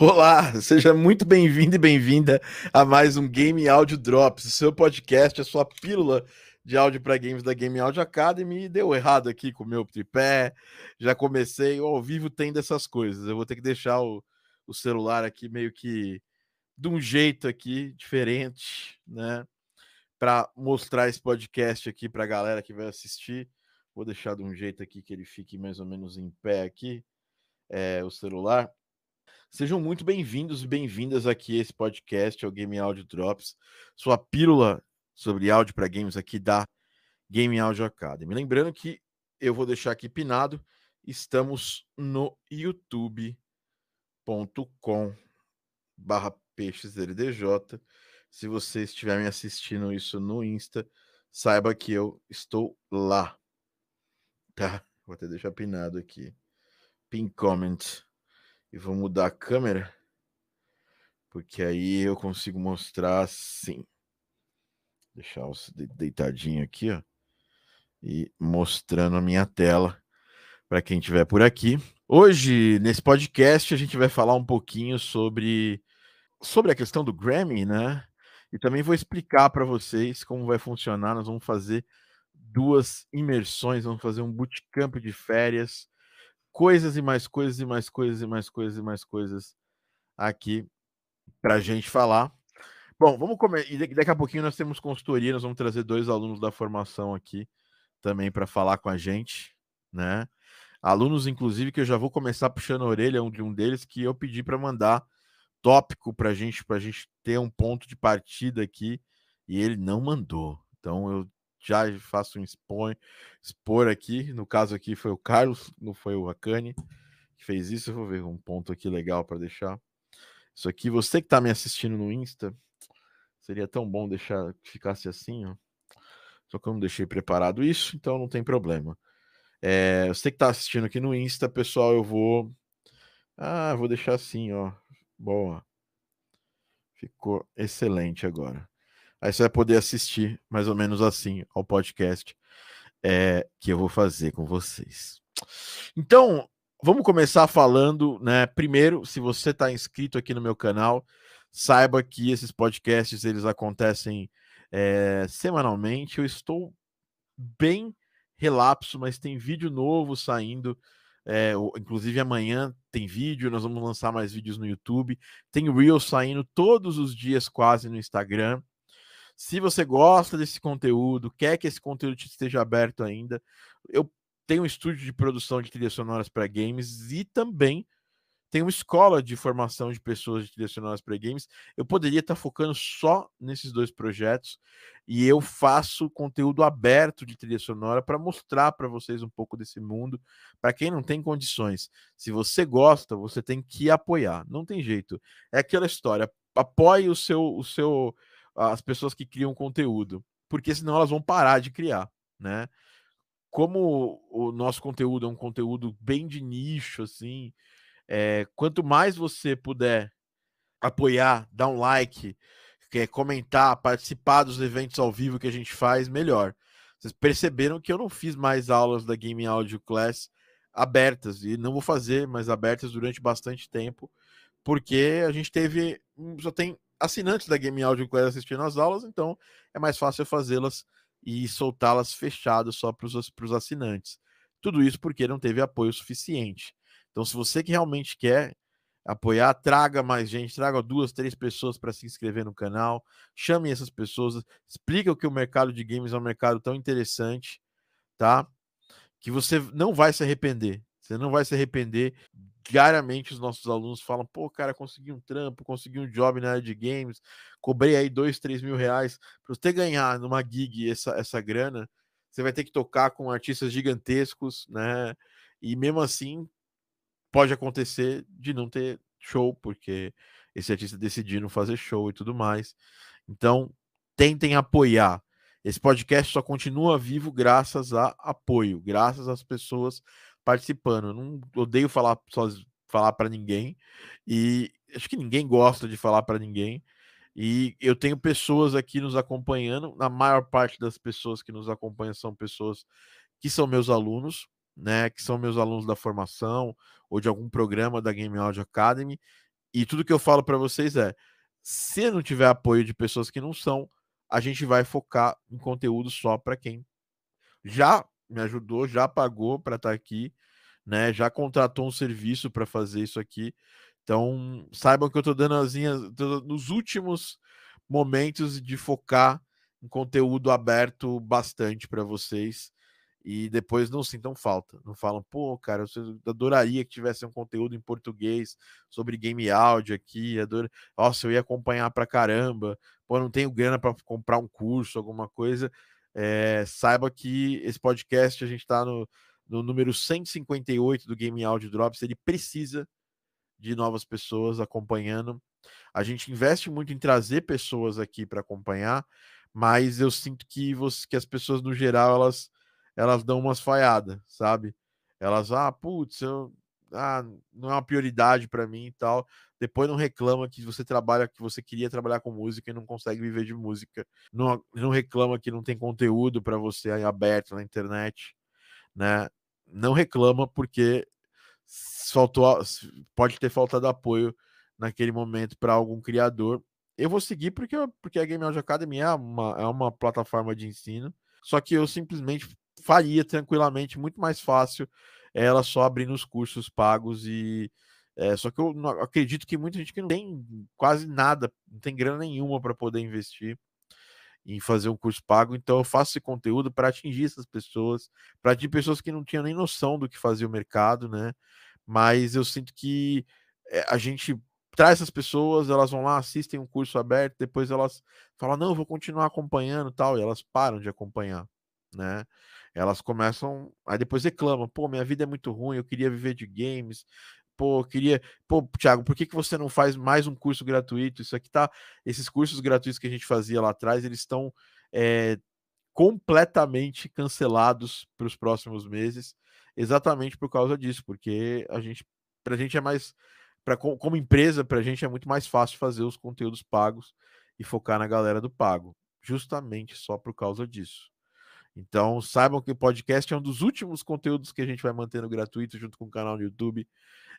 Olá, seja muito bem-vindo e bem-vinda a mais um Game Audio Drops, seu podcast, a sua pílula de áudio para games da Game Audio Academy. Deu errado aqui com o meu tripé, já comecei, ao vivo tem dessas coisas. Eu vou ter que deixar o, o celular aqui meio que de um jeito aqui diferente, né? Para mostrar esse podcast aqui para a galera que vai assistir. Vou deixar de um jeito aqui que ele fique mais ou menos em pé aqui, é, o celular. Sejam muito bem-vindos e bem-vindas aqui a esse podcast, ao Game Audio Drops, sua pílula sobre áudio para games aqui da Game Audio Academy. Lembrando que eu vou deixar aqui pinado, estamos no youtube.com barra. Se você estiver me assistindo isso no Insta, saiba que eu estou lá. Tá? Vou até deixar pinado aqui. Pin comment e vou mudar a câmera, porque aí eu consigo mostrar assim. Deixar você deitadinho aqui, ó, e mostrando a minha tela para quem estiver por aqui. Hoje, nesse podcast, a gente vai falar um pouquinho sobre, sobre a questão do Grammy, né? E também vou explicar para vocês como vai funcionar. Nós vamos fazer duas imersões, vamos fazer um bootcamp de férias coisas e mais coisas e mais coisas e mais coisas e mais coisas aqui para a gente falar. Bom, vamos começar. E daqui a pouquinho nós temos consultoria, nós vamos trazer dois alunos da formação aqui também para falar com a gente, né? Alunos, inclusive, que eu já vou começar puxando a orelha de um deles que eu pedi para mandar tópico para gente, para a gente ter um ponto de partida aqui, e ele não mandou. Então eu já faço um expor, expor aqui. No caso aqui foi o Carlos, não foi o Akane que fez isso. Eu vou ver um ponto aqui legal para deixar. Isso aqui, você que está me assistindo no Insta, seria tão bom deixar que ficasse assim, ó. Só que eu não deixei preparado isso, então não tem problema. É, você que está assistindo aqui no Insta, pessoal, eu vou. Ah, vou deixar assim, ó. Boa. Ficou excelente agora. Aí você vai poder assistir mais ou menos assim ao podcast é, que eu vou fazer com vocês. Então, vamos começar falando, né? Primeiro, se você está inscrito aqui no meu canal, saiba que esses podcasts eles acontecem é, semanalmente. Eu estou bem relapso, mas tem vídeo novo saindo. É, inclusive amanhã tem vídeo, nós vamos lançar mais vídeos no YouTube. Tem Reels saindo todos os dias, quase no Instagram. Se você gosta desse conteúdo, quer que esse conteúdo esteja aberto ainda, eu tenho um estúdio de produção de trilhas sonoras para games e também tenho uma escola de formação de pessoas de trilhas sonoras para games. Eu poderia estar focando só nesses dois projetos e eu faço conteúdo aberto de trilha sonora para mostrar para vocês um pouco desse mundo. Para quem não tem condições, se você gosta, você tem que apoiar. Não tem jeito. É aquela história. Apoie o seu, o seu as pessoas que criam conteúdo, porque senão elas vão parar de criar, né? Como o nosso conteúdo é um conteúdo bem de nicho, assim, é, quanto mais você puder apoiar, dar um like, quer comentar, participar dos eventos ao vivo que a gente faz, melhor. Vocês perceberam que eu não fiz mais aulas da Game Audio Class abertas e não vou fazer mais abertas durante bastante tempo, porque a gente teve só tem assinantes da Game Audio Class assistindo as aulas, então é mais fácil fazê-las e soltá-las fechadas só para os assinantes. Tudo isso porque não teve apoio suficiente. Então, se você que realmente quer apoiar, traga mais gente, traga duas, três pessoas para se inscrever no canal, chame essas pessoas, explica o que o mercado de games é um mercado tão interessante, tá? Que você não vai se arrepender. Você não vai se arrepender diariamente os nossos alunos falam: pô, cara, consegui um trampo, consegui um job na área de games, cobrei aí dois, três mil reais. Para você ganhar numa gig essa, essa grana, você vai ter que tocar com artistas gigantescos, né? E mesmo assim, pode acontecer de não ter show, porque esse artista decidiu não fazer show e tudo mais. Então, tentem apoiar. Esse podcast só continua vivo graças a apoio, graças às pessoas participando. Não odeio falar só falar para ninguém e acho que ninguém gosta de falar para ninguém. E eu tenho pessoas aqui nos acompanhando. Na maior parte das pessoas que nos acompanham são pessoas que são meus alunos, né? Que são meus alunos da formação ou de algum programa da Game Audio Academy. E tudo que eu falo para vocês é: se não tiver apoio de pessoas que não são, a gente vai focar em conteúdo só para quem já me ajudou, já pagou para estar tá aqui, né? Já contratou um serviço para fazer isso aqui. Então, saibam que eu estou dando as linhas nos últimos momentos de focar em conteúdo aberto bastante para vocês e depois não sintam falta. Não falam, pô, cara, eu adoraria que tivesse um conteúdo em português sobre game áudio aqui. Ador... Nossa, eu ia acompanhar pra caramba. Pô, não tenho grana para comprar um curso, alguma coisa. É, saiba que esse podcast, a gente está no, no número 158 do Game Audio Drops. Ele precisa de novas pessoas acompanhando. A gente investe muito em trazer pessoas aqui para acompanhar, mas eu sinto que, você, que as pessoas, no geral, elas elas dão umas falhadas, sabe? Elas, ah, putz, eu, ah, não é uma prioridade para mim e tal. Depois não reclama que você trabalha, que você queria trabalhar com música e não consegue viver de música. Não, não reclama que não tem conteúdo para você aberto na internet, né? Não reclama porque faltou, pode ter faltado apoio naquele momento para algum criador. Eu vou seguir porque, porque a Game Audio Academy é uma, é uma plataforma de ensino. Só que eu simplesmente faria tranquilamente, muito mais fácil ela só abrindo os cursos pagos e é, só que eu acredito que muita gente que não tem quase nada, não tem grana nenhuma para poder investir em fazer um curso pago, então eu faço esse conteúdo para atingir essas pessoas, para atingir pessoas que não tinham nem noção do que fazia o mercado, né? Mas eu sinto que é, a gente traz essas pessoas, elas vão lá, assistem um curso aberto, depois elas falam, não, vou continuar acompanhando tal, e elas param de acompanhar, né? elas começam. Aí depois reclamam: pô, minha vida é muito ruim, eu queria viver de games. Pô, queria. Pô, Thiago, por que, que você não faz mais um curso gratuito? Isso aqui tá. Esses cursos gratuitos que a gente fazia lá atrás, eles estão é, completamente cancelados para os próximos meses, exatamente por causa disso, porque a gente. Pra gente é mais. Pra, como empresa, para a gente é muito mais fácil fazer os conteúdos pagos e focar na galera do pago, justamente só por causa disso. Então, saibam que o podcast é um dos últimos conteúdos que a gente vai mantendo gratuito junto com o canal no YouTube.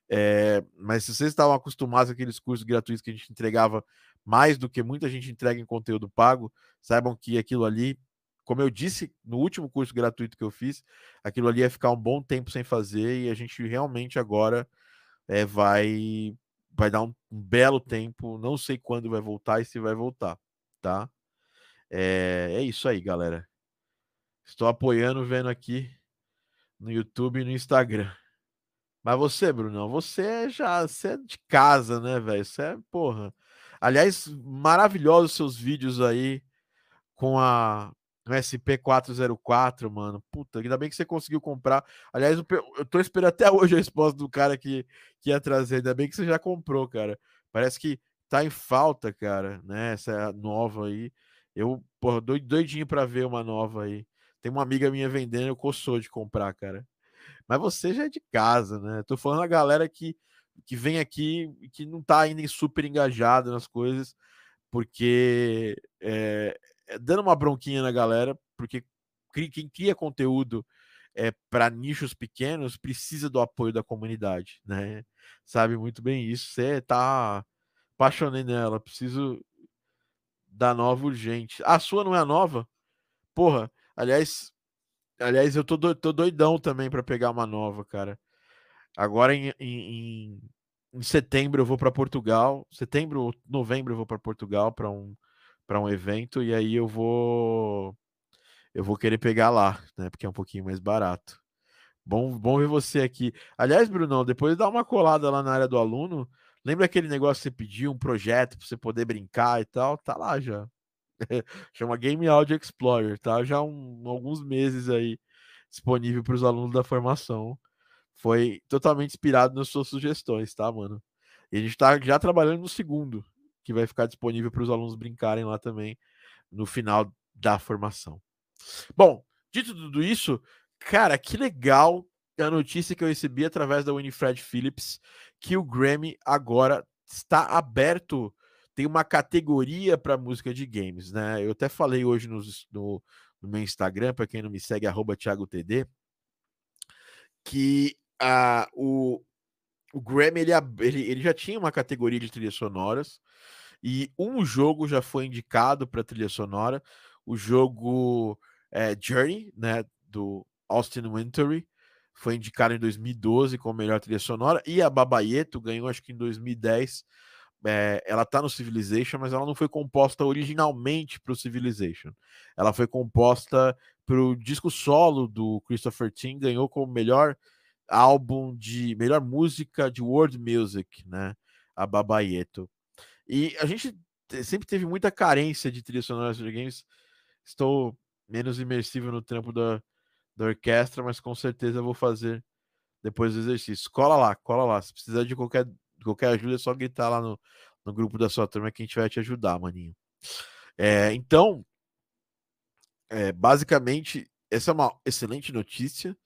É, mas se vocês estavam acostumados àqueles cursos gratuitos que a gente entregava mais do que muita gente entrega em conteúdo pago, saibam que aquilo ali, como eu disse no último curso gratuito que eu fiz, aquilo ali ia ficar um bom tempo sem fazer e a gente realmente agora é, vai vai dar um, um belo tempo. Não sei quando vai voltar e se vai voltar, tá? É, é isso aí, galera. Estou apoiando, vendo aqui no YouTube e no Instagram. Mas você, Bruno, você é já você é de casa, né, velho? Você é, porra. Aliás, maravilhosos seus vídeos aí com a SP404, mano. Puta, ainda bem que você conseguiu comprar. Aliás, eu tô esperando até hoje a resposta do cara que, que ia trazer. Ainda bem que você já comprou, cara. Parece que tá em falta, cara, né? Essa nova aí. Eu, porra, doidinho pra ver uma nova aí. Tem uma amiga minha vendendo, eu coçou de comprar, cara. Mas você já é de casa, né? Tô falando a galera que, que vem aqui que não tá ainda super engajada nas coisas, porque é, é, dando uma bronquinha na galera, porque quem cria conteúdo é, para nichos pequenos precisa do apoio da comunidade, né? Sabe muito bem isso. Você tá apaixonei nela, preciso da nova urgente. A sua não é a nova? Porra, Aliás, aliás eu tô, do, tô doidão também para pegar uma nova, cara. Agora em, em, em setembro eu vou para Portugal. Setembro, novembro eu vou para Portugal para um para um evento e aí eu vou eu vou querer pegar lá, né? Porque é um pouquinho mais barato. Bom, bom ver você aqui. Aliás, Brunão, depois dá uma colada lá na área do aluno. Lembra aquele negócio que você pediu, um projeto para você poder brincar e tal? Tá lá já. Chama Game Audio Explorer, tá? Já um, alguns meses aí disponível para os alunos da formação. Foi totalmente inspirado nas suas sugestões, tá, mano? E a gente está já trabalhando no segundo, que vai ficar disponível para os alunos brincarem lá também no final da formação. Bom, dito tudo isso, cara, que legal a notícia que eu recebi através da Winifred Phillips que o Grammy agora está aberto tem uma categoria para música de games, né? Eu até falei hoje no, no, meu Instagram, para quem não me segue, arroba ThiagoTD, que a, o, o Grammy ele, ele, ele já tinha uma categoria de trilhas sonoras e um jogo já foi indicado para trilha sonora, o jogo é, Journey, né, do Austin Wintory, foi indicado em 2012 como melhor trilha sonora e a Babaieto ganhou acho que em 2010 é, ela tá no Civilization, mas ela não foi composta originalmente para o Civilization. Ela foi composta para o disco solo do Christopher Tin, ganhou como melhor álbum de melhor música de world music, né? A Babaieto. E a gente sempre teve muita carência de trilha sonora de games. Estou menos imersivo no trampo da, da orquestra, mas com certeza vou fazer depois do exercício. Cola lá, cola lá. Se precisar de qualquer qualquer ajuda, é só gritar lá no, no grupo da sua turma que a gente vai te ajudar, maninho. É, então, é, basicamente, essa é uma excelente notícia.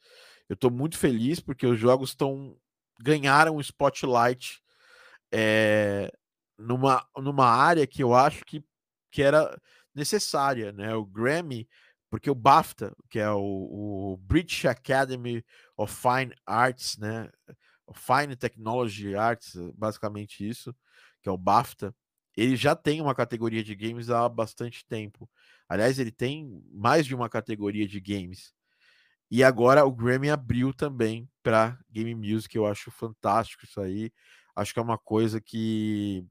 Eu estou muito feliz porque os jogos estão ganharam um spotlight é, numa, numa área que eu acho que, que era necessária, né? O Grammy, porque o BAFTA, que é o, o British Academy of Fine Arts, né? Fine Technology Arts, basicamente isso, que é o BAFTA, ele já tem uma categoria de games há bastante tempo. Aliás, ele tem mais de uma categoria de games. E agora o Grammy abriu também para Game Music, eu acho fantástico isso aí. Acho que é uma coisa que,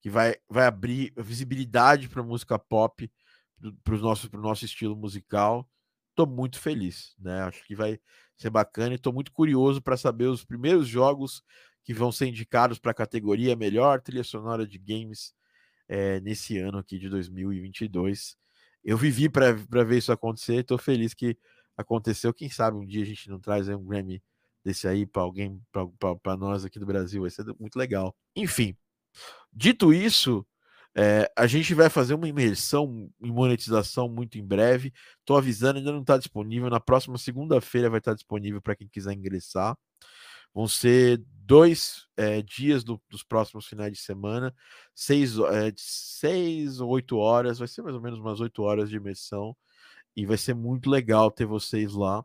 que vai, vai abrir visibilidade para música pop, para o nosso, estilo musical. Estou muito feliz, né? Acho que vai ser bacana e estou muito curioso para saber os primeiros jogos que vão ser indicados para a categoria melhor trilha sonora de games é, nesse ano aqui de 2022. Eu vivi para ver isso acontecer, estou feliz que aconteceu. Quem sabe um dia a gente não traz um Grammy desse aí para alguém, para nós aqui do Brasil, vai ser muito legal. Enfim, dito isso, é, a gente vai fazer uma imersão em monetização muito em breve. Estou avisando, ainda não está disponível. Na próxima segunda-feira vai estar disponível para quem quiser ingressar. Vão ser dois é, dias do, dos próximos finais de semana, seis, é, seis ou oito horas, vai ser mais ou menos umas oito horas de imersão, e vai ser muito legal ter vocês lá.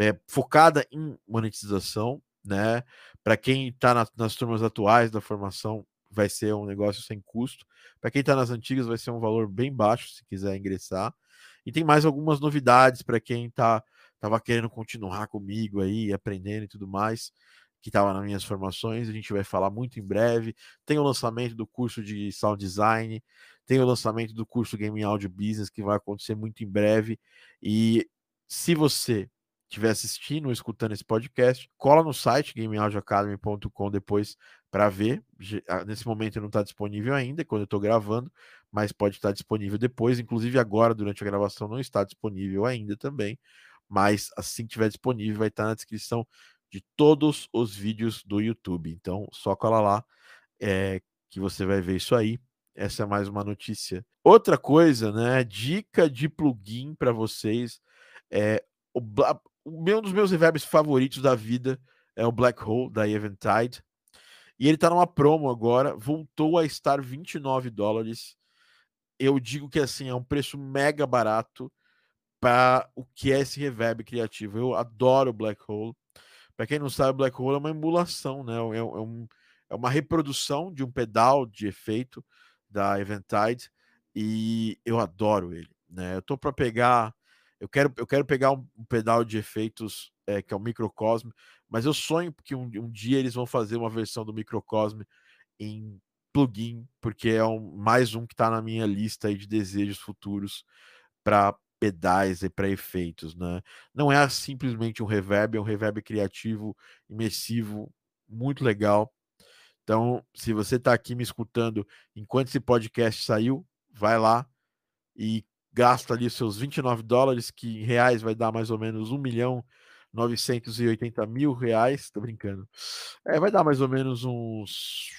É, focada em monetização, né? Para quem está na, nas turmas atuais da formação, vai ser um negócio sem custo. Para quem está nas antigas, vai ser um valor bem baixo se quiser ingressar. E tem mais algumas novidades para quem tá estava querendo continuar comigo aí, aprendendo e tudo mais, que estava nas minhas formações. A gente vai falar muito em breve. Tem o lançamento do curso de sound design, tem o lançamento do curso Game Audio Business que vai acontecer muito em breve. E se você estiver assistindo ou escutando esse podcast, cola no site gameaudioacademy.com depois para ver. Ah, nesse momento não está disponível ainda, quando eu estou gravando, mas pode estar disponível depois. Inclusive agora, durante a gravação, não está disponível ainda também. Mas assim que estiver disponível, vai estar na descrição de todos os vídeos do YouTube. Então, só cola lá é, que você vai ver isso aí. Essa é mais uma notícia. Outra coisa, né? Dica de plugin para vocês. É, o, um dos meus reverbs favoritos da vida é o Black Hole da Eventide. E ele está numa promo agora, voltou a estar 29 dólares. Eu digo que assim é um preço mega barato para o que é esse reverb criativo. Eu adoro Black Hole. Para quem não sabe, Black Hole é uma emulação, né? É, é, um, é uma reprodução de um pedal de efeito da Eventide e eu adoro ele, né? Eu tô para pegar eu quero, eu quero pegar um, pedal de efeitos é, que é o Microcosm, mas eu sonho que um, um, dia eles vão fazer uma versão do Microcosm em plugin, porque é um, mais um que está na minha lista aí de desejos futuros para pedais e para efeitos, né? Não é simplesmente um reverb, é um reverb criativo, imersivo, muito legal. Então, se você está aqui me escutando enquanto esse podcast saiu, vai lá e gasta ali seus 29 dólares, que em reais vai dar mais ou menos 1 milhão 980 mil reais, tô brincando. É, vai dar mais ou menos uns.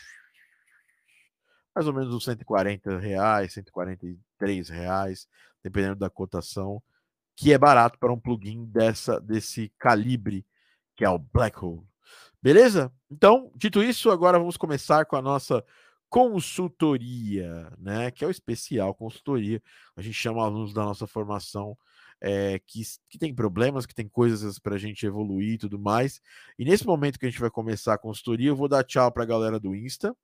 Mais ou menos uns 140 reais, 143 reais, dependendo da cotação, que é barato para um plugin dessa, desse calibre, que é o Black Hole. Beleza? Então, dito isso, agora vamos começar com a nossa consultoria, né? Que é o especial consultoria. A gente chama alunos da nossa formação é, que, que tem problemas, que tem coisas para a gente evoluir e tudo mais. E nesse momento que a gente vai começar a consultoria, eu vou dar tchau para a galera do Insta.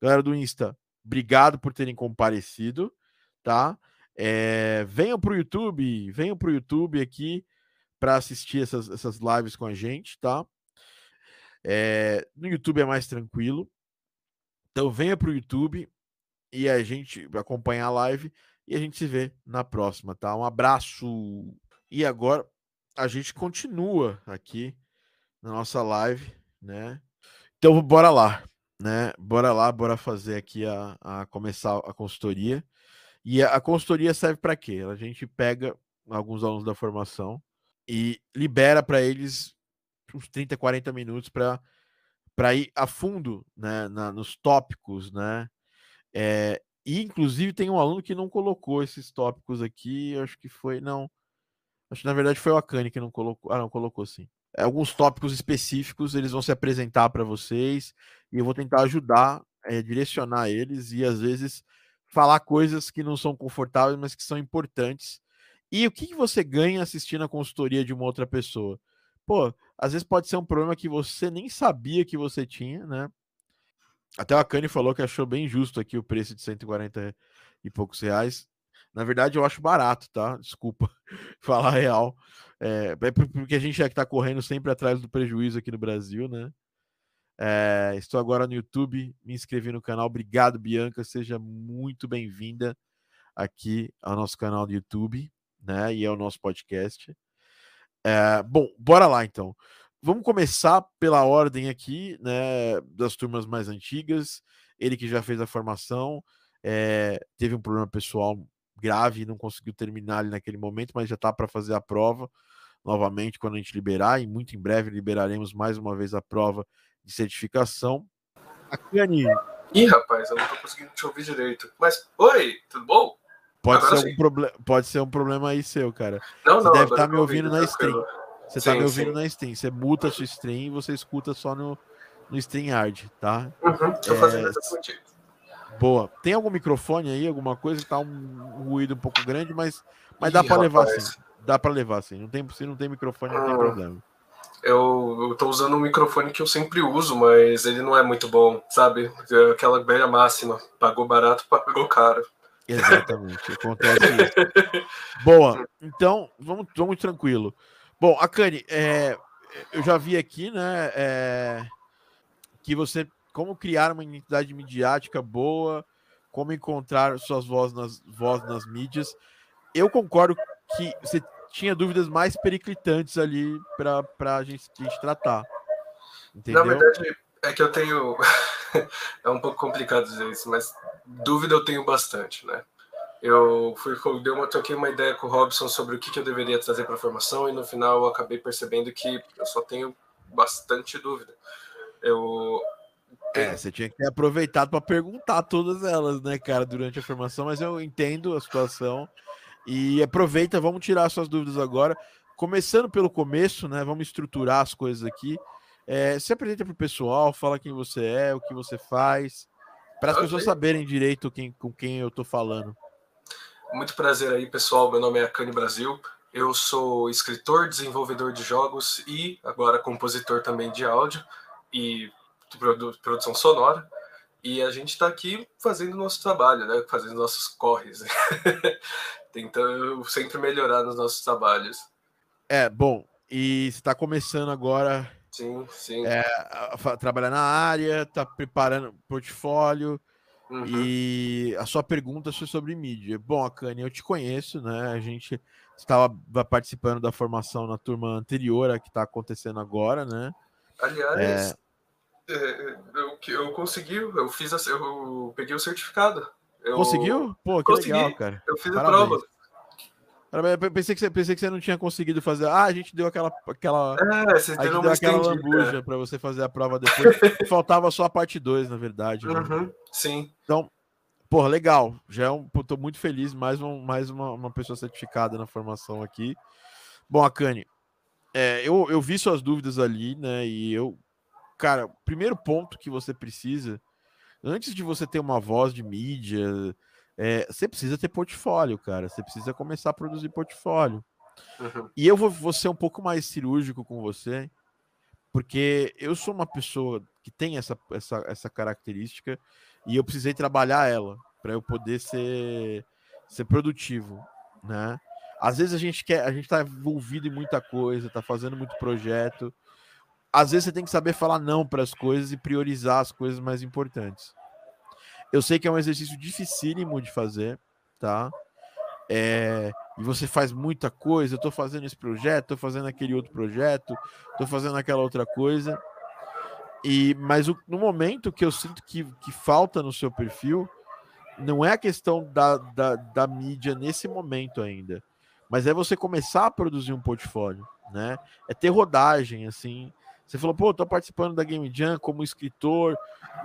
Galera do Insta, obrigado por terem comparecido, tá? É, venham para o YouTube, venham para o YouTube aqui para assistir essas, essas lives com a gente, tá? É, no YouTube é mais tranquilo. Então venha para o YouTube e a gente acompanhar a live e a gente se vê na próxima, tá? Um abraço. E agora a gente continua aqui na nossa live, né? Então bora lá, né? Bora lá, bora fazer aqui a, a começar a consultoria. E a, a consultoria serve para quê? A gente pega alguns alunos da formação e libera para eles uns 30, 40 minutos para para ir a fundo né, na, nos tópicos, né? É, e inclusive tem um aluno que não colocou esses tópicos aqui, acho que foi, não. Acho que na verdade foi o Akane que não colocou. Ah, não, colocou sim. É, alguns tópicos específicos, eles vão se apresentar para vocês e eu vou tentar ajudar, é, direcionar eles e às vezes falar coisas que não são confortáveis, mas que são importantes. E o que, que você ganha assistindo a consultoria de uma outra pessoa? Pô, às vezes pode ser um problema que você nem sabia que você tinha, né? Até o Akane falou que achou bem justo aqui o preço de 140 e poucos reais. Na verdade, eu acho barato, tá? Desculpa falar real. É, é porque a gente já que tá correndo sempre atrás do prejuízo aqui no Brasil, né? É, estou agora no YouTube, me inscrevi no canal. Obrigado, Bianca. Seja muito bem-vinda aqui ao nosso canal do YouTube, né? E ao nosso podcast. É, bom, bora lá então vamos começar pela ordem aqui, né, das turmas mais antigas. Ele que já fez a formação, é, teve um problema pessoal grave, não conseguiu terminar ali naquele momento, mas já está para fazer a prova novamente quando a gente liberar, e muito em breve liberaremos mais uma vez a prova de certificação. Akane. Ih, rapaz, eu não estou conseguindo te ouvir direito. Mas, oi, tudo bom? Pode ser, um proble pode ser um problema aí seu, cara. Não, Você não, deve estar tá me ouvindo, ouvindo na stream. Você tá sim, me ouvindo sim. na stream. Você muta a sua stream e você escuta só no, no StreamYard, tá? Uhum, tô fazendo é... Boa. Tem algum microfone aí, alguma coisa que tá um ruído um pouco grande, mas, mas Ih, dá para levar sim. Dá para levar sim. Não tem, se não tem microfone, não hum. tem problema. Eu, eu tô usando um microfone que eu sempre uso, mas ele não é muito bom, sabe? É aquela velha máxima. Pagou barato, pagou caro. Exatamente, acontece isso. Boa, então vamos, vamos tranquilo. Bom, Akane, é, eu já vi aqui, né, é, que você, como criar uma identidade midiática boa, como encontrar suas vozes nas, vozes nas mídias. Eu concordo que você tinha dúvidas mais periclitantes ali para a gente, gente tratar. Entendeu? Na verdade, é que eu tenho. é um pouco complicado dizer isso, mas dúvida eu tenho bastante, né? Eu fui dei uma troquei uma ideia com o Robson sobre o que, que eu deveria trazer para a formação e no final eu acabei percebendo que eu só tenho bastante dúvida. Eu é, você tinha que ter aproveitado para perguntar todas elas, né, cara, durante a formação, mas eu entendo a situação e aproveita, vamos tirar suas dúvidas agora. Começando pelo começo, né? Vamos estruturar as coisas aqui. É, se apresenta para o pessoal, fala quem você é, o que você faz, para as pessoas saberem direito quem, com quem eu estou falando. Muito prazer aí, pessoal. Meu nome é Akane Brasil. Eu sou escritor, desenvolvedor de jogos e agora compositor também de áudio e produção sonora. E a gente está aqui fazendo nosso trabalho, né? Fazendo nossos corres, tentando sempre melhorar nos nossos trabalhos. É, bom, e está começando agora sim, sim. É, trabalhar na área, está preparando portfólio, Uhum. E a sua pergunta foi sobre mídia. Bom, Akane, eu te conheço, né? A gente estava participando da formação na turma anterior, a que está acontecendo agora, né? Aliás, é... É, eu, eu consegui, eu fiz, a, eu peguei o certificado. Eu... Conseguiu? Pô, que consegui. legal, cara. Eu fiz Parabéns. a prova. Eu pensei que, você, pensei que você não tinha conseguido fazer. Ah, a gente deu aquela. aquela é, vocês deram deu aquela lambuja para você fazer a prova depois. Faltava só a parte 2, na verdade. Né? Uhum, sim. Então, porra, legal. Já é um, tô muito feliz. Mais, um, mais uma, uma pessoa certificada na formação aqui. Bom, Akane, é, eu, eu vi suas dúvidas ali, né? E eu. Cara, primeiro ponto que você precisa, antes de você ter uma voz de mídia é, você precisa ter portfólio, cara. Você precisa começar a produzir portfólio. Uhum. E eu vou, vou ser um pouco mais cirúrgico com você, porque eu sou uma pessoa que tem essa, essa, essa característica e eu precisei trabalhar ela para eu poder ser, ser produtivo, né? Às vezes a gente quer, a gente tá envolvido em muita coisa, tá fazendo muito projeto. Às vezes você tem que saber falar não para as coisas e priorizar as coisas mais importantes. Eu sei que é um exercício dificílimo de fazer, tá? É, e você faz muita coisa. Eu tô fazendo esse projeto, tô fazendo aquele outro projeto, tô fazendo aquela outra coisa. E mas o, no momento que eu sinto que, que falta no seu perfil, não é a questão da, da, da mídia nesse momento ainda mas é você começar a produzir um portfólio, né? É ter rodagem, assim. Você falou, pô, tô participando da Game Jam como escritor.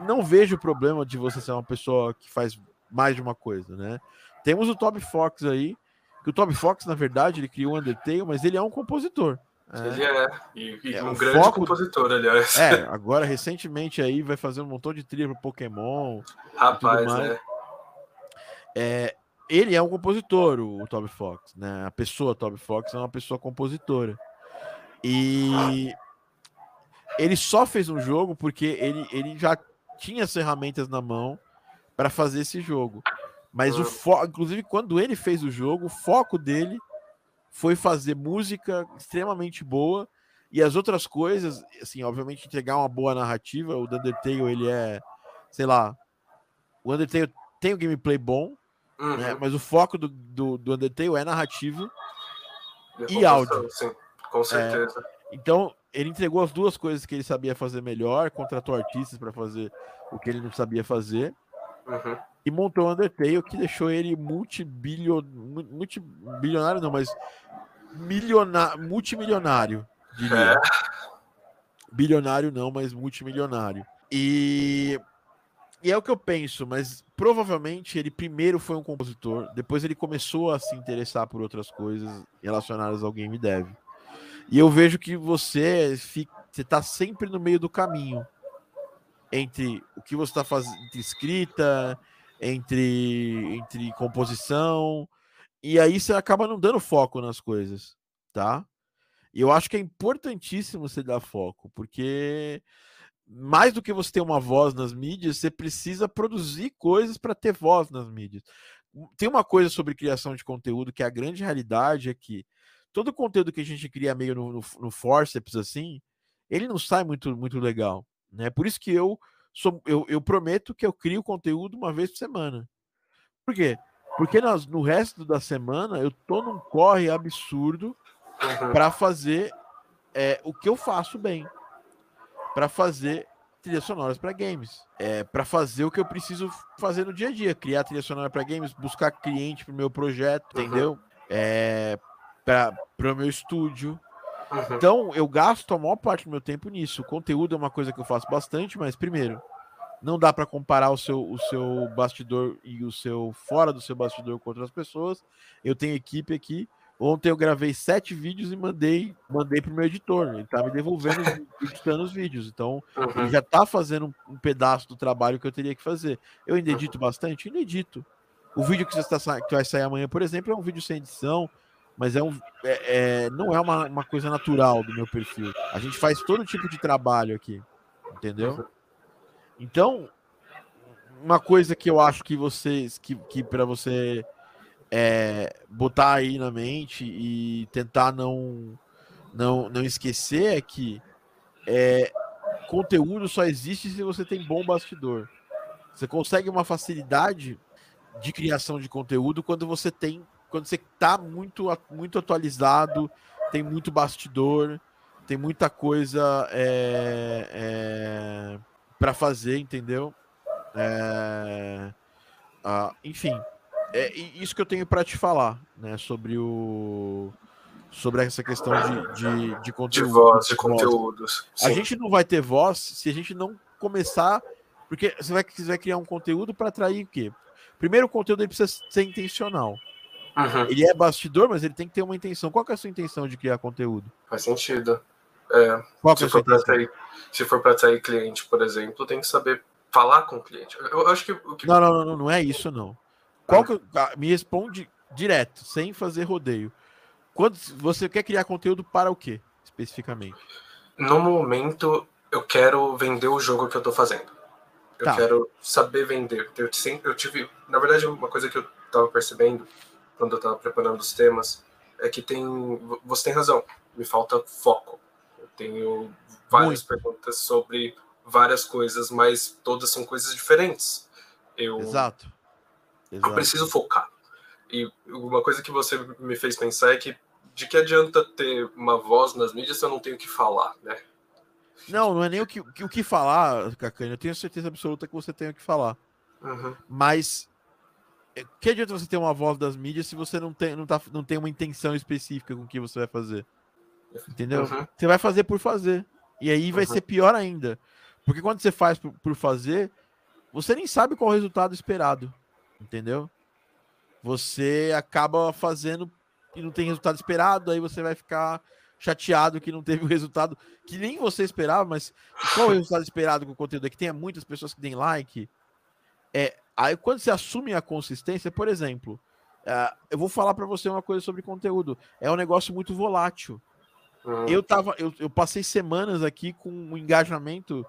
Não vejo problema de você ser uma pessoa que faz mais de uma coisa, né? Temos o Toby Fox aí, que o Toby Fox, na verdade, ele criou o Undertale, mas ele é um compositor. É. Ele é, e, e é, um grande foco... compositor, aliás. É, agora recentemente aí vai fazer um montão de trilha pro Pokémon. Rapaz, é. é ele é um compositor, o, o Toby Fox, né? A pessoa Toby Fox é uma pessoa compositora. E ele só fez um jogo porque ele, ele já tinha as ferramentas na mão para fazer esse jogo. Mas o foco, inclusive, quando ele fez o jogo, o foco dele foi fazer música extremamente boa e as outras coisas, assim, obviamente entregar uma boa narrativa. O Undertale, ele é, sei lá, o Undertale tem um gameplay bom? Uhum. Né? Mas o foco do, do, do Undertale é narrativo e, e áudio. Sim, com certeza. É, então, ele entregou as duas coisas que ele sabia fazer melhor, contratou artistas para fazer o que ele não sabia fazer. Uhum. E montou o Undertale, que deixou ele multibilionário, multibilionário não, mas milionário, multimilionário, diria. É. Bilionário não, mas multimilionário. E e é o que eu penso, mas provavelmente ele primeiro foi um compositor, depois ele começou a se interessar por outras coisas relacionadas ao game dev. E eu vejo que você fica, você está sempre no meio do caminho entre o que você está fazendo, entre escrita, entre, entre composição, e aí você acaba não dando foco nas coisas, tá? E eu acho que é importantíssimo você dar foco, porque mais do que você ter uma voz nas mídias, você precisa produzir coisas para ter voz nas mídias. Tem uma coisa sobre criação de conteúdo que é a grande realidade é que todo o conteúdo que a gente cria meio no, no, no forceps assim, ele não sai muito, muito legal. Né? Por isso que eu, sou, eu, eu prometo que eu crio conteúdo uma vez por semana. Por quê? Porque nós, no resto da semana eu tô num corre absurdo uhum. para fazer é, o que eu faço bem para fazer trilhas sonoras para games. É, para fazer o que eu preciso fazer no dia a dia, criar trilha sonora para games, buscar cliente para o meu projeto, uhum. entendeu? É, para o meu estúdio. Uhum. Então, eu gasto a maior parte do meu tempo nisso. O conteúdo é uma coisa que eu faço bastante, mas primeiro, não dá para comparar o seu, o seu bastidor e o seu fora do seu bastidor com outras pessoas. Eu tenho equipe aqui Ontem eu gravei sete vídeos e mandei, mandei pro meu editor. Ele tá me devolvendo, editando os vídeos. Então, uhum. ele já tá fazendo um, um, pedaço do trabalho que eu teria que fazer. Eu ainda edito bastante? Ainda edito. O vídeo que, você está, que vai sair amanhã, por exemplo, é um vídeo sem edição, mas é um, é, é, não é uma, uma coisa natural do meu perfil. A gente faz todo tipo de trabalho aqui, entendeu? Então, uma coisa que eu acho que vocês, que, que para você é, botar aí na mente e tentar não, não, não esquecer é que é, conteúdo só existe se você tem bom bastidor. Você consegue uma facilidade de criação de conteúdo quando você tem, quando você está muito, muito atualizado, tem muito bastidor, tem muita coisa é, é, para fazer, entendeu? É, ah, enfim, é isso que eu tenho para te falar, né? Sobre o sobre essa questão de, de, de conteúdo. De voz, de conteúdos. A gente não vai ter voz se a gente não começar. Porque você vai, você vai criar um conteúdo para atrair o quê? Primeiro, o conteúdo ele precisa ser intencional. Uhum. Ele é bastidor, mas ele tem que ter uma intenção. Qual é a sua intenção de criar conteúdo? Faz sentido. É, Qual se, for para atrair, se for para atrair cliente, por exemplo, tem que saber falar com o cliente. Eu acho que, que... Não, não, não, não é isso, não. Qual que, me responde direto, sem fazer rodeio. quando você quer criar conteúdo para o quê, especificamente? No momento, eu quero vender o jogo que eu tô fazendo. Eu tá. quero saber vender. Eu sempre eu tive, na verdade, uma coisa que eu tava percebendo quando eu tava preparando os temas é que tem você tem razão. Me falta foco. Eu tenho várias Muito. perguntas sobre várias coisas, mas todas são coisas diferentes. Eu, Exato. Exato. Eu preciso focar. E uma coisa que você me fez pensar é que de que adianta ter uma voz nas mídias se eu não tenho o que falar, né? Não, não é nem o que, o que falar, Cacane. Eu tenho certeza absoluta que você tem o que falar. Uhum. Mas que adianta você ter uma voz das mídias se você não tem, não, tá, não tem uma intenção específica com o que você vai fazer? Entendeu? Uhum. Você vai fazer por fazer. E aí vai uhum. ser pior ainda. Porque quando você faz por, por fazer, você nem sabe qual é o resultado esperado. Entendeu? Você acaba fazendo e não tem resultado esperado, aí você vai ficar chateado que não teve o resultado que nem você esperava, mas qual é o resultado esperado com o conteúdo? É que tenha muitas pessoas que deem like. É, aí quando você assume a consistência, por exemplo, uh, eu vou falar para você uma coisa sobre conteúdo. É um negócio muito volátil. Uhum. Eu tava, eu, eu, passei semanas aqui com um engajamento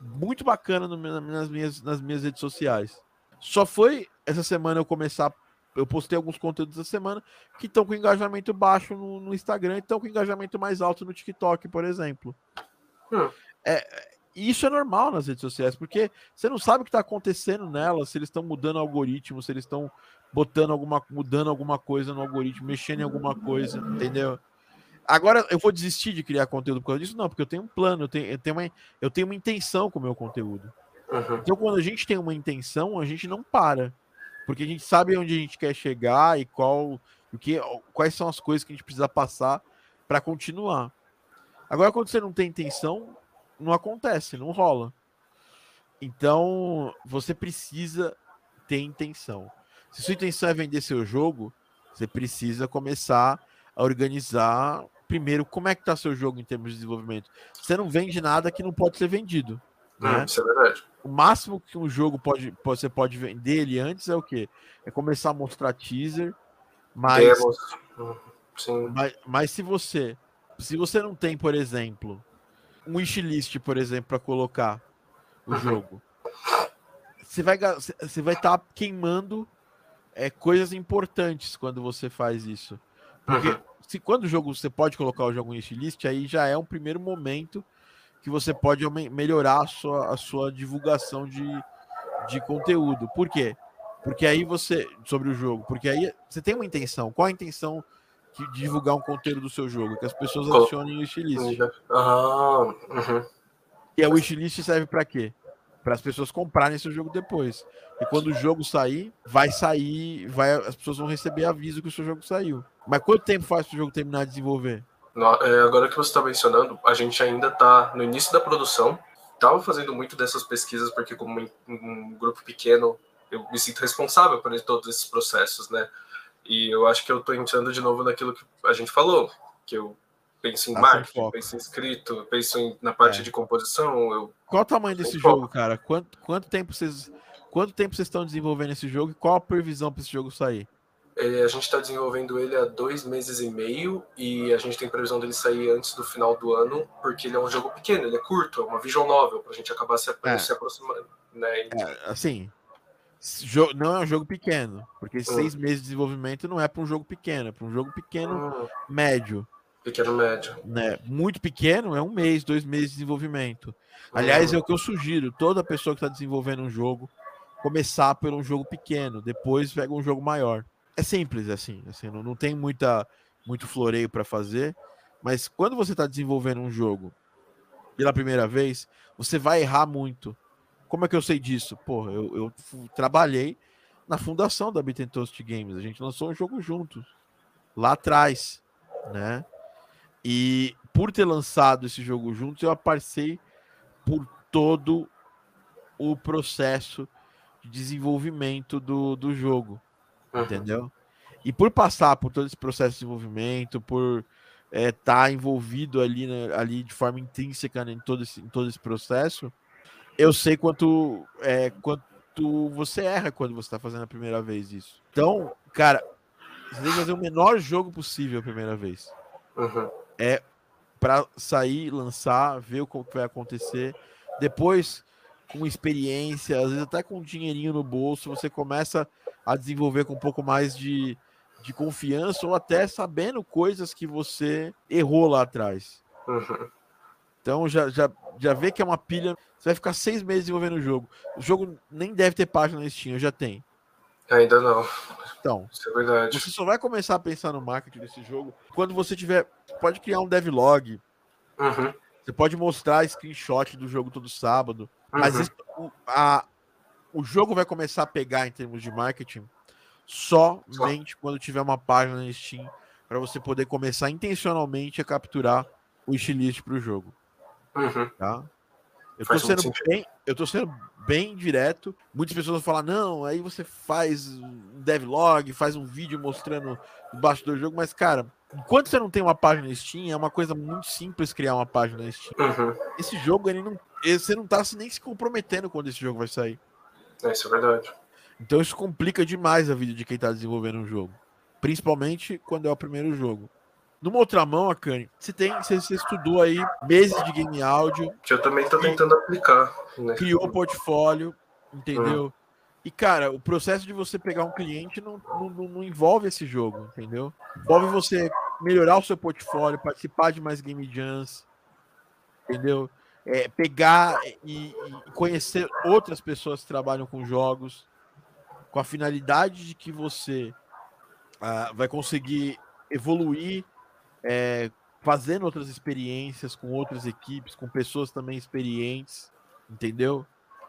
muito bacana no, nas, minhas, nas minhas redes sociais. Só foi essa semana eu começar. Eu postei alguns conteúdos essa semana que estão com engajamento baixo no, no Instagram e estão com engajamento mais alto no TikTok, por exemplo. Hum. É, isso é normal nas redes sociais, porque você não sabe o que está acontecendo nelas, se eles estão mudando o algoritmo, se eles estão botando alguma, mudando alguma coisa no algoritmo, mexendo em alguma coisa, entendeu? Agora eu vou desistir de criar conteúdo por causa disso? Não, porque eu tenho um plano, eu tenho, eu tenho, uma, eu tenho uma intenção com o meu conteúdo. Uhum. Então, quando a gente tem uma intenção, a gente não para. Porque a gente sabe onde a gente quer chegar e qual, o que, quais são as coisas que a gente precisa passar para continuar. Agora, quando você não tem intenção, não acontece, não rola. Então, você precisa ter intenção. Se sua intenção é vender seu jogo, você precisa começar a organizar primeiro como é que está seu jogo em termos de desenvolvimento. Você não vende nada que não pode ser vendido. Né? Hum, isso é verdade. O máximo que um jogo pode, você pode vender ele antes é o quê? É começar a mostrar teaser, mas, mas, mas se você se você não tem, por exemplo, um wishlist, por exemplo, para colocar o jogo, você vai você vai estar tá queimando é, coisas importantes quando você faz isso. Porque se quando o jogo você pode colocar o jogo em wishlist, aí já é um primeiro momento que você pode melhorar a sua, a sua divulgação de, de conteúdo. Por quê? Porque aí você. Sobre o jogo. Porque aí você tem uma intenção. Qual a intenção de divulgar um conteúdo do seu jogo? Que as pessoas adicionem o wishlist. Ah, uhum. E a wishlist serve para quê? Para as pessoas comprarem seu jogo depois. E quando o jogo sair, vai sair, vai, as pessoas vão receber aviso que o seu jogo saiu. Mas quanto tempo faz para o jogo terminar de desenvolver? É, agora que você está mencionando, a gente ainda está no início da produção. Estava fazendo muito dessas pesquisas porque, como um grupo pequeno, eu me sinto responsável por todos esses processos, né? E eu acho que eu estou entrando de novo naquilo que a gente falou, que eu penso em tá marketing, penso em escrito, penso em, na parte é. de composição. Eu... Qual o tamanho desse jogo, cara? Quanto, quanto tempo vocês quanto tempo vocês estão desenvolvendo esse jogo e qual a previsão para esse jogo sair? É, a gente está desenvolvendo ele há dois meses e meio e a gente tem previsão dele sair antes do final do ano, porque ele é um jogo pequeno, ele é curto, é uma visual novel, para a gente acabar se, é. se aproximando. Né? É, assim, não é um jogo pequeno, porque hum. seis meses de desenvolvimento não é para um jogo pequeno, é para um jogo pequeno hum. médio. Pequeno médio. Né? Muito pequeno é um mês, dois meses de desenvolvimento. Aliás, hum. é o que eu sugiro: toda pessoa que está desenvolvendo um jogo começar por um jogo pequeno, depois pega um jogo maior é simples assim, assim não, não tem muita muito floreio para fazer, mas quando você está desenvolvendo um jogo pela primeira vez, você vai errar muito. Como é que eu sei disso? Pô, eu, eu trabalhei na fundação da Beat Toast Games, a gente lançou um jogo juntos lá atrás, né? E por ter lançado esse jogo juntos, eu passei por todo o processo de desenvolvimento do, do jogo uhum. entendeu? E por passar por todo esse processo de desenvolvimento, por estar é, tá envolvido ali, né, ali de forma intrínseca né, em, todo esse, em todo esse processo, eu sei quanto, é, quanto você erra quando você está fazendo a primeira vez isso. Então, cara, você tem que fazer o menor jogo possível a primeira vez. Uhum. É para sair, lançar, ver o que vai acontecer. Depois, com experiência, às vezes até com um dinheirinho no bolso, você começa a desenvolver com um pouco mais de, de confiança ou até sabendo coisas que você errou lá atrás. Uhum. Então já, já, já vê que é uma pilha. Você vai ficar seis meses desenvolvendo o jogo. O jogo nem deve ter página na Steam, já tem. Ainda não. Então, Isso é verdade. você só vai começar a pensar no marketing desse jogo quando você tiver. Pode criar um devlog. Uhum. Você pode mostrar screenshot do jogo todo sábado. Mas Uhum. esse- o, a- o jogo vai começar a pegar em termos de marketing somente quando tiver uma página na Steam para você poder começar intencionalmente a capturar o wishlist para o jogo. Uhum. Tá? Eu muito sendo sentido. bem, eu tô sendo bem direto. Muitas pessoas vão falar, não, aí você faz um devlog, faz um vídeo mostrando o bastidor do jogo, mas, cara, enquanto você não tem uma página na Steam, é uma coisa muito simples criar uma página na Steam. Uhum. Esse jogo, ele não. Você não tá se- nem se comprometendo quando esse jogo vai sair. É, isso é verdade. Então isso complica demais a vida de quem tá desenvolvendo um jogo. Principalmente quando é o primeiro jogo. Numa outra mão, Akane, você tem. Você, você estudou aí meses de game áudio, Que eu também tô tentando aplicar. Né? criou portfólio, entendeu? E, cara, o processo de você pegar um cliente não, não, não- não envolve esse jogo, entendeu? Envolve você melhorar o seu portfólio, participar de mais game jams, entendeu? É, pegar e, e conhecer outras pessoas que trabalham com jogos, com a finalidade de que você ah, vai conseguir evoluir é, fazendo outras experiências com outras equipes, com pessoas também experientes, entendeu?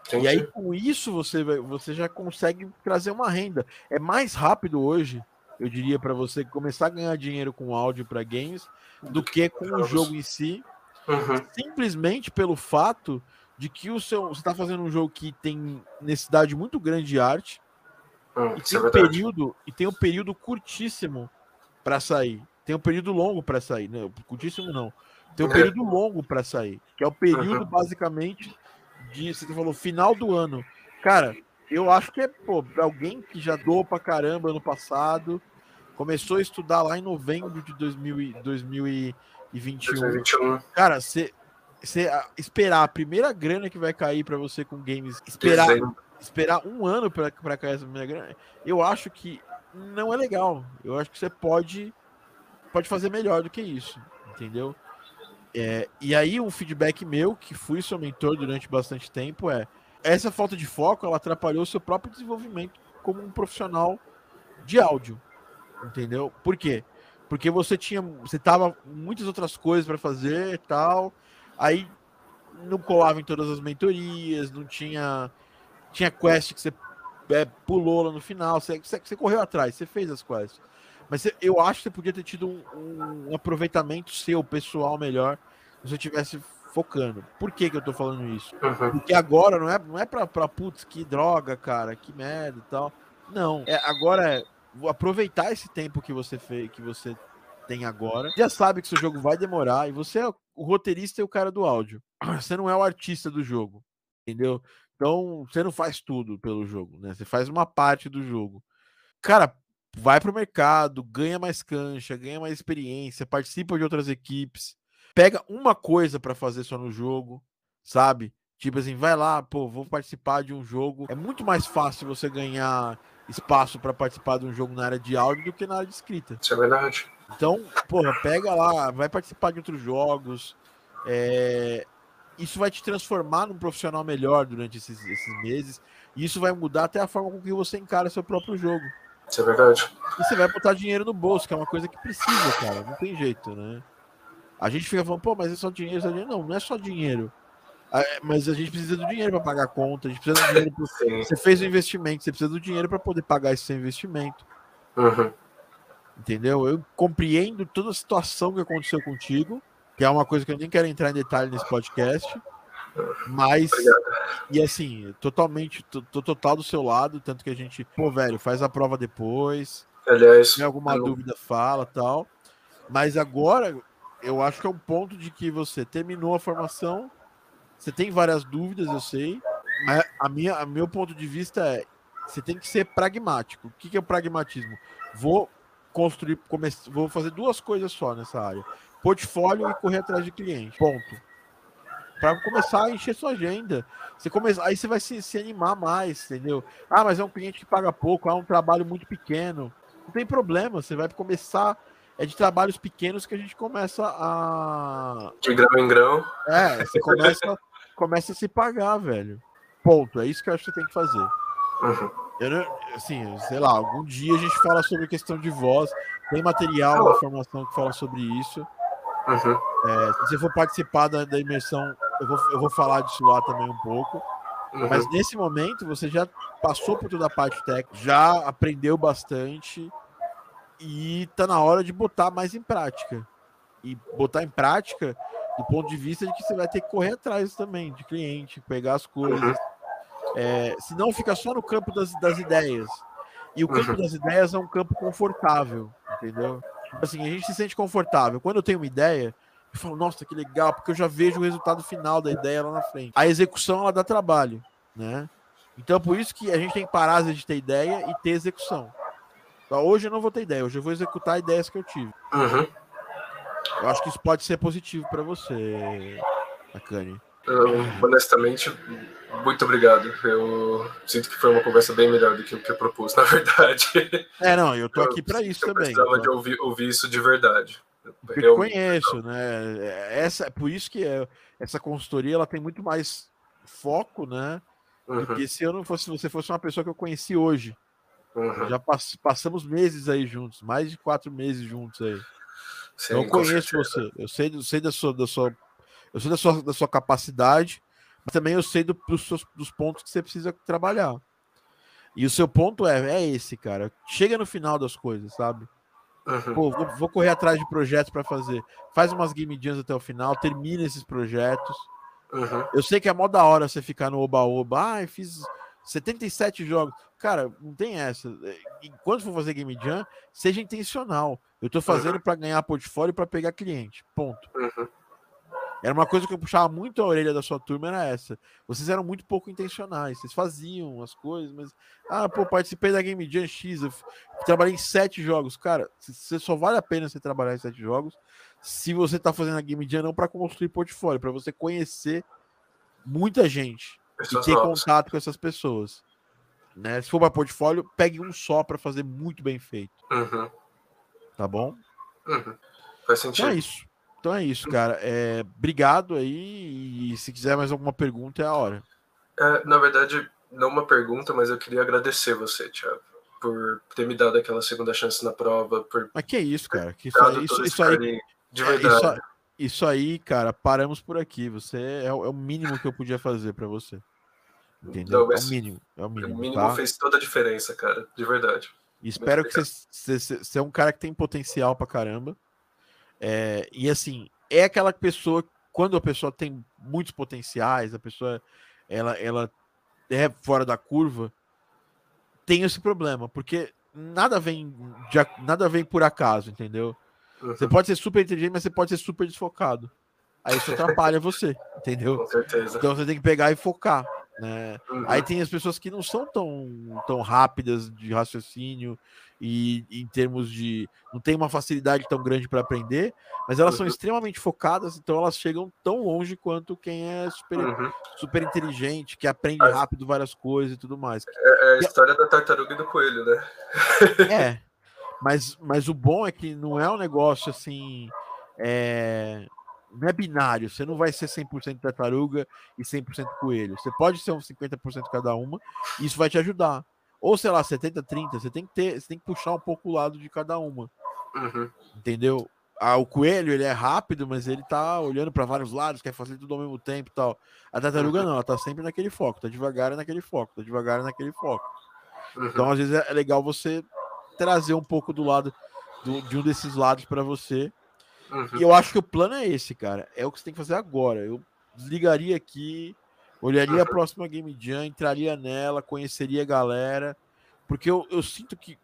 Entendi. E aí, com isso, você, vai, você já consegue trazer uma renda. É mais rápido hoje, eu diria para você, começar a ganhar dinheiro com áudio para games do que com o jogo em si, Uhum. simplesmente pelo fato de que o seu, você está fazendo um jogo que tem necessidade muito grande de arte Hum, e tem é um período e tem um período curtíssimo para sair. Tem um período longo para sair, não, curtíssimo não. Tem um É. período longo para sair, que é o período basicamente de você falou final do ano. Cara, eu acho que é, pô, alguém que já doou pra caramba ano passado, começou a estudar lá em novembro de 2000 e- 2021. 2021. Cara, você esperar a primeira grana que vai cair pra você com games, esperar Dezembro. esperar um ano pra cair essa primeira grana, eu acho que não é legal. Eu acho que você pode pode fazer melhor do que isso, entendeu? É, e aí um feedback meu, que fui seu mentor durante bastante tempo, é essa falta de foco, ela atrapalhou o seu próprio desenvolvimento como um profissional de áudio, entendeu? Por quê? Porque você tinha, você tava muitas outras coisas para fazer, tal, aí não colava em todas as mentorias, não tinha tinha quest que você é, pulou lá no final, você, você, você correu atrás, você fez as quests. Mas eu acho que você podia ter tido um, um aproveitamento seu, pessoal, melhor, se você tivesse focando. Por que, que eu tô falando isso? Uhum. Porque agora não é, não é pra, pra putz, que droga, cara, que merda e tal. Não, é, agora é aproveitar esse tempo que você fez, que você tem agora. Já sabe que seu jogo vai demorar e você é o roteirista e o cara do áudio. Você não é o artista do jogo, entendeu? Então, você não faz tudo pelo jogo, né? Você faz uma parte do jogo. Cara, vai pro mercado, ganha mais cancha, ganha mais experiência, participa de outras equipes, pega uma coisa pra fazer só no jogo, sabe? Tipo assim, vai lá, pô, vou participar de um jogo. É muito mais fácil você ganhar espaço pra participar de um jogo na área de áudio do que na área de escrita. Isso é verdade. Então, porra, pega lá, vai participar de outros jogos. é, Isso vai te transformar num profissional melhor durante esses, esses meses. E isso vai mudar até a forma com que você encara seu próprio jogo. Isso é verdade. E você vai botar dinheiro no bolso, que é uma coisa que precisa, cara. Não tem jeito, né? A gente fica falando, pô, mas é só dinheiro, só dinheiro. Não, não é só dinheiro. Ah, é, Mas a gente precisa do dinheiro para pagar a conta, a gente precisa do dinheiro. Pro... Você fez um investimento, você precisa do dinheiro para poder pagar esse seu investimento. Uhum. Entendeu? Eu compreendo toda a situação que aconteceu contigo, que é uma coisa que eu nem quero entrar em detalhe nesse podcast. Mas, e assim, totalmente, tô, tô total do seu lado, tanto que a gente, pô, velho, faz a prova depois, Aliás, se tem alguma eu- dúvida, fala tal. Mas agora, eu acho que é um ponto de que você terminou a formação, você tem várias dúvidas, eu sei, mas a minha, a meu ponto de vista é, você tem que ser pragmático. O que, que é o pragmatismo? Vou construir, comece, vou fazer duas coisas só nessa área: portfólio e correr atrás de cliente. Ponto. Para começar a encher sua agenda. Você começa, aí você vai se, se animar mais, entendeu? Ah, mas é um cliente que paga pouco, é um trabalho muito pequeno. Não tem problema, você vai começar. É de trabalhos pequenos que a gente começa a. De grão em grão. É, você começa, começa a se pagar, velho. Ponto. É isso que eu acho que você tem que fazer. Uhum. Eu, assim, sei lá, algum dia a gente fala sobre questão de voz. Tem material, uma formação que fala sobre isso. Uhum. É, se você for participar da, da, imersão, eu vou, eu vou falar disso lá também um pouco. Uhum. Mas nesse momento você já passou por toda a parte técnica, já aprendeu bastante e tá na hora de botar mais em prática. E botar em prática do ponto de vista de que você vai ter que correr atrás também de cliente, pegar as coisas. Uhum. É, senão fica só no campo das, das ideias. E o campo uhum. das ideias é um campo confortável, entendeu? Assim, a gente se sente confortável. Quando eu tenho uma ideia, eu falo, nossa, que legal, porque eu já vejo o resultado final da ideia lá na frente. A execução, ela dá trabalho, né? Então, por isso que a gente tem que parar de ter ideia e ter execução. Então, hoje eu não vou ter ideia, hoje eu vou executar ideias que eu tive. Uhum. Eu acho que isso pode ser positivo para você, Akane. honestamente, muito obrigado. Eu sinto que foi uma conversa bem melhor do que o que eu propus, na verdade. É, não, eu tô aqui para isso eu também. Eu precisava então. de ouvir, ouvir isso de verdade. Porque eu conheço, né? Essa, por isso que é, essa consultoria ela tem muito mais foco, né? Uhum. Do que se eu não fosse, você fosse uma pessoa que eu conheci hoje. Uhum. Já pass, passamos meses aí juntos, mais de quatro meses juntos aí. Sim, eu conheço você, eu sei, eu sei da sua, da sua, eu sei da sua, da sua capacidade, mas também eu sei do, dos, dos pontos que você precisa trabalhar. E o seu ponto é, é esse, cara. Chega no final das coisas, sabe? Uhum. Pô, vou, vou, correr atrás de projetos para fazer. Faz umas game jams até o final, termina esses projetos. Uhum. Eu sei que é mó da hora você ficar no oba-oba. Ah, fiz 77 jogos. Cara, não tem essa. Enquanto for fazer game jam, seja intencional. Eu tô fazendo uhum. para ganhar portfólio e para pegar cliente. Ponto. Uhum. Era uma coisa que eu puxava muito a orelha da sua turma, era essa. Vocês eram muito pouco intencionais, vocês faziam as coisas, mas. Ah, pô, participei da Game Jam X, eu trabalhei em sete jogos. Cara, você só vale a pena você trabalhar em sete jogos se você tá fazendo a Game Jam não para construir portfólio, para você conhecer muita gente Pessoas e ter novas. contato com essas pessoas. Né? Se for para portfólio, pegue um só para fazer muito bem feito. Uhum. Tá bom? Uhum. Faz sentido. Então é isso. Então é isso, cara. É, obrigado aí. E se quiser mais alguma pergunta, é a hora. É, na verdade, não uma pergunta, mas eu queria agradecer você, Thiago, por ter me dado aquela segunda chance na prova. Por mas que é isso, cara. Que isso, aí, isso, isso aí. De verdade. É, isso, isso, aí, cara, paramos por aqui. Você é, é o mínimo que eu podia fazer para você. Entendeu? Não, é o mínimo. É o mínimo, o mínimo tá? fez toda a diferença, cara. De verdade. E espero que você, você, você é um cara que tem potencial pra caramba. É, e assim, é aquela pessoa, quando a pessoa tem muitos potenciais, a pessoa ela, ela é fora da curva, tem esse problema, porque nada vem, de, nada vem por acaso, entendeu? Você pode ser super inteligente, mas você pode ser super desfocado. Aí isso atrapalha você, entendeu? Com certeza. Então você tem que pegar e focar. Né? Uhum. Aí tem as pessoas que não são tão, tão rápidas de raciocínio e em termos de não tem uma facilidade tão grande para aprender, mas elas uhum. são extremamente focadas, então elas chegam tão longe quanto quem é super, uhum. super inteligente, que aprende rápido várias coisas e tudo mais. É, é a história da tartaruga e do coelho, né? é. Mas, mas o bom é que não é um negócio assim. É, não é binário, você não vai ser 100% tartaruga e 100% coelho. Você pode ser uns 50% cada uma, e isso vai te ajudar. Ou sei lá, 70 30, você tem que ter, você tem que puxar um pouco o lado de cada uma. Uhum. Entendeu? Ah, o coelho, ele é rápido, mas ele tá olhando para vários lados, quer fazer tudo ao mesmo tempo e tal. A tartaruga uhum. não, ela tá sempre naquele foco, tá devagar naquele foco, tá devagar naquele foco. Uhum. Então, às vezes é legal você trazer um pouco do lado do, de um desses lados para você Uhum. E eu acho que o plano é esse, cara. É o que você tem que fazer agora. Eu desligaria aqui, olharia uhum. a próxima Game Jam, entraria nela, conheceria a galera. Porque eu, eu sinto que,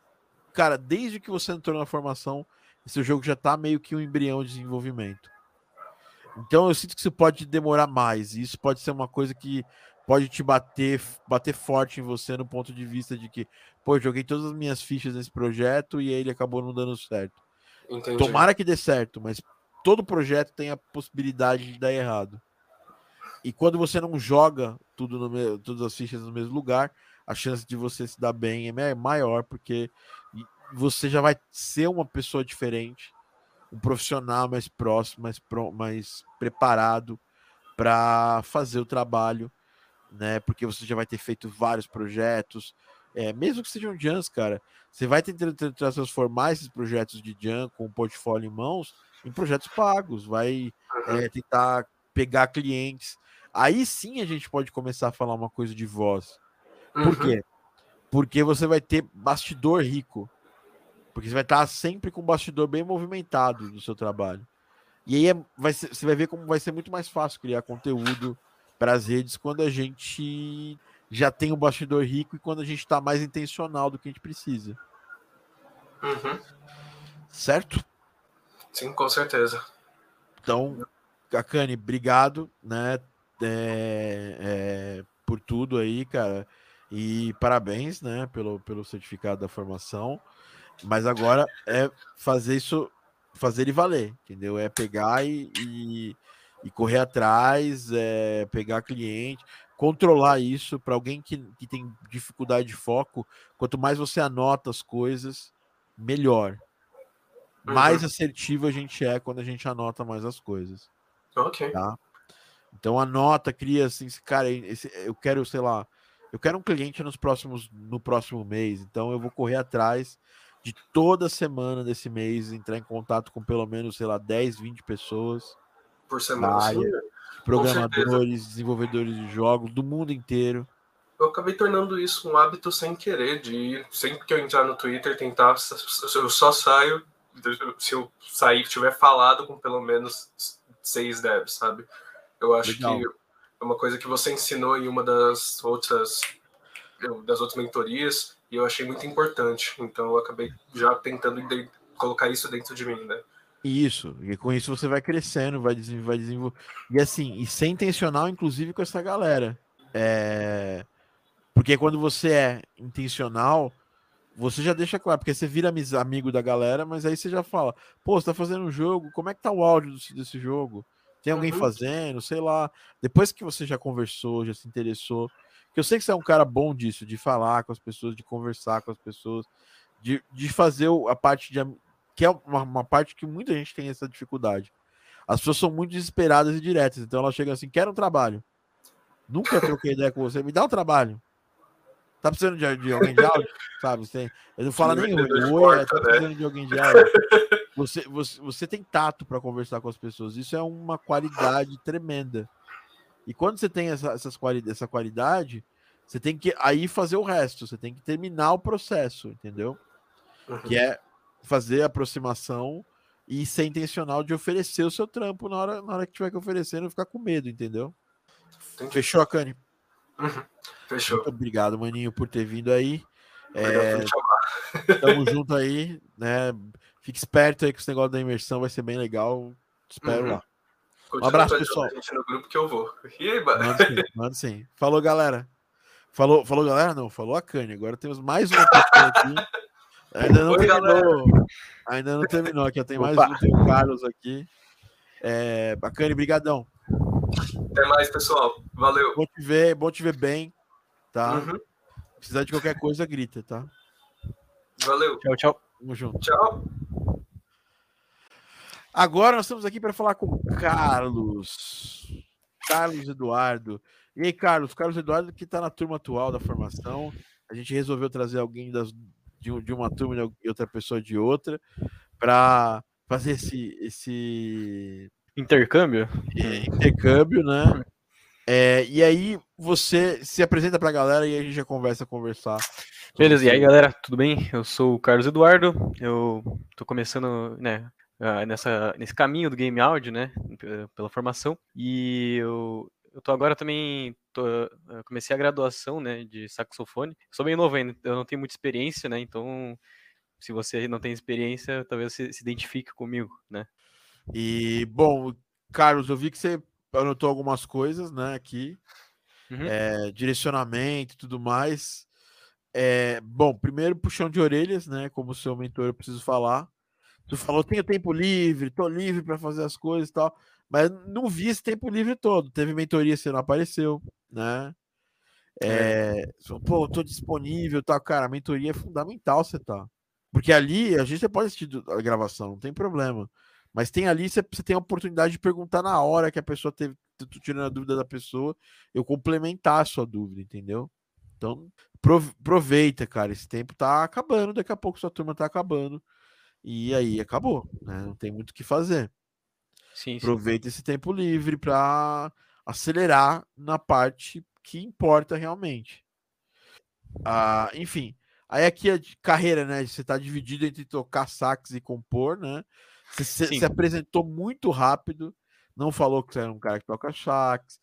cara, desde que você entrou na formação, esse jogo já tá meio que um embrião de desenvolvimento. Então eu sinto que isso pode demorar mais. E isso pode ser uma coisa que pode te bater, bater forte em você no ponto de vista de que, pô, joguei todas as minhas fichas nesse projeto e ele acabou não dando certo. Entendi. Tomara que dê certo, mas todo projeto tem a possibilidade de dar errado. E quando você não joga tudo no, todas as fichas no mesmo lugar, a chance de você se dar bem é maior, porque você já vai ser uma pessoa diferente, um profissional mais próximo, mais, pro, mais preparado para fazer o trabalho, né? Porque você já vai ter feito vários projetos, é, mesmo que sejam jams, cara. Você vai tentar transformar esses projetos de jam com o portfólio em mãos em projetos pagos, vai é, tentar pegar clientes. Aí sim a gente pode começar a falar uma coisa de voz. Por uhum. quê? Porque você vai ter bastidor rico. Porque você vai estar sempre com o bastidor bem movimentado do seu trabalho. E aí é, vai ser, você vai ver como vai ser muito mais fácil criar conteúdo para as redes quando a gente já tem o um bastidor rico e quando a gente está mais intencional do que a gente precisa. Uhum. Certo? Sim, com certeza. Então, Kakane, obrigado, né? É, é, por tudo aí, cara. E parabéns, né, pelo, pelo certificado da formação. Mas agora é fazer isso, fazer e valer, entendeu? É pegar e, e, e correr atrás, é pegar cliente, controlar isso para alguém que, que tem dificuldade de foco. Quanto mais você anota as coisas, melhor. Mais uhum. assertivo a gente é quando a gente anota mais as coisas. Ok. Tá? Então anota, cria assim, cara, esse, eu quero, sei lá, eu quero um cliente nos próximos, no próximo mês, então eu vou correr atrás de toda semana desse mês, entrar em contato com pelo menos, sei lá, 10, 20 pessoas. Por semana, sim. Programadores, desenvolvedores de jogos do mundo inteiro. Eu acabei tornando isso um hábito sem querer, de sempre que eu entrar no Twitter, tentar. Eu só saio se eu sair tiver falado com pelo menos seis devs, sabe? Eu acho Legal. que é uma coisa que você ensinou em uma das outras das outras mentorias e eu achei muito importante. Então eu acabei já tentando colocar isso dentro de mim, né? Isso, e com isso você vai crescendo, vai vai desenvolver. E assim, e ser intencional, inclusive, com essa galera. É... Porque quando você é intencional, você já deixa claro, porque você vira amigo da galera, mas aí você já fala, pô, você tá fazendo um jogo, como é que tá o áudio desse jogo? Tem alguém uhum. fazendo, sei lá. Depois que você já conversou, já se interessou, que eu sei que você é um cara bom disso, de falar com as pessoas, de conversar com as pessoas, de, de fazer a parte de que é uma, uma parte que muita gente tem essa dificuldade. As pessoas são muito desesperadas e diretas, então elas chegam assim, quero um trabalho. Nunca troquei ideia com você, me dá um trabalho. Tá precisando de, de alguém de áudio? Sabe? Você, ele não fala nem oi, tá né? precisando de alguém de áudio. Você, você, você tem tato para conversar com as pessoas. Isso é uma qualidade tremenda. E quando você tem essa, essas quali essa qualidade, você tem que aí fazer o resto. Você tem que terminar o processo, entendeu? Uhum. Que é fazer a aproximação e ser intencional de oferecer o seu trampo na hora, na hora que tiver que oferecer, não ficar com medo, entendeu? Entendi. Fechou, Cani? Uhum. Fechou. Muito obrigado, maninho, por ter vindo aí. É, tamo junto aí, né? Fique esperto aí que esse negócio da imersão vai ser bem legal. Espero uhum. lá. Continua um abraço, pessoal. A gente no grupo que eu vou. Aí, mano? Manda sim, sim. Falou, galera. Falou, falou, galera? Não, falou a Kanye. Agora temos mais uma aqui. Ainda não Oi, terminou. Galera. Ainda não terminou. Aqui tem mais um, Carlos aqui. É, bacana, brigadão. Até mais, pessoal. Valeu. Bom te ver, bom te ver bem, tá? Uhum. Precisar de qualquer coisa, grita, tá? Valeu. Tchau, tchau. Tamo junto. Tchau. Agora nós estamos aqui para falar com o Carlos. Carlos Eduardo. E aí, Carlos? Carlos Eduardo que está na turma atual da formação. A gente resolveu trazer alguém das, de, de uma turma e outra pessoa de outra para fazer esse, esse intercâmbio. É, intercâmbio, né? É, e aí você se apresenta para a galera e a gente já conversa conversar. Beleza, e aí galera, tudo bem? Eu sou o Carlos Eduardo, eu tô começando, né, nessa, nesse caminho do game audio, né, pela formação, e eu, eu tô agora também, tô, eu comecei a graduação, né, de saxofone, sou bem novo ainda, eu não tenho muita experiência, né, então se você não tem experiência, talvez você se identifique comigo, né. E, bom, Carlos, eu vi que você anotou algumas coisas, né, aqui. Uhum. é, direcionamento e tudo mais. É, bom, primeiro puxão de orelhas, né? Como seu mentor, eu preciso falar. Tu falou, tenho tempo livre, tô livre para fazer as coisas e tal, mas não vi esse tempo livre todo. Teve mentoria, você não apareceu, né? É, pô, tô disponível, tá? Cara, a mentoria é fundamental você tá. Porque ali a gente pode assistir a gravação, não tem problema. Mas tem ali, você, você tem a oportunidade de perguntar na hora que a pessoa teve, tirando a dúvida da pessoa, eu complementar a sua dúvida, entendeu? Então, aproveita, cara. Esse tempo tá acabando, daqui a pouco sua turma tá acabando. E aí acabou, né? Não tem muito o que fazer. Sim, sim. Aproveita esse tempo livre para acelerar na parte que importa realmente. Ah, enfim, aí aqui a de carreira, né? Você está dividido entre tocar sax e compor, né? Você se, Sim. se apresentou muito rápido, não falou que você era um cara que toca sax,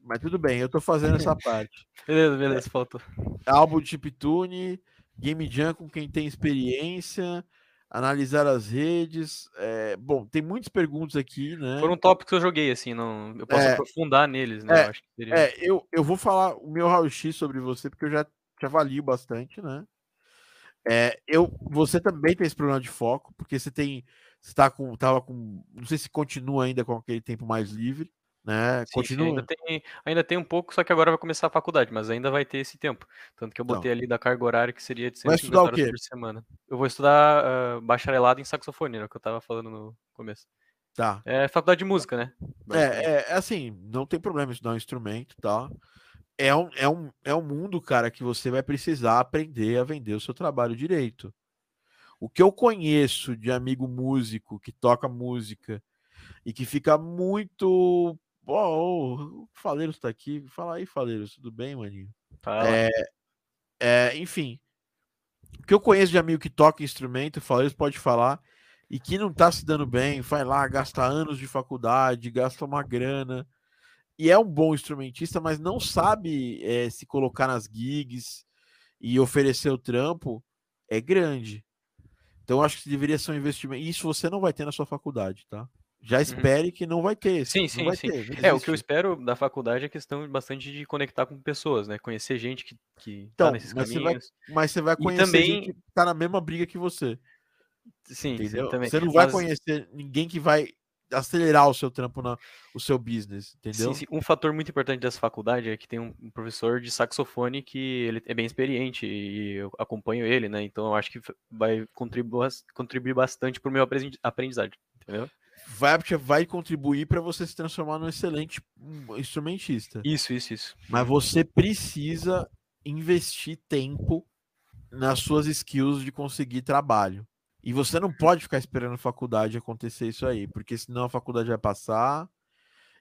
mas tudo bem, eu tô fazendo essa parte. Beleza, beleza, faltou. Álbum de chiptune, game jam com quem tem experiência, analisar as redes. é, bom, tem muitas perguntas aqui, né? Foram tópicos que eu joguei, assim, não, eu posso É. aprofundar neles, né? É, eu acho que seria... É, eu, eu vou falar o meu raio-x sobre você, porque eu já te avalio bastante, né? É, eu, você também tem esse problema de foco, porque você tem. Você tá com. Tava com. Não sei se continua ainda com aquele tempo mais livre, né? Sim, continua. ainda, tem, ainda tem um pouco, só que agora vai começar a faculdade, mas ainda vai ter esse tempo. Tanto que eu Então. botei ali da carga horária que seria de Vai 150 estudar o horas por semana. Eu vou estudar ah, bacharelado em saxofonia, né, que eu tava falando no começo. Tá. É faculdade de música, né? É, é, é assim, não tem problema estudar um instrumento, tá? É um, é, um, é um mundo, cara, que você vai precisar aprender a vender o seu trabalho direito. O que eu conheço de amigo músico que toca música e que fica muito. Ó, o Faleiros tá aqui. Fala aí, Faleiros, tudo bem, maninho? Fala. É, é, enfim, o que eu conheço de amigo que toca instrumento, Faleiros pode falar, e que não tá se dando bem, vai lá, gasta anos de faculdade, gasta uma grana, e é um bom instrumentista, mas não sabe eh, se colocar nas gigs e oferecer o trampo, é grande. Então, eu acho que deveria ser um investimento. Isso você não vai ter na sua faculdade, tá? Já espere que não vai ter. Uhum. Sim, sim, vai sim. ter, É, o que eu espero da faculdade é questão bastante de conectar com pessoas, né? Conhecer gente que, que Então, tá nesses mas você vai- caminhos. Mas você vai E conhecer também- gente que tá na mesma briga que você. Sim, sim, Entendeu? também. Você não vai Mas- conhecer ninguém que vai acelerar o seu trampo, na, o seu business, entendeu? Sim, sim. Um fator muito importante dessa faculdade é que tem um professor de saxofone que ele é bem experiente e eu acompanho ele, né? Então eu acho que vai contribuir, contribuir bastante pro meu aprendi- aprendizado, entendeu? Vai, vai contribuir para você se transformar num excelente instrumentista. Isso, isso, isso. Mas você precisa investir tempo nas suas skills de conseguir trabalho. E você não pode ficar esperando a faculdade acontecer isso aí, porque senão a faculdade vai passar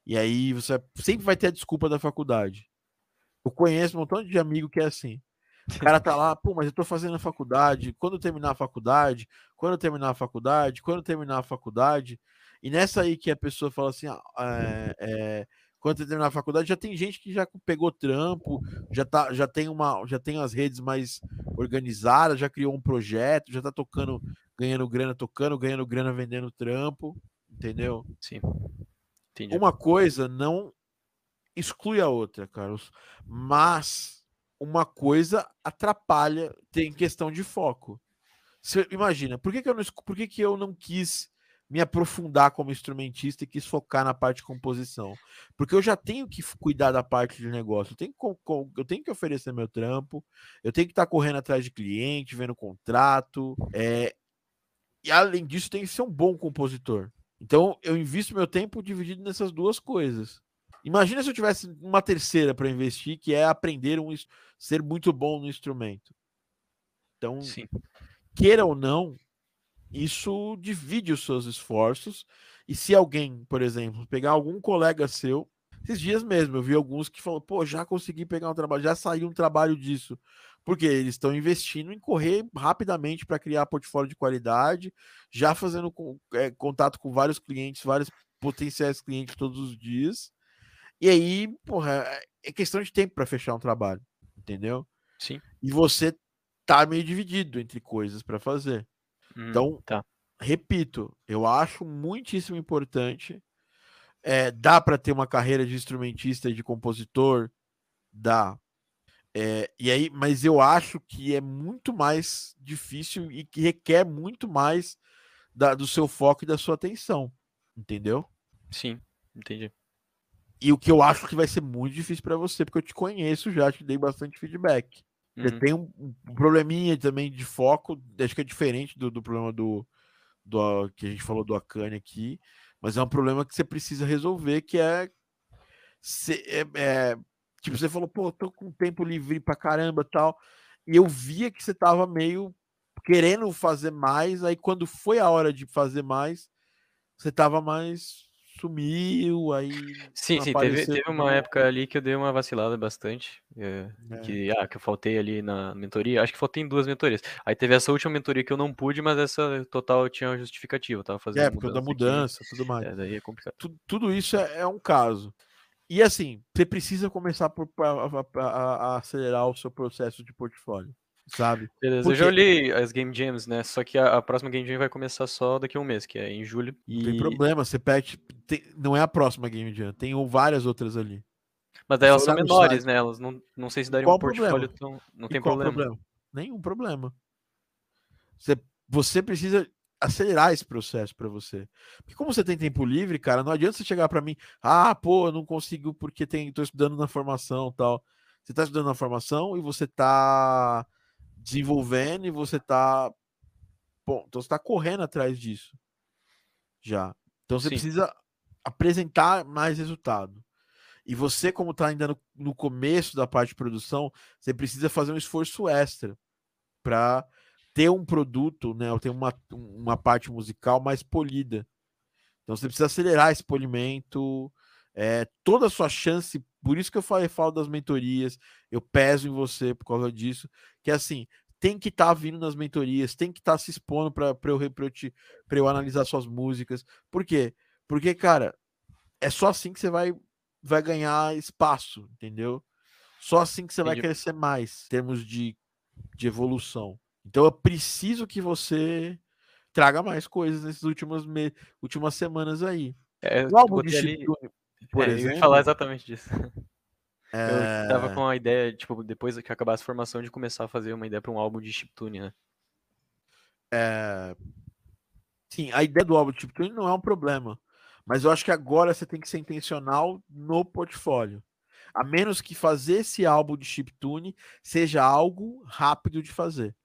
e aí você sempre vai ter a desculpa da faculdade. Eu conheço um montão de amigo que é assim. O cara tá lá, pô, mas eu tô fazendo a faculdade. Quando eu terminar a faculdade, quando eu terminar a faculdade, quando eu terminar a faculdade. E nessa aí que a pessoa fala assim, é, é, quando eu terminar a faculdade, já tem gente que já pegou trampo, já, tá, já tem uma, já tem as redes mais organizadas, já criou um projeto, já tá tocando, ganhando grana, tocando, ganhando grana, vendendo trampo, entendeu? Sim. Entendi. Uma coisa não exclui a outra, Carlos, mas uma coisa atrapalha, tem questão de foco. Você imagina, por que, que eu não, por que, que eu não quis me aprofundar como instrumentista e quis focar na parte de composição? Porque eu já tenho que cuidar da parte de negócio, eu tenho que, eu tenho que oferecer meu trampo, eu tenho que estar correndo atrás de cliente, vendo contrato, é, e além disso, tem que ser um bom compositor. Então, eu invisto meu tempo dividido nessas duas coisas. Imagina se eu tivesse uma terceira para investir, que é aprender um ser muito bom no instrumento. Então, Sim. queira ou não, isso divide os seus esforços. E se alguém, por exemplo, pegar algum colega seu, esses dias mesmo, eu vi alguns que falam, pô, já consegui pegar um trabalho, já saiu um trabalho disso. Porque eles estão investindo em correr rapidamente para criar portfólio de qualidade, já fazendo é, contato com vários clientes, vários potenciais clientes todos os dias. E aí, porra, é- é questão de tempo para fechar um trabalho, entendeu? Sim. E você tá meio dividido entre coisas para fazer. Hum, Então, tá. repito, eu acho muitíssimo importante. É, dá para ter uma carreira de instrumentista e de compositor Dá. É, e aí, mas eu acho que é muito mais difícil e que requer muito mais da, do seu foco e da sua atenção. Entendeu? Sim, entendi. E o que eu acho que vai ser muito difícil para você, porque eu te conheço já, te dei bastante feedback. Você Uhum. tem um, um probleminha também de foco, acho que é diferente do, do problema do, do que a gente falou do Akane aqui, mas é um problema que você precisa resolver, que é, se- é- é, tipo, você falou, pô, tô com tempo livre pra caramba tal, e eu via que você tava meio querendo fazer mais, aí quando foi a hora de fazer mais, você tava mais sumiu, aí Sim, sim, teve, teve uma época ali que eu dei uma vacilada bastante. é, né? que, ah, que eu faltei ali na mentoria. Acho que faltei em duas mentorias. Aí teve essa última mentoria que eu não pude, mas essa total tinha uma justificativa. Eu tava fazendo É, porque da aqui, mudança, tudo mais. é, daí é complicado. tu- tudo isso é, é um caso. E assim, você precisa começar por, pra- a, a- a acelerar o seu processo de portfólio, sabe? Beleza, Por eu já olhei as Game Jams, né? Só que a, a próxima Game Jam vai começar só daqui a um mês, que é em julho. Não tem E... problema, você pede. tem- não é a próxima Game Jam, tem várias outras ali. Mas daí elas Só são menores, né? Elas não, não sei se dariam Qual um o problema? portfólio tão. Não E tem o problema. Nenhum problema. Você, você precisa acelerar esse processo para você. Porque como você tem tempo livre, cara, não adianta você chegar para mim, ah, pô, eu não consigo porque tem, tô estudando na formação, tal. Você tá estudando na formação e você tá desenvolvendo e você tá bom, então você tá correndo atrás disso. Já. Então você Sim. precisa apresentar mais resultado. E você, como está ainda no, no começo da parte de produção, você precisa fazer um esforço extra para ter um produto, né? Ou ter uma, uma parte musical mais polida. Então você precisa acelerar esse polimento, é, toda a sua chance. Por isso que eu falei, falo das mentorias, eu peso em você por causa disso, que é assim, tem que estar vindo nas mentorias, tem que estar se expondo para eu, pra eu, te- pra eu analisar suas músicas. Por quê? Porque, cara, é só assim que você vai, vai ganhar espaço, entendeu? Só assim que você vai Entendi. crescer mais em termos de, de evolução. Então eu preciso que você traga mais coisas nessas últimas, me- últimas semanas aí. É, O álbum de ali- por é, eu exemplo, ia falar exatamente disso. é, Eu tava com a ideia, tipo, depois que acabasse a formação, de começar a fazer uma ideia pra um álbum de chiptune, né? é, Sim, a ideia do álbum de chiptune não é um problema. Mas eu acho que agora você tem que ser intencional no portfólio. A menos que fazer esse álbum de chiptune seja algo rápido de fazer.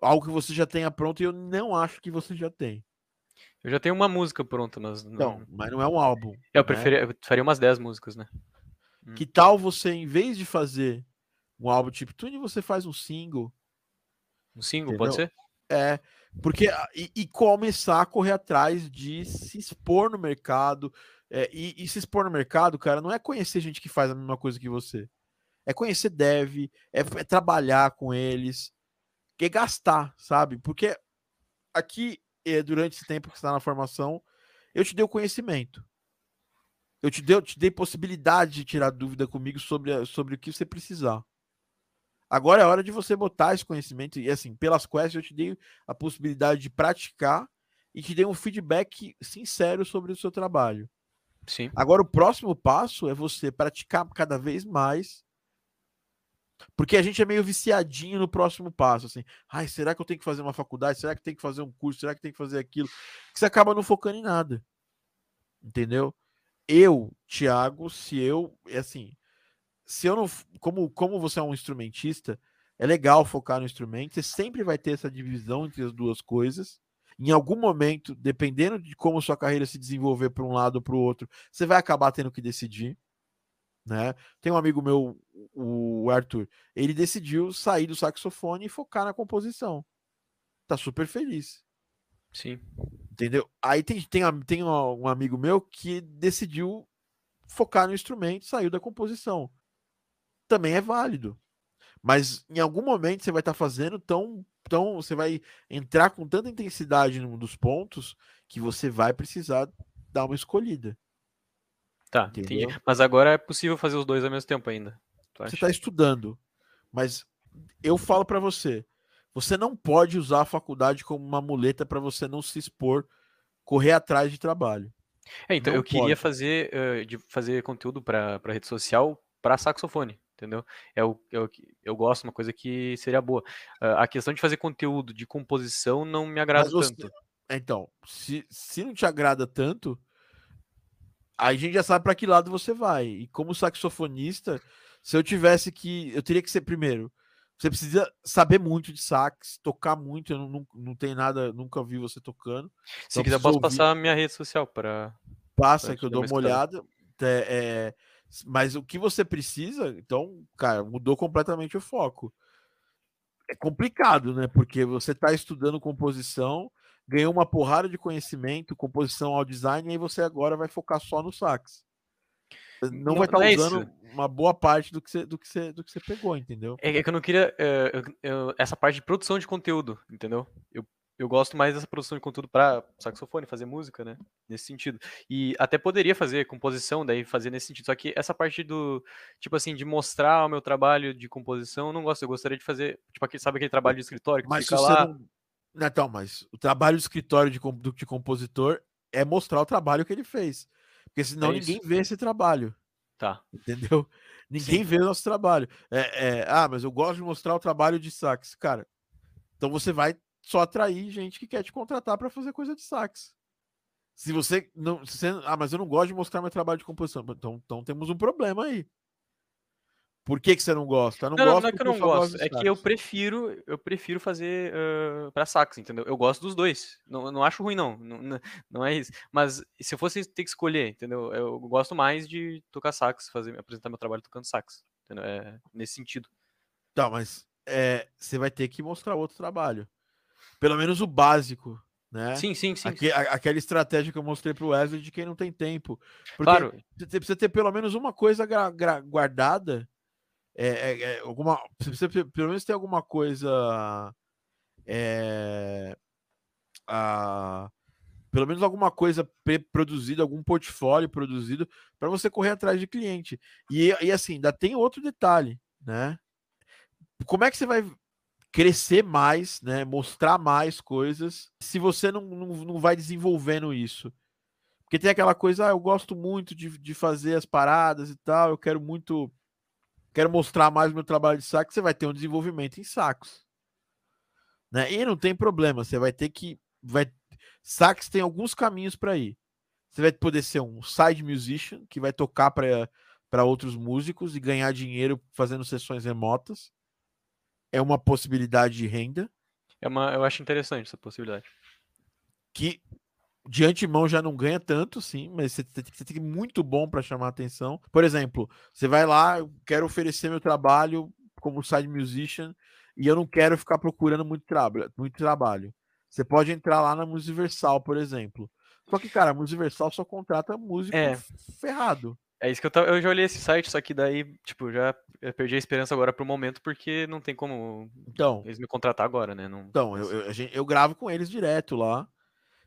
Algo que você já tenha pronto e eu não acho que você já tem. Eu já tenho uma música pronta, mas não... Então, mas não é um álbum. eu né? preferia, eu faria umas 10 músicas, né? Que tal você, em vez de fazer um álbum de chiptune, você faz um single? Um single, pode Entendeu? ser? É, porque a- e, e começar a correr atrás de se expor no mercado. é, e, e se expor no mercado, cara, não é conhecer gente que faz a mesma coisa que você. É conhecer dev, é, é trabalhar com eles, é gastar, sabe? Porque aqui, eh, durante esse tempo que está na formação, eu te dei o conhecimento. Eu te dei, eu te dei possibilidade de tirar dúvida comigo sobre, sobre o que você precisar. Agora é hora de você botar esse conhecimento. E assim, pelas quests eu te dei a possibilidade de praticar e te dei um feedback sincero sobre o seu trabalho. Sim. Agora o próximo passo é você praticar cada vez mais. Porque a gente é meio viciadinho no próximo passo, assim. Ai, será que eu tenho que fazer uma faculdade? Será que tem que fazer um curso? Será que tem que fazer aquilo? Que você acaba não focando em nada. Entendeu? Eu, Thiago, se eu, é assim, se eu não, como como você é um instrumentista, é legal focar no instrumento, você sempre vai ter essa divisão entre as duas coisas. Em algum momento, dependendo de como sua carreira se desenvolver para um lado ou para o outro, você vai acabar tendo que decidir, né? Tem um amigo meu, o Arthur, ele decidiu sair do saxofone e focar na composição. Tá super feliz. Sim. Entendeu? Aí tem, tem, tem um amigo meu que decidiu focar no instrumento, saiu da composição. Também é válido. Mas em algum momento você vai estar fazendo tão, tão. Você vai entrar com tanta intensidade num dos pontos que você vai precisar dar uma escolhida. Tá, Entendeu? entendi. Mas agora é possível fazer os dois ao mesmo tempo ainda. Você está estudando. Mas eu falo para você: você não pode usar a faculdade como uma muleta para você não se expor, correr atrás de trabalho. É, então não eu queria pode. fazer, eh, de fazer conteúdo pra rede social pra saxofone. entendeu? É o, é o que eu gosto, uma coisa que seria boa. Uh, a questão de fazer conteúdo de composição não me agrada você, tanto. Então, se, se não te agrada tanto, a gente já sabe para que lado você vai. E como saxofonista, se eu tivesse que. Eu teria que ser primeiro. Você precisa saber muito de sax, tocar muito. Eu não, não, não tenho nada, nunca vi você tocando. Se então, quiser, posso ouvir. passar a minha rede social para. Passa, pra que eu dou uma olhada. É, é, mas o que você precisa, então, cara, mudou completamente o foco. É complicado, né? Porque você está estudando composição, ganhou uma porrada de conhecimento, composição ao design, e aí você agora vai focar só no sax. Não, não vai estar tá é usando isso. uma boa parte do que, você, do, que você, do que você pegou, entendeu? É, é que eu não queria. É, eu, eu, essa parte de produção de conteúdo, entendeu? Eu eu gosto mais dessa produção de conteúdo para saxofone, fazer música, né? Nesse sentido. E até poderia fazer composição, daí fazer nesse sentido. Só que essa parte do, tipo assim, de mostrar o meu trabalho de composição, eu não gosto. Eu gostaria de fazer, tipo, aquele, sabe aquele trabalho de escritório que mas fica lá. Não... Então, mas o trabalho de escritório de, de compositor é mostrar o trabalho que ele fez. Porque senão é ninguém vê esse trabalho. Tá. Entendeu? Ninguém Sim. vê o nosso trabalho. É, é, ah, mas eu gosto de mostrar o trabalho de sax. Cara, então você vai só atrair gente que quer te contratar para fazer coisa de sax. Se você não. Se você, ah, mas eu não gosto de mostrar meu trabalho de composição. Então, então temos um problema aí. Por que, que você não gosta? não, não, não é que eu não gosto, é que eu prefiro, eu prefiro fazer uh, para sax, entendeu? Eu gosto dos dois. Não, não acho ruim, não. não. Não é isso. Mas se eu fosse ter que escolher, entendeu? Eu gosto mais de tocar sax, fazer, apresentar meu trabalho tocando sax. Entendeu? É, nesse sentido. Tá, mas é, você vai ter que mostrar outro trabalho pelo menos o básico, né? Sim, sim, sim. Aque, a, aquela estratégia que eu mostrei para o Wesley de quem não tem tempo. Porque claro. você precisa ter pelo menos uma coisa guardada. É, é, é, alguma, você pelo menos ter alguma coisa. É, a, pelo menos alguma coisa produzida, algum portfólio produzido para você correr atrás de cliente. E, e assim, ainda tem outro detalhe, né? Como é que você vai crescer mais, né? Mostrar mais coisas, se você não, não, não vai desenvolvendo isso. Porque tem aquela coisa, ah, eu gosto muito de, de fazer as paradas e tal, eu quero muito. Quero mostrar mais o meu trabalho de saco, você vai ter um desenvolvimento em sacos. Né? E não tem problema, você vai ter que. Vai, sax tem alguns caminhos para ir. Você vai poder ser um side musician, que vai tocar para outros músicos e ganhar dinheiro fazendo sessões remotas é uma possibilidade de renda. É uma, eu acho interessante essa possibilidade. Que de antemão já não ganha tanto, sim, mas você tem, que ser muito bom para chamar atenção. Por exemplo, você vai lá, eu quero oferecer meu trabalho como side musician e eu não quero ficar procurando muito, traba muito trabalho. Você pode entrar lá na Musiversal, por exemplo. Só que, cara, a Musiversal só contrata músico é. ferrado. É isso que eu tava. Eu já olhei esse site, só que daí, tipo, já perdi a esperança agora pro momento, porque não tem como então, eles me contratar agora, né? Não, então, eu, eu, eu, gravo com eles direto lá.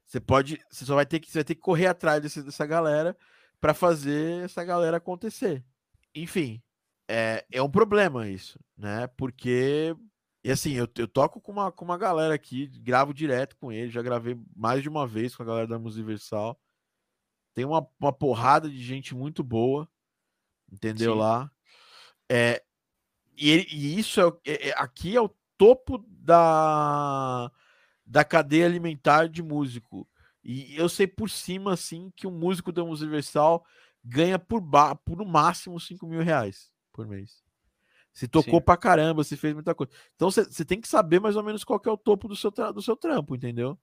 Você pode. Você só vai ter que, você vai ter que correr atrás desse, dessa galera para fazer essa galera acontecer. Enfim, é, é um problema isso, né? Porque. E assim, eu, eu toco com uma, com uma galera aqui, gravo direto com eles, já gravei mais de uma vez com a galera da Musiversal. Tem uma, uma porrada de gente muito boa, entendeu Sim. lá? É, e, e isso é, é, é, aqui é o topo da, da cadeia alimentar de músico. E eu sei por cima, assim, que um músico da Universal ganha por, ba por no máximo 5 mil reais por mês. Se tocou Sim. pra caramba, se fez muita coisa. Então você tem que saber mais ou menos qual é o topo do seu, do seu trampo, entendeu?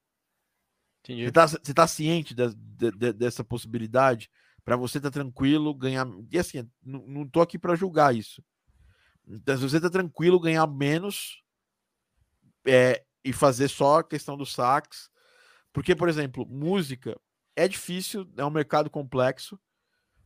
Você tá, tá ciente de, de, dessa possibilidade? Para você tá tranquilo, ganhar. E assim, não, não tô aqui para julgar isso. Então, se você tá tranquilo, ganhar menos é, e fazer só a questão do sax. Porque, por exemplo, música é difícil, é um mercado complexo,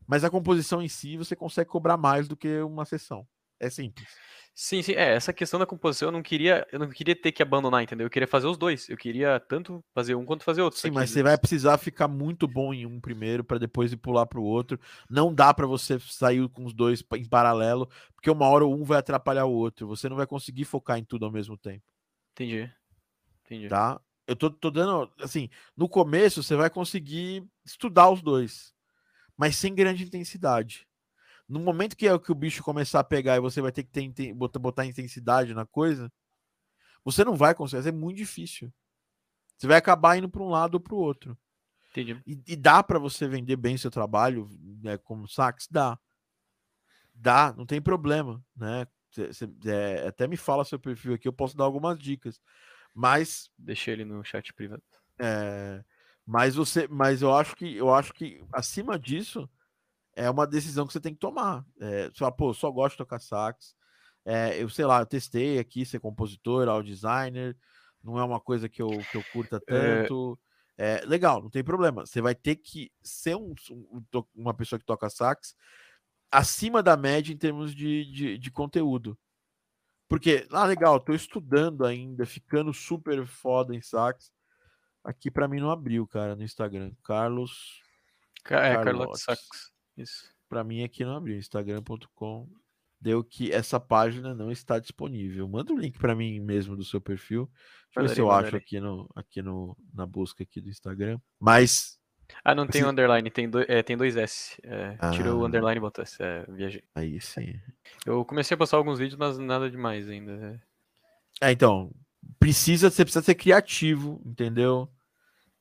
mas a composição em si você consegue cobrar mais do que uma sessão. É simples. Sim, sim. É, essa questão da composição eu não queria, eu não queria ter que abandonar, entendeu? Eu queria fazer os dois. Eu queria tanto fazer um quanto fazer outro. Sim, mas você vai precisar ficar muito bom em um primeiro para depois ir pular para o outro. Não dá para você sair com os dois em paralelo, porque uma hora um vai atrapalhar o outro. Você não vai conseguir focar em tudo ao mesmo tempo. Entendi. Entendi. Tá? Eu tô, tô dando, assim, no começo você vai conseguir estudar os dois, mas sem grande intensidade. No momento que é o que o bicho começar a pegar e você vai ter que ter, botar, botar intensidade na coisa, você não vai conseguir, é muito difícil. Você vai acabar indo para um lado ou para o outro. Entendi. E, e dá para você vender bem seu trabalho, né, como sax? Dá. Dá, não tem problema, né? Cê, é, até me fala seu perfil aqui, eu posso dar algumas dicas. Mas. Deixei ele no chat privado. É, mas você. Mas eu acho que eu acho que acima disso é uma decisão que você tem que tomar. É, você fala, pô, eu só gosto de tocar sax. É, eu sei lá, eu testei aqui ser compositor, audio designer, não é uma coisa que eu, que eu curta é. tanto. É... é legal, não tem problema. Você vai ter que ser um, um, uma pessoa que toca sax acima da média em termos de, de, de conteúdo. Porque, ah, legal, tô estudando ainda, ficando super foda em sax. Aqui para mim não abriu, cara, no Instagram. Carlos. É, Carlos Sax. Isso. Para mim aqui não abriu. Instagram.com. Deu que essa página não está disponível. Manda o um link para mim mesmo do seu perfil. Deixa eu ver se eu acho aqui, no, aqui no, na busca aqui do Instagram. Mas ah, não tem underline, tem, do, é, tem dois S. É, ah, tirou o underline e botou S. É, viajei. Aí sim. Eu comecei a postar alguns vídeos, mas nada demais ainda. É, então. Precisa, você precisa ser criativo, entendeu?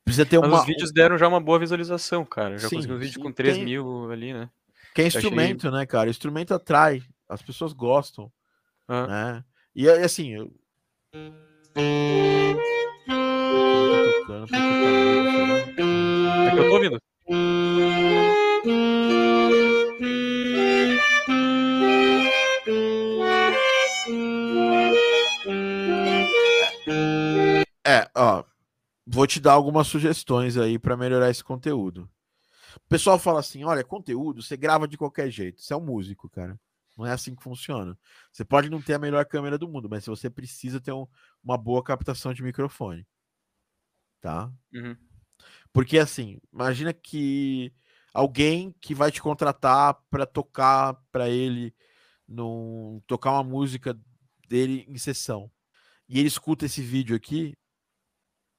Precisa ter mas uma. Os vídeos deram já uma boa visualização, cara. Já sim, consegui um vídeo sim, com 3 tem... mil ali, né? Que é instrumento, achei... né, cara? O instrumento atrai. As pessoas gostam. Ah. Né? E assim. Eu... vou te dar algumas sugestões aí para melhorar esse conteúdo. O pessoal fala assim: olha, conteúdo você grava de qualquer jeito. Você é um músico, cara. Não é assim que funciona. Você pode não ter a melhor câmera do mundo, mas você precisa ter um, uma boa captação de microfone. Tá? Uhum. Porque assim, imagina que alguém que vai te contratar para tocar para ele num, tocar uma música dele em sessão. E ele escuta esse vídeo aqui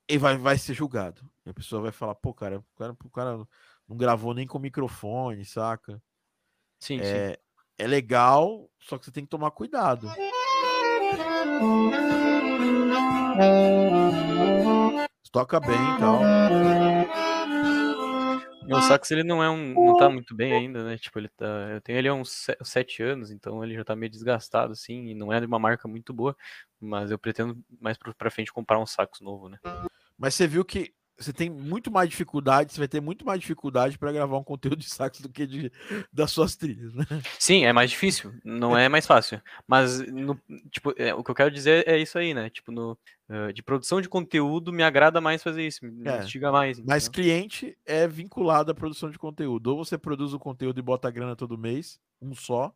e vai, vai ser julgado. E a pessoa vai falar, pô, cara, o cara, o cara não gravou nem com microfone, saca? Sim, é, sim. É legal, só que você tem que tomar cuidado. Toca bem e tal. Meu sax ele não é um, não tá muito bem ainda, né? Tipo, ele tá, eu tenho ele há uns sete anos, então ele já tá meio desgastado assim, e não é de uma marca muito boa, mas eu pretendo mais para frente comprar um sax novo, né? Mas você viu que você tem muito mais dificuldade, você vai ter muito mais dificuldade para gravar um conteúdo de sax do que de, das suas trilhas, né? Sim, é mais difícil, não é mais fácil. Mas, no, tipo, é, o que eu quero dizer é isso aí, né? Tipo, no, uh, de produção de conteúdo, me agrada mais fazer isso, me é, instiga mais. Entendeu? Mas cliente é vinculado à produção de conteúdo. Ou você produz o conteúdo e bota a grana todo mês, um só,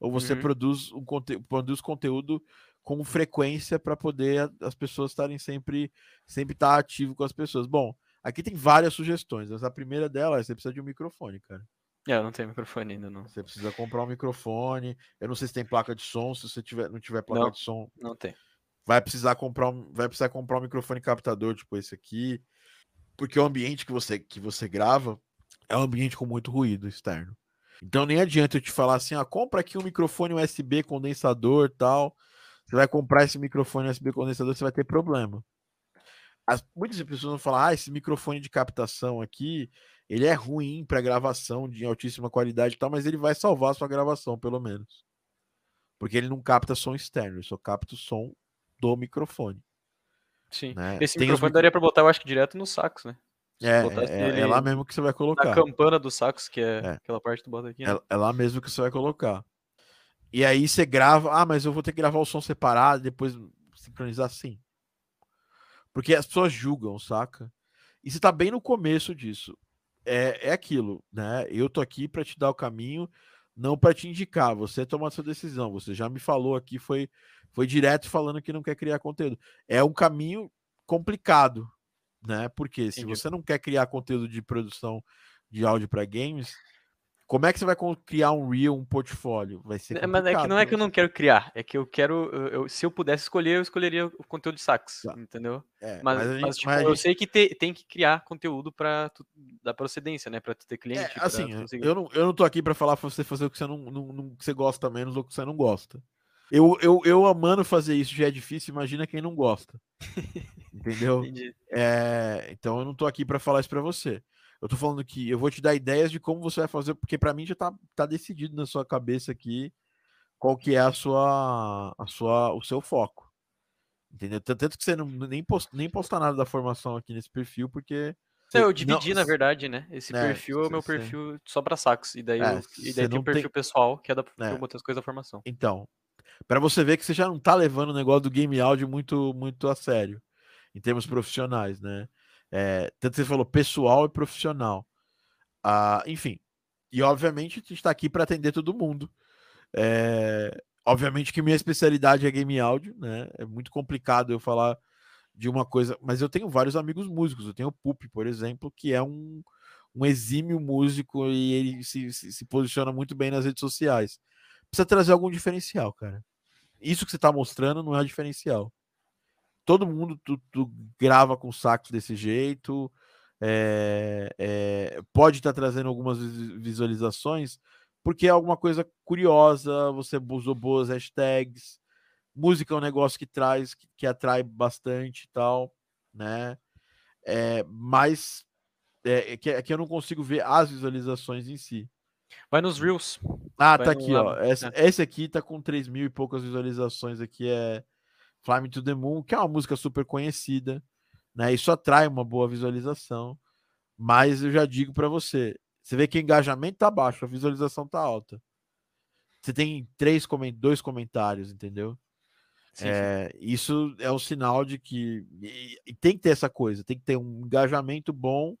ou você uhum. produz, um conte produz conteúdo com frequência para poder as pessoas estarem sempre sempre estar tá ativo com as pessoas. Bom, aqui tem várias sugestões. Mas a primeira delas é você precisa de um microfone, cara. É, eu não tenho microfone ainda, não. Você precisa comprar um microfone. Eu não sei se tem placa de som. Se você tiver, não tiver placa não, de som, não tem. Vai precisar comprar um, vai precisar comprar um microfone captador, tipo esse aqui, porque o ambiente que você que você grava é um ambiente com muito ruído externo. Então nem adianta eu te falar assim, ah, compra aqui um microfone USB condensador, tal. Você vai comprar esse microfone USB condensador, você vai ter problema. As, muitas pessoas vão falar: ah, esse microfone de captação aqui, ele é ruim para gravação de altíssima qualidade e tal, mas ele vai salvar a sua gravação, pelo menos. Porque ele não capta som externo, ele só capta o som do microfone. Sim. Né? Esse Tem microfone daria para botar, eu acho que direto no sax, né? É, é, é, lá mesmo que você vai colocar. Na campana do sax, que é, é. aquela parte que tu bota aqui. Né? É, é lá mesmo que você vai colocar. E aí você grava, ah, mas eu vou ter que gravar o som separado, depois sincronizar assim. Porque as pessoas julgam, saca? E você tá bem no começo disso. É, é aquilo, né? Eu tô aqui para te dar o caminho, não para te indicar. Você toma a sua decisão. Você já me falou aqui, foi, foi direto falando que não quer criar conteúdo. É um caminho complicado, né? Porque se você não quer criar conteúdo de produção de áudio para games, Como é que você vai criar um reel, um portfólio? Vai ser. Mas é que não é que eu não quero criar, é que eu quero. Eu, se eu pudesse escolher, eu escolheria o conteúdo de sax, tá. entendeu? É, mas, mas, gente, mas tipo, mas eu gente... sei que te, tem que criar conteúdo para da procedência, né? Para ter cliente. É, assim, eu não, eu não tô aqui para falar para você fazer o que você não, não, não, que você gosta menos ou o que você não gosta. Eu, eu, eu amando fazer isso já é difícil, imagina quem não gosta. Entendeu? É, então eu não tô aqui para falar isso para você. Eu tô falando que eu vou te dar ideias de como você vai fazer, porque para mim já tá, tá decidido na sua cabeça aqui qual que é a sua, a sua, o seu foco. Entendeu? Tanto que você não, nem, post, nem posta nada da formação aqui nesse perfil, porque. Não, eu dividi, não, na verdade, né? Esse é, perfil é o meu perfil só para sacos. E daí, é, eu, e daí tem o perfil tem... pessoal, que é da que eu é. botei as coisas da formação. Então, para você ver que você já não tá levando o negócio do game áudio muito, muito a sério, em termos profissionais, né? É, tanto que você falou pessoal e profissional. Ah, enfim, e obviamente a gente está aqui para atender todo mundo. É, obviamente que minha especialidade é game áudio, né? É muito complicado eu falar de uma coisa, mas eu tenho vários amigos músicos. Eu tenho o Pup, por exemplo, que é um, um exímio músico e ele se, se, se, posiciona muito bem nas redes sociais. Precisa trazer algum diferencial, cara. Isso que você está mostrando não é diferencial todo mundo tu, tu grava com sax desse jeito. É, é, pode estar tá trazendo algumas visualizações, porque é alguma coisa curiosa, você usou boas hashtags. Música é um negócio que traz, que, que atrai bastante e tal, né? É, mas é, que, que eu não consigo ver as visualizações em si. Vai nos Reels. Ah, Vai tá aqui, ó. Essa, é. Esse aqui tá com 3 mil e poucas visualizações aqui. É, Fly Me to the Moon, que é uma música super conhecida, né? Isso atrai uma boa visualização. Mas eu já digo para você, você vê que o engajamento tá baixo, a visualização tá alta. Você tem três dois comentários, entendeu? Sim, é, sim. Isso é um sinal de que e, e, tem que ter essa coisa, tem que ter um engajamento bom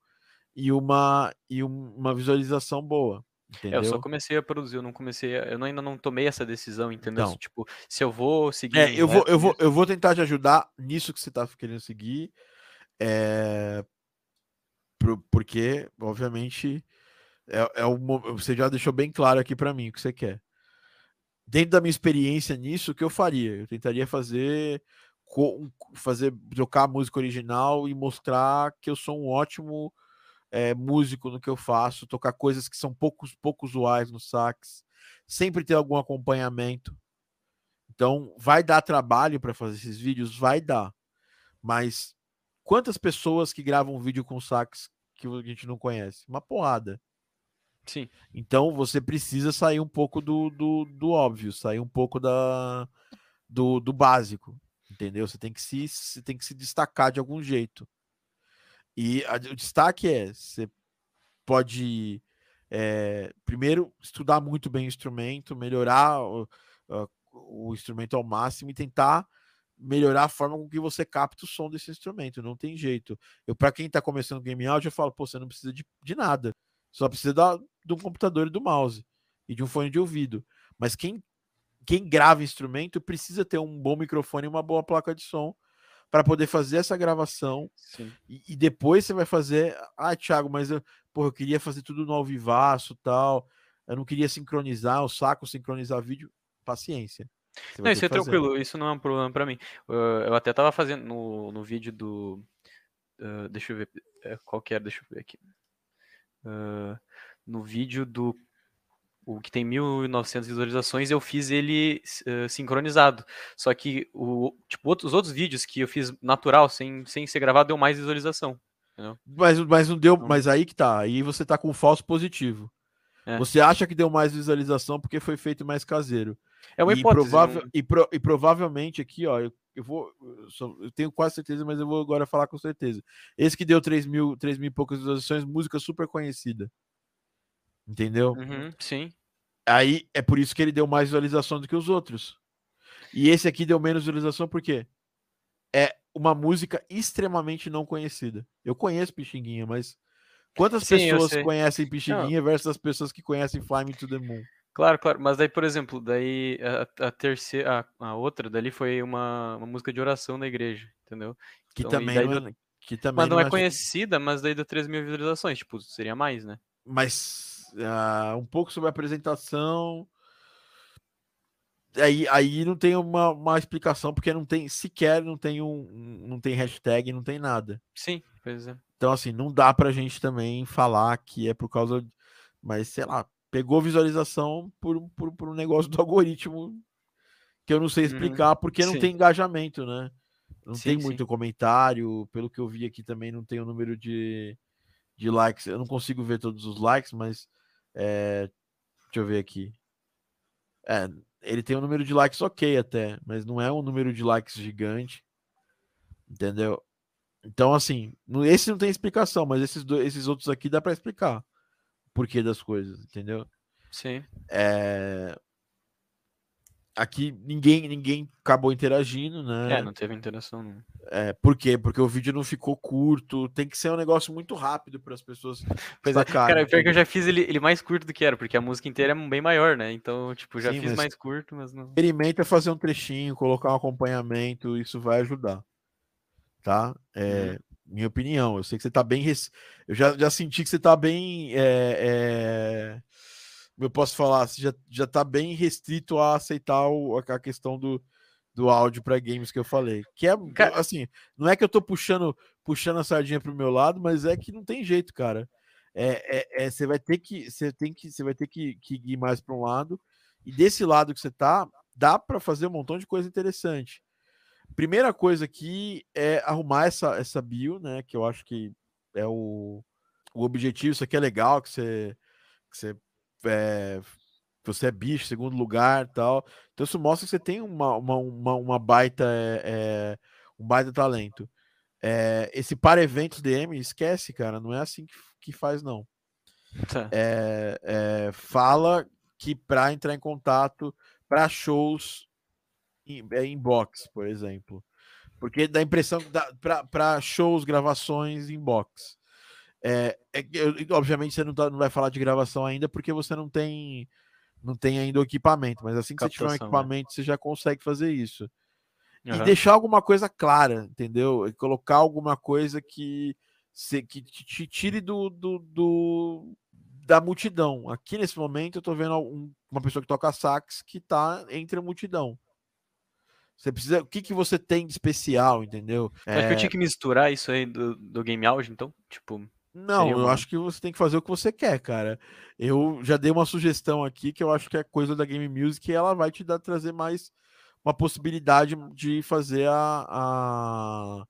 e uma e um, uma visualização boa. Entendeu? É, eu só comecei a produzir, eu não comecei, a, eu ainda não tomei essa decisão, entendeu? Então, tipo, se eu vou seguir. É, eu, vou, eu, vou, eu vou tentar te ajudar nisso que você está querendo seguir. É, porque, obviamente, é, é o, você já deixou bem claro aqui para mim o que você quer. Dentro da minha experiência nisso, o que eu faria? Eu tentaria fazer fazer trocar a música original e mostrar que eu sou um ótimo é, músico no que eu faço, tocar coisas que são poucos, pouco usuais no sax, sempre ter algum acompanhamento. Então, vai dar trabalho para fazer esses vídeos? Vai dar. Mas quantas pessoas que gravam vídeo com sax que a gente não conhece? Uma porrada. Sim. Então, você precisa sair um pouco do, do, do óbvio, sair um pouco da, do, do básico. Entendeu? Você tem que se, você tem que se destacar de algum jeito. E a, o destaque é: você pode, é, primeiro, estudar muito bem o instrumento, melhorar o, o instrumento ao máximo e tentar melhorar a forma com que você capta o som desse instrumento. Não tem jeito. Eu, para quem está começando game audio, eu falo: pô, você não precisa de, de nada, só precisa da, de um computador e do mouse e de um fone de ouvido. Mas quem quem grava instrumento precisa ter um bom microfone e uma boa placa de som para poder fazer essa gravação. E, e, depois você vai fazer. Ah, Thiago, mas eu, porra, eu queria fazer tudo no alvivaço tal. Eu não queria sincronizar o saco, sincronizar vídeo. Paciência. Não, isso é tranquilo, isso não é um problema para mim. Eu até tava fazendo no, no vídeo do. Uh, deixa eu ver. É, qual que era? Deixa eu ver aqui. Uh, no vídeo do o que tem 1.900 visualizações, eu fiz ele uh, sincronizado. Só que o, tipo, outros, os outros vídeos que eu fiz natural, sem, sem ser gravado, deu mais visualização. Mas, mas não deu. Então mas aí que tá. Aí você tá com falso positivo. É. Você acha que deu mais visualização porque foi feito mais caseiro. É uma e hipótese. Provável, e, pro, e, provavelmente aqui, ó, eu, eu vou. Eu, só, eu, tenho quase certeza, mas eu vou agora falar com certeza. Esse que deu 3 mil, 3 mil e poucas visualizações, música super conhecida. Entendeu? Uhum, sim. Aí é por isso que ele deu mais visualização do que os outros. E esse aqui deu menos visualização por quê? É uma música extremamente não conhecida. Eu conheço Pixinguinha, mas quantas Sim, pessoas conhecem Pixinguinha não. versus as pessoas que conhecem Fly Me to the Moon? Claro, claro, mas daí, por exemplo, daí a, a terceira, a, a, outra dali foi uma, uma música de oração da igreja, entendeu? Que então, também, não é, que também mas não, é, é conhecida, mas daí deu 3 mil visualizações, tipo, seria mais, né? Mas uh, um pouco sobre a apresentação. Aí, aí não tem uma, uma explicação, porque não tem sequer não tem um, não tem hashtag, não tem nada. Sim, pois é. Então, assim, não dá pra gente também falar que é por causa. Mas, sei lá, pegou visualização por, por, por um negócio do algoritmo que eu não sei explicar, uhum. porque não sim. tem engajamento, né? Não sim, tem muito sim. comentário. Pelo que eu vi aqui também, não tem o número de, de likes. Eu não consigo ver todos os likes, mas. É, deixa eu ver aqui. É, ele tem um número de likes ok até, mas não é um número de likes gigante. Entendeu? Então, assim, esse não tem explicação, mas esses, dois, esses outros aqui dá para explicar o porquê das coisas, entendeu? Sim. É, aqui ninguém ninguém acabou interagindo, né? É, não teve interação. Não. É, por quê? Porque o vídeo não ficou curto, tem que ser um negócio muito rápido para as pessoas pois é, Cara, pior que eu já fiz ele, ele mais curto do que era, porque a música inteira é bem maior, né? Então, tipo, já Sim, fiz mais curto, mas não. Experimenta fazer um trechinho, colocar um acompanhamento, isso vai ajudar. Tá? É, uhum. Minha opinião. Eu sei que você tá bem. Eu já, já senti que você tá bem. É, é eu posso falar, já, já tá bem restrito a aceitar o, a questão do, do áudio para games que eu falei. Que é assim, não é que eu tô puxando puxando a sardinha pro meu lado, mas é que não tem jeito, cara. É, é, é você vai ter que você tem que você vai ter que, que ir mais para um lado e desse lado que você tá, dá para fazer um montão de coisa interessante. Primeira coisa aqui é arrumar essa essa bio, né, que eu acho que é o, o objetivo, isso aqui é legal que você que você é, você é bicho, segundo lugar tal. Então isso mostra que você tem uma, uma, uma, uma baita é, um baita talento. É, esse para eventos DM, esquece, cara, não é assim que, que faz, não. Tá. É, fala que para entrar em contato para shows em, é, inbox, por exemplo. Porque dá a impressão para shows, gravações inbox. É, é, obviamente você não, tá, não vai falar de gravação ainda porque você não tem não tem ainda o equipamento, mas assim que Captação, você tiver um né? equipamento, né? você já consegue fazer isso. Uhum. E deixar alguma coisa clara, entendeu? E colocar alguma coisa que, se, que te tire do, do, do, da multidão. Aqui nesse momento eu tô vendo um, uma pessoa que toca sax que tá entre a multidão. Você precisa. O que, que você tem de especial, entendeu? Acho é... que eu tinha que misturar isso aí do, do game audio, então? Tipo. Não, eu acho que você tem que fazer o que você quer, cara. Eu já dei uma sugestão aqui que eu acho que é coisa da Game Music e ela vai te dar trazer mais uma possibilidade de fazer a, a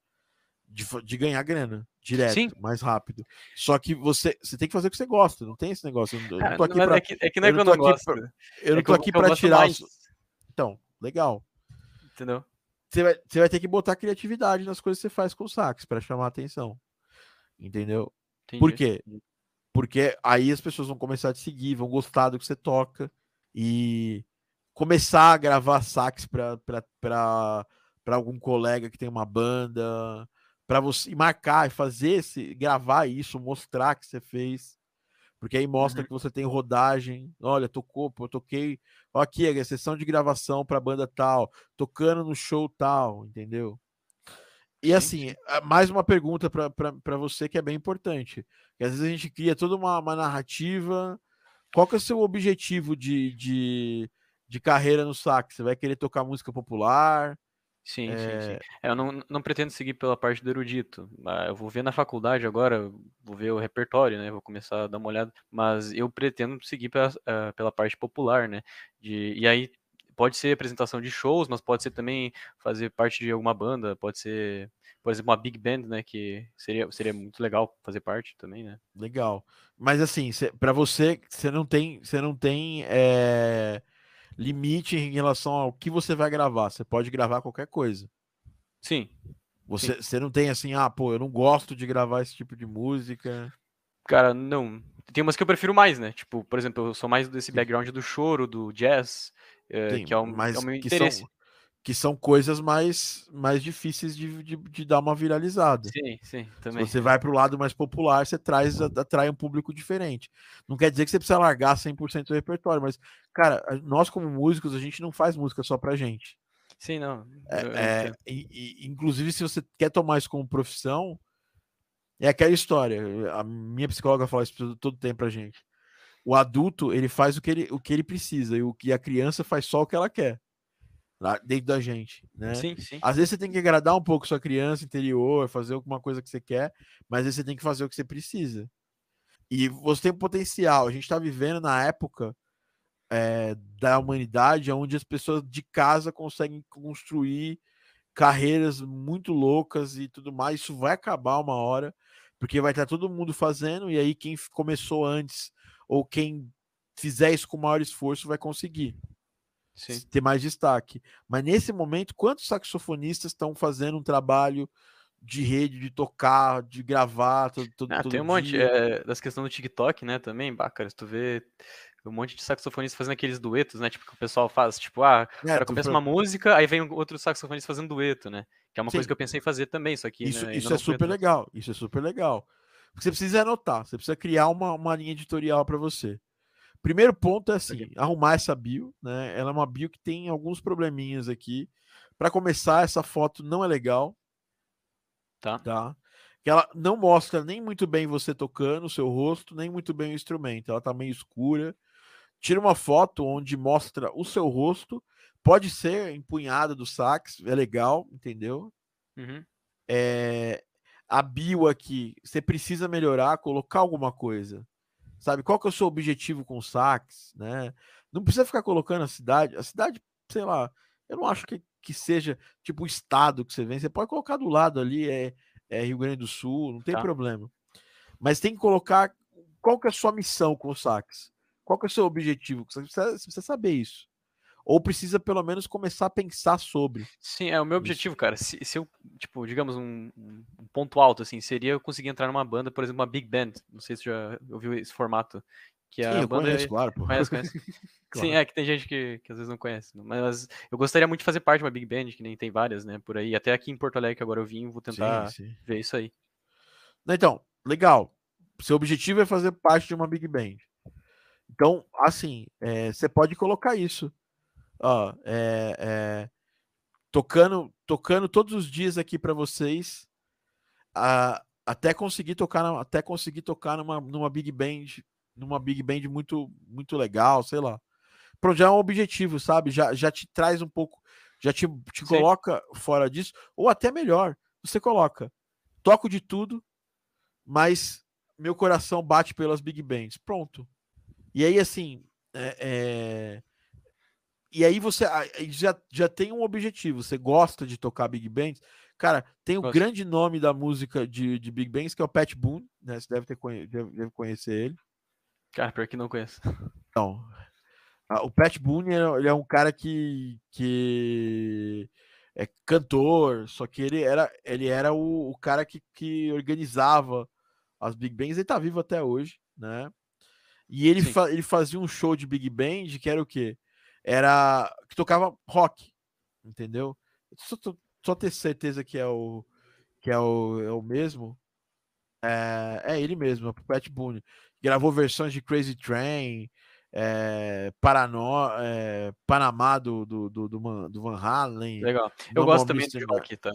de, de, ganhar grana direto, Sim. mais rápido. Só que você, você tem que fazer o que você gosta, não tem esse negócio. Eu não tô aqui pra, é, que, é que não é que eu não. Pra, eu é não tô aqui para tirar. Então, legal. Entendeu? Você vai, você vai ter que botar criatividade nas coisas que você faz com o sax para chamar a atenção. Entendeu? Entendi. Por quê? Porque aí as pessoas vão começar a te seguir, vão gostar do que você toca e começar a gravar sax para algum colega que tem uma banda, para você marcar e fazer esse, gravar isso, mostrar que você fez. Porque aí mostra uhum. que você tem rodagem. Olha, tocou, eu toquei. Ó, aqui a sessão de gravação para banda tal, tocando no show tal, entendeu? E assim, mais uma pergunta para você que é bem importante. Que às vezes a gente cria toda uma, uma narrativa. Qual que é o seu objetivo de, de, de, carreira no sax? Você vai querer tocar música popular? Sim, é... sim, sim. É, eu não, não pretendo seguir pela parte do erudito. Ah, eu vou ver na faculdade agora, vou ver o repertório, né? Vou começar a dar uma olhada. Mas eu pretendo seguir pela, uh, pela parte popular, né? De, e aí pode ser apresentação de shows, mas pode ser também fazer parte de alguma banda, pode ser, por exemplo, uma big band, né, que seria, seria muito legal fazer parte também, né? Legal. Mas assim, para você, você não tem, você não tem é, limite em relação ao que você vai gravar. Você pode gravar qualquer coisa. Sim. Você, Sim. você não tem assim, ah, pô, eu não gosto de gravar esse tipo de música. Cara, não. Tem umas que eu prefiro mais, né? Tipo, por exemplo, eu sou mais desse background do choro, do jazz. É, que é o, mas é o meu que interesse. São, que são coisas mais, mais difíceis de, de, de dar uma viralizada. Sim, sim, também. Se você vai para o lado mais popular, você traz, atrai um público diferente. Não quer dizer que você precisa largar 100% do repertório, mas, cara, nós como músicos, a gente não faz música só pra gente. Sim, não. É, é, e, e, inclusive, se você quer tomar isso como profissão, é aquela história. A minha psicóloga fala isso todo tempo pra gente. O adulto, ele faz o que ele, o que ele precisa, e, o, e a criança faz só o que ela quer. Lá dentro da gente, né? Sim, sim. Às vezes você tem que agradar um pouco sua criança interior, fazer alguma coisa que você quer, mas às vezes você tem que fazer o que você precisa. E você tem potencial. A gente está vivendo na época é, da humanidade onde as pessoas de casa conseguem construir carreiras muito loucas e tudo mais. Isso vai acabar uma hora, porque vai estar todo mundo fazendo, e aí quem começou antes ou quem fizer isso com maior esforço vai conseguir Sim. ter mais destaque. Mas nesse momento, quantos saxofonistas estão fazendo um trabalho de rede, de tocar, de gravar todo, todo, Ah, todo tem um monte dia? é, das questões do TikTok, né, também, bacana, tu vê um monte de saxofonistas fazendo aqueles duetos, né, tipo, que o pessoal faz, tipo, ah, o É, cara tu começa uma música, aí vem outro saxofonista fazendo dueto, né, que é uma coisa Sim. que eu pensei em fazer também, só que Isso, né, isso é super legal. Isso é super legal. Porque você precisa anotar, você precisa criar uma, uma linha editorial para você. Primeiro ponto é assim, arrumar essa bio, né? Ela é uma bio que tem alguns probleminhas aqui. Para começar, essa foto não é legal, Tá. tá? Que ela não mostra nem muito bem você tocando o seu rosto, nem muito bem o instrumento. Ela tá meio escura. Tira uma foto onde mostra o seu rosto. Pode ser empunhada do sax, é legal, entendeu? Uhum. é, a bio aqui, você precisa melhorar, colocar alguma coisa. Sabe, qual que é o seu objetivo com o sax, né? Não precisa ficar colocando a cidade, a cidade, sei lá, eu não acho que, que seja tipo o estado que você vem, você pode colocar do lado ali, é, é Rio Grande do Sul, não tem Tá. problema. Mas tem que colocar qual que é a sua missão com o sax, qual que é o seu objetivo, você precisa, você precisa saber isso. Ou precisa pelo menos começar a pensar sobre. Sim, é o meu objetivo, cara. Se, se eu, tipo, digamos, um, um ponto alto, assim, seria eu conseguir entrar numa banda, por exemplo, uma big band. Não sei se você já ouviu esse formato. Que Sim, a eu banda conheço, é- claro, pô. Conhece, conhece. Claro. Sim, é que tem gente que, que às vezes não conhece. Mas eu gostaria muito de fazer parte de uma big band, que nem tem várias, né, por aí. Até aqui em Porto Alegre, que agora eu vim, vou tentar Sim, sim. ver isso aí. Então, legal. Seu objetivo é fazer parte de uma big band. Então, assim, é, você pode colocar isso. Ó, é, é, tocando, tocando todos os dias aqui para vocês, a- até conseguir tocar, até conseguir tocar numa, numa big band, numa big band muito, muito legal, sei lá. Pronto, já é um objetivo, sabe? Já, já te traz um pouco, já te, te coloca fora disso, ou até melhor, você coloca, toco de tudo, mas meu coração bate pelas big bands. Pronto. E aí, assim, é, é, e aí você aí já, já tem um objetivo. Você gosta de tocar big bands. Cara, tem o Gosto. grande nome da música de, de big bands, que é o Pat Boone, né? Você deve, ter, conhe- deve, deve conhecer ele. Cara, pior que não conheço. Ah, o Pat Boone é- ele é um cara que, que é cantor, só que ele era, ele era o, o cara que, que organizava as big bands. Ele tá vivo até hoje, né? E ele, fa- ele fazia um show de big band que era o quê? Era que tocava rock, entendeu? Só, só ter certeza que é o que é o, é o mesmo. É, é ele mesmo, é o Pat Boone. Gravou versões de Crazy Train, é, Parano, é, Panamá do, do, do, do, Man- do Van Halen. Legal. Eu gosto também de rock, tá?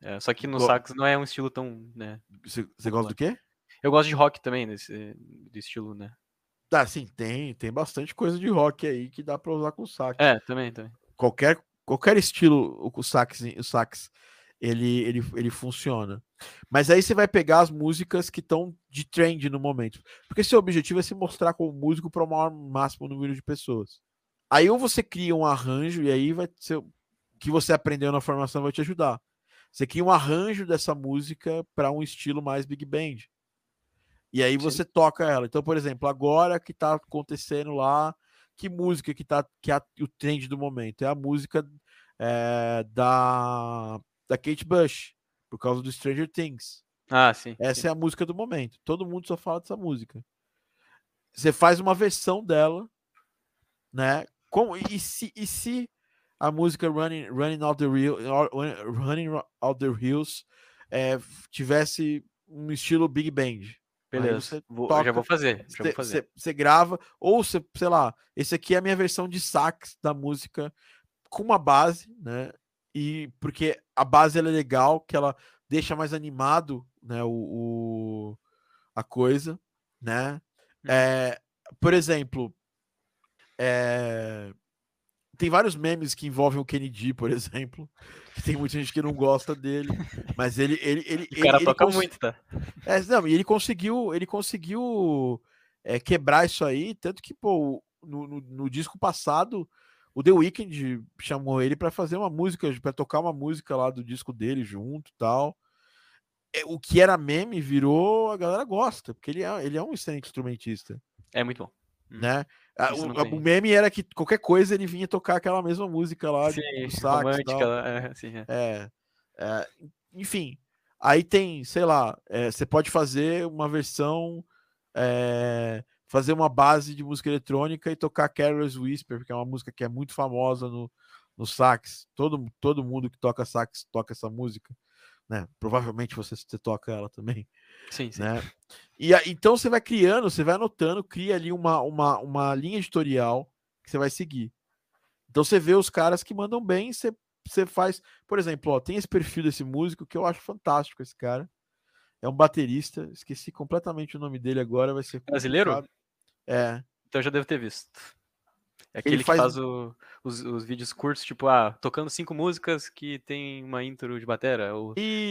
É, só que no Go- sax não é um estilo tão, né? Você, você gosta do quê? Eu gosto de rock também, desse do estilo, né? Tá, sim, tem, tem bastante coisa de rock aí que dá pra usar com sax. É, também, também. qualquer, qualquer estilo o, o sax, o sax ele, ele, ele funciona. Mas aí você vai pegar as músicas que estão de trend no momento. Porque seu objetivo é se mostrar como músico para o maior máximo número de pessoas. Aí ou você cria um arranjo e aí vai ser o que você aprendeu na formação vai te ajudar. Você cria um arranjo dessa música para um estilo mais big band. E aí Sim. você toca ela. Então, por exemplo, agora que tá acontecendo lá, que música que tá que é o trend do momento? É a música é, da da Kate Bush, por causa do Stranger Things. Ah, sim. Essa sim. é a música do momento. Todo mundo só fala dessa música. Você faz uma versão dela, né? Com, e, se, e se a música Running, Running Out the Real, Running Out the Hills é, tivesse um estilo Big Band? Beleza. Vou- toca, já vou fazer. Já vou fazer. Você grava, ou você, sei lá, esse aqui é a minha versão de sax da música com uma base, né? E porque a base ela é legal, que ela deixa mais animado, né? O, o- a coisa, né? Uhum. É, por exemplo, é, tem vários memes que envolvem o Kennedy, por exemplo. Que tem muita gente que não gosta dele, mas ele ele ele O cara ele, toca cons- muito, tá? É, não, e ele conseguiu ele conseguiu é, quebrar isso aí, tanto que pô, no, no, no disco passado o The Weeknd chamou ele para fazer uma música, para tocar uma música lá do disco dele junto, e tal. É, O que era meme virou a galera gosta, porque ele é, ele é um excelente instrumentista É muito bom. Hum. né? Ah, O, o meme era que qualquer coisa ele vinha tocar aquela mesma música lá de- Sim, do sax romântica, tal. é, sim, é. É, é, enfim, aí tem, sei lá, é, você pode fazer uma versão, é, fazer uma base de música eletrônica e tocar Careless Whisper, porque é uma música que é muito famosa no, no sax. Todo, todo mundo que toca sax toca essa música, né? Provavelmente você, você toca ela também Sim, sim. né? E então você vai criando, você vai anotando, cria ali uma, uma, uma linha editorial que você vai seguir. Então você vê os caras que mandam bem, você, você faz, por exemplo, ó, tem esse perfil desse músico que eu acho fantástico esse cara. É um baterista, esqueci completamente o nome dele agora, vai ser Brasileiro? É, Então eu já devo ter visto. É aquele faz- que faz o- os, os vídeos curtos, tipo, ah, tocando cinco músicas que tem uma intro de batera. Ou... e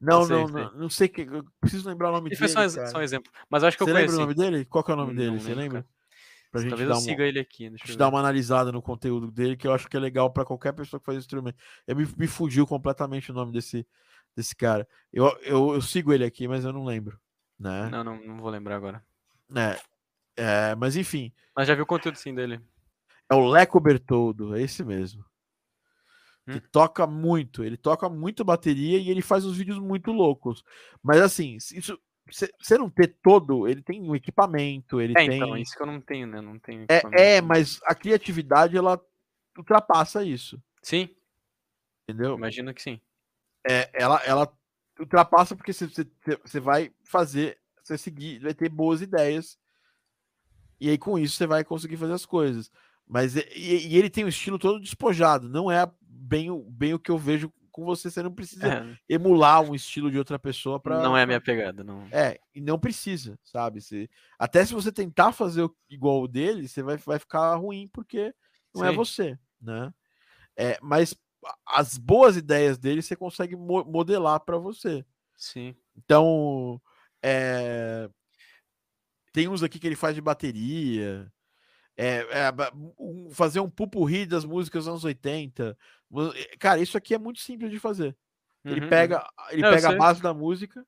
não, não, sei. não, não sei que eu preciso lembrar o nome Ele dele. foi só, só um exemplo. Mas acho que eu Você lembra o nome dele? Qual que é o nome Não dele? Você lembro, lembra? cara. Pra gente Talvez dar eu uma... siga ele aqui. Deixa eu dar uma analisada no conteúdo dele, que eu acho que é legal para qualquer pessoa que faz instrumento. Eu me, me fugiu completamente o nome desse, desse cara. Eu, eu, eu sigo ele aqui, mas eu não lembro. Né? Não, não, não vou lembrar agora. É, é, mas enfim, Mas já vi o conteúdo sim dele. É o Leco Bertoldo, é esse mesmo. Que Hum. toca muito, ele toca muito bateria e ele faz uns vídeos muito loucos. Mas assim, isso você não ter todo, ele tem um equipamento, ele É, tem. então, isso que eu não tenho, né? Não tenho. É, é, mas a criatividade ela ultrapassa isso, Sim, entendeu? imagino que sim. é, ela, ela ultrapassa porque você vai fazer, você seguir, vai ter boas ideias. E aí com isso você vai conseguir fazer as coisas. Mas e, e- ele tem um estilo todo despojado, não é bem, o- bem o que eu vejo com você, você não precisa É, emular um estilo de outra pessoa para não é a minha pegada, não. É, e não precisa, sabe? Se, até se você tentar fazer o- igual o dele, você vai, vai ficar ruim porque não é Sim. você, né? É, mas as boas ideias dele você consegue mo- modelar para você. Sim. Então, é, tem uns aqui que ele faz de bateria. É, é, um- fazer um pupurri das músicas dos anos 80. Mu- é, Cara, isso aqui é muito simples de fazer. Ele Uhum, pega, ele eu pega a base da música.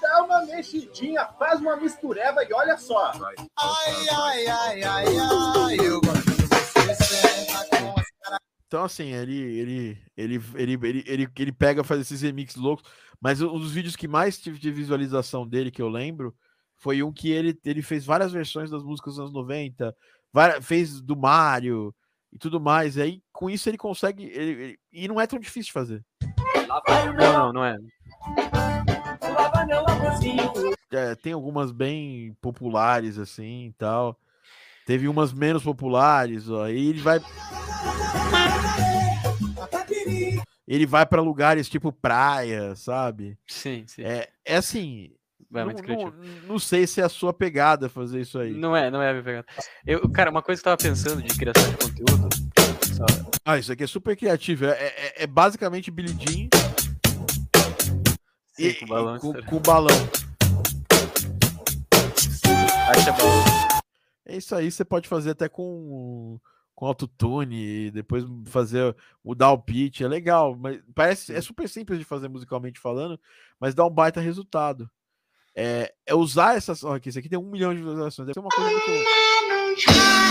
Dá uma mexidinha, faz uma mistureba e olha só. Ai, ai, ai, ai, ai, eu gosto de você senta com as Então, assim, ele, ele, ele, ele, ele, ele, ele pega, faz esses remixes loucos, mas um dos vídeos que mais tive de visualização dele, que eu lembro, foi um que ele, ele fez várias versões das músicas dos anos 90, vari- fez do Mario e tudo mais, e aí com isso ele consegue, ele- ele- e não é tão difícil de fazer. Não, não, não é. É, tem algumas bem populares, assim, e tal, teve umas menos populares, ó, e ele vai... Ele vai para lugares tipo praia, sabe? Sim, sim. É, é assim, não, muito criativo. não, não sei se é a sua pegada fazer isso aí. Não é, não é a minha pegada. Eu, cara, uma coisa que eu tava pensando de criação de conteúdo. Ah, isso aqui é super criativo. É, é- é basicamente Billy Jean Sim, e, com balão e com, com balão. Acha bom. É isso aí, você pode fazer até com, com autotune, depois fazer mudar o pitch, é legal, mas parece é super simples de fazer musicalmente falando, mas dá um baita resultado. É, é usar essas. Olha aqui, isso aqui tem um milhão de visualizações. Deve ser uma coisa muito.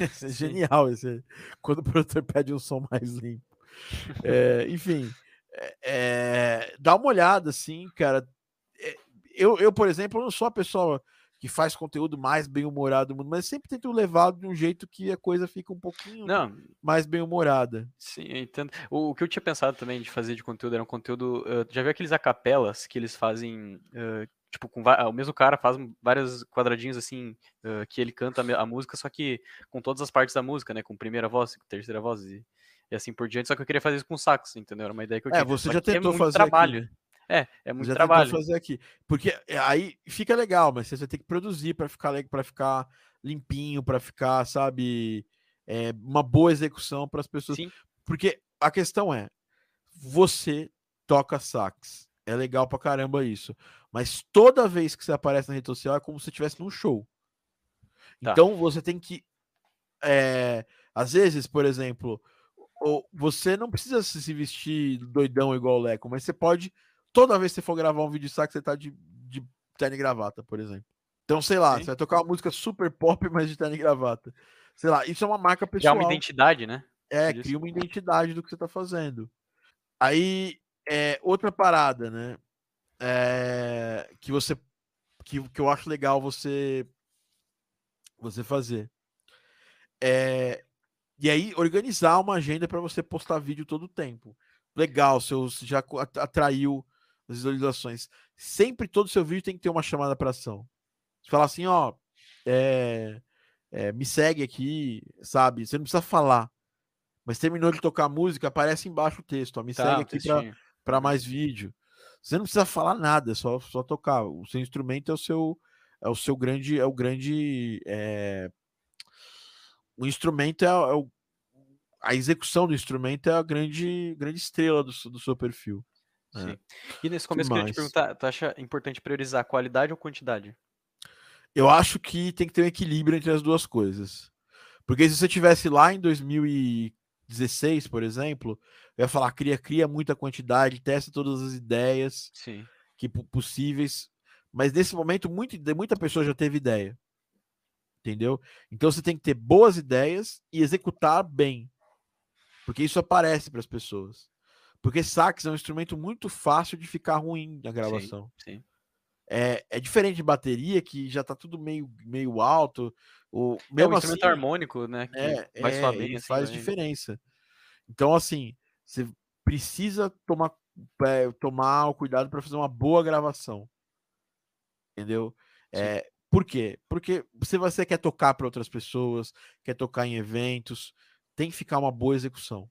Esse é genial esse. Quando o produtor pede um som mais limpo. É, enfim, é, é, dá uma olhada, assim, cara. É, Eu, eu, por exemplo, não sou a pessoa que faz conteúdo mais bem-humorado do mundo, mas sempre tento levar de um jeito que a coisa fica um pouquinho Não, mais bem-humorada. sim, eu entendo. O, o que eu tinha pensado também de fazer de conteúdo era um conteúdo. eh, já viu aqueles acapelas que eles fazem. eh, tipo, com va- o mesmo cara faz vários quadradinhos assim, eh, que ele canta a, a música, só que com todas as partes da música, né? Com primeira voz, com terceira voz. E e assim por diante, só que eu queria fazer isso com sax, entendeu? Era uma ideia que eu É, tinha. você Só já é tentou muito fazer aqui. É, é muito já trabalho. fazer aqui. Porque é, aí fica legal, mas você vai ter que produzir para ficar para ficar limpinho, para ficar, sabe, é, uma boa execução para as pessoas. Sim. Porque a questão é, você toca sax. É legal pra caramba isso. Mas toda vez que você aparece na rede social é como se estivesse num show. Tá. Então você tem que. é, às vezes, por exemplo, você não precisa se vestir doidão igual o Leco, mas você pode. Toda vez que você for gravar um vídeo de sax, você tá de, de terno e gravata, por exemplo. Então, sei lá, Sim. você vai tocar uma música super pop, mas de terno e gravata. Sei lá, isso é uma marca pessoal. uma identidade, né? É, cria uma identidade do que você tá fazendo. Aí, é, outra parada, né? É, que você que, que eu acho legal você você fazer. É, e aí organizar uma agenda para você postar vídeo todo o tempo. Legal, você já atraiu as visualizações. Sempre todo seu vídeo tem que ter uma chamada para ação. Você fala assim, ó, é, é, me segue aqui, sabe? Você não precisa falar. Mas terminou de tocar música, aparece embaixo o texto. Ó, me Tá, segue aqui para mais vídeo. Você não precisa falar nada, é só, só tocar. O seu instrumento é o seu é o seu grande é o grande é, o instrumento é, é o, a execução do instrumento é a grande grande estrela do, do seu perfil. Sim. E nesse começo eu queria te perguntar, tu acha importante priorizar qualidade ou quantidade? Eu acho que tem que ter um equilíbrio entre as duas coisas. Porque se você tivesse lá em 2016, por exemplo, eu ia falar cria cria muita quantidade, testa todas as ideias. Sim. que po- possíveis, mas nesse momento muito, muita pessoa já teve ideia. Entendeu? Então você tem que ter boas ideias e executar bem. Porque isso aparece para as pessoas. Porque sax é um instrumento muito fácil de ficar ruim na gravação. Sim. É, é diferente de bateria, que já tá tudo meio, meio alto. O, É mesmo um instrumento assim, harmônico, né? Que é, vai é, bem, assim, faz vai- diferença. Então, assim, você precisa tomar, é, tomar o cuidado para fazer uma boa gravação. Entendeu? É, por quê? Porque se você quer tocar para outras pessoas, quer tocar em eventos, tem que ficar uma boa execução.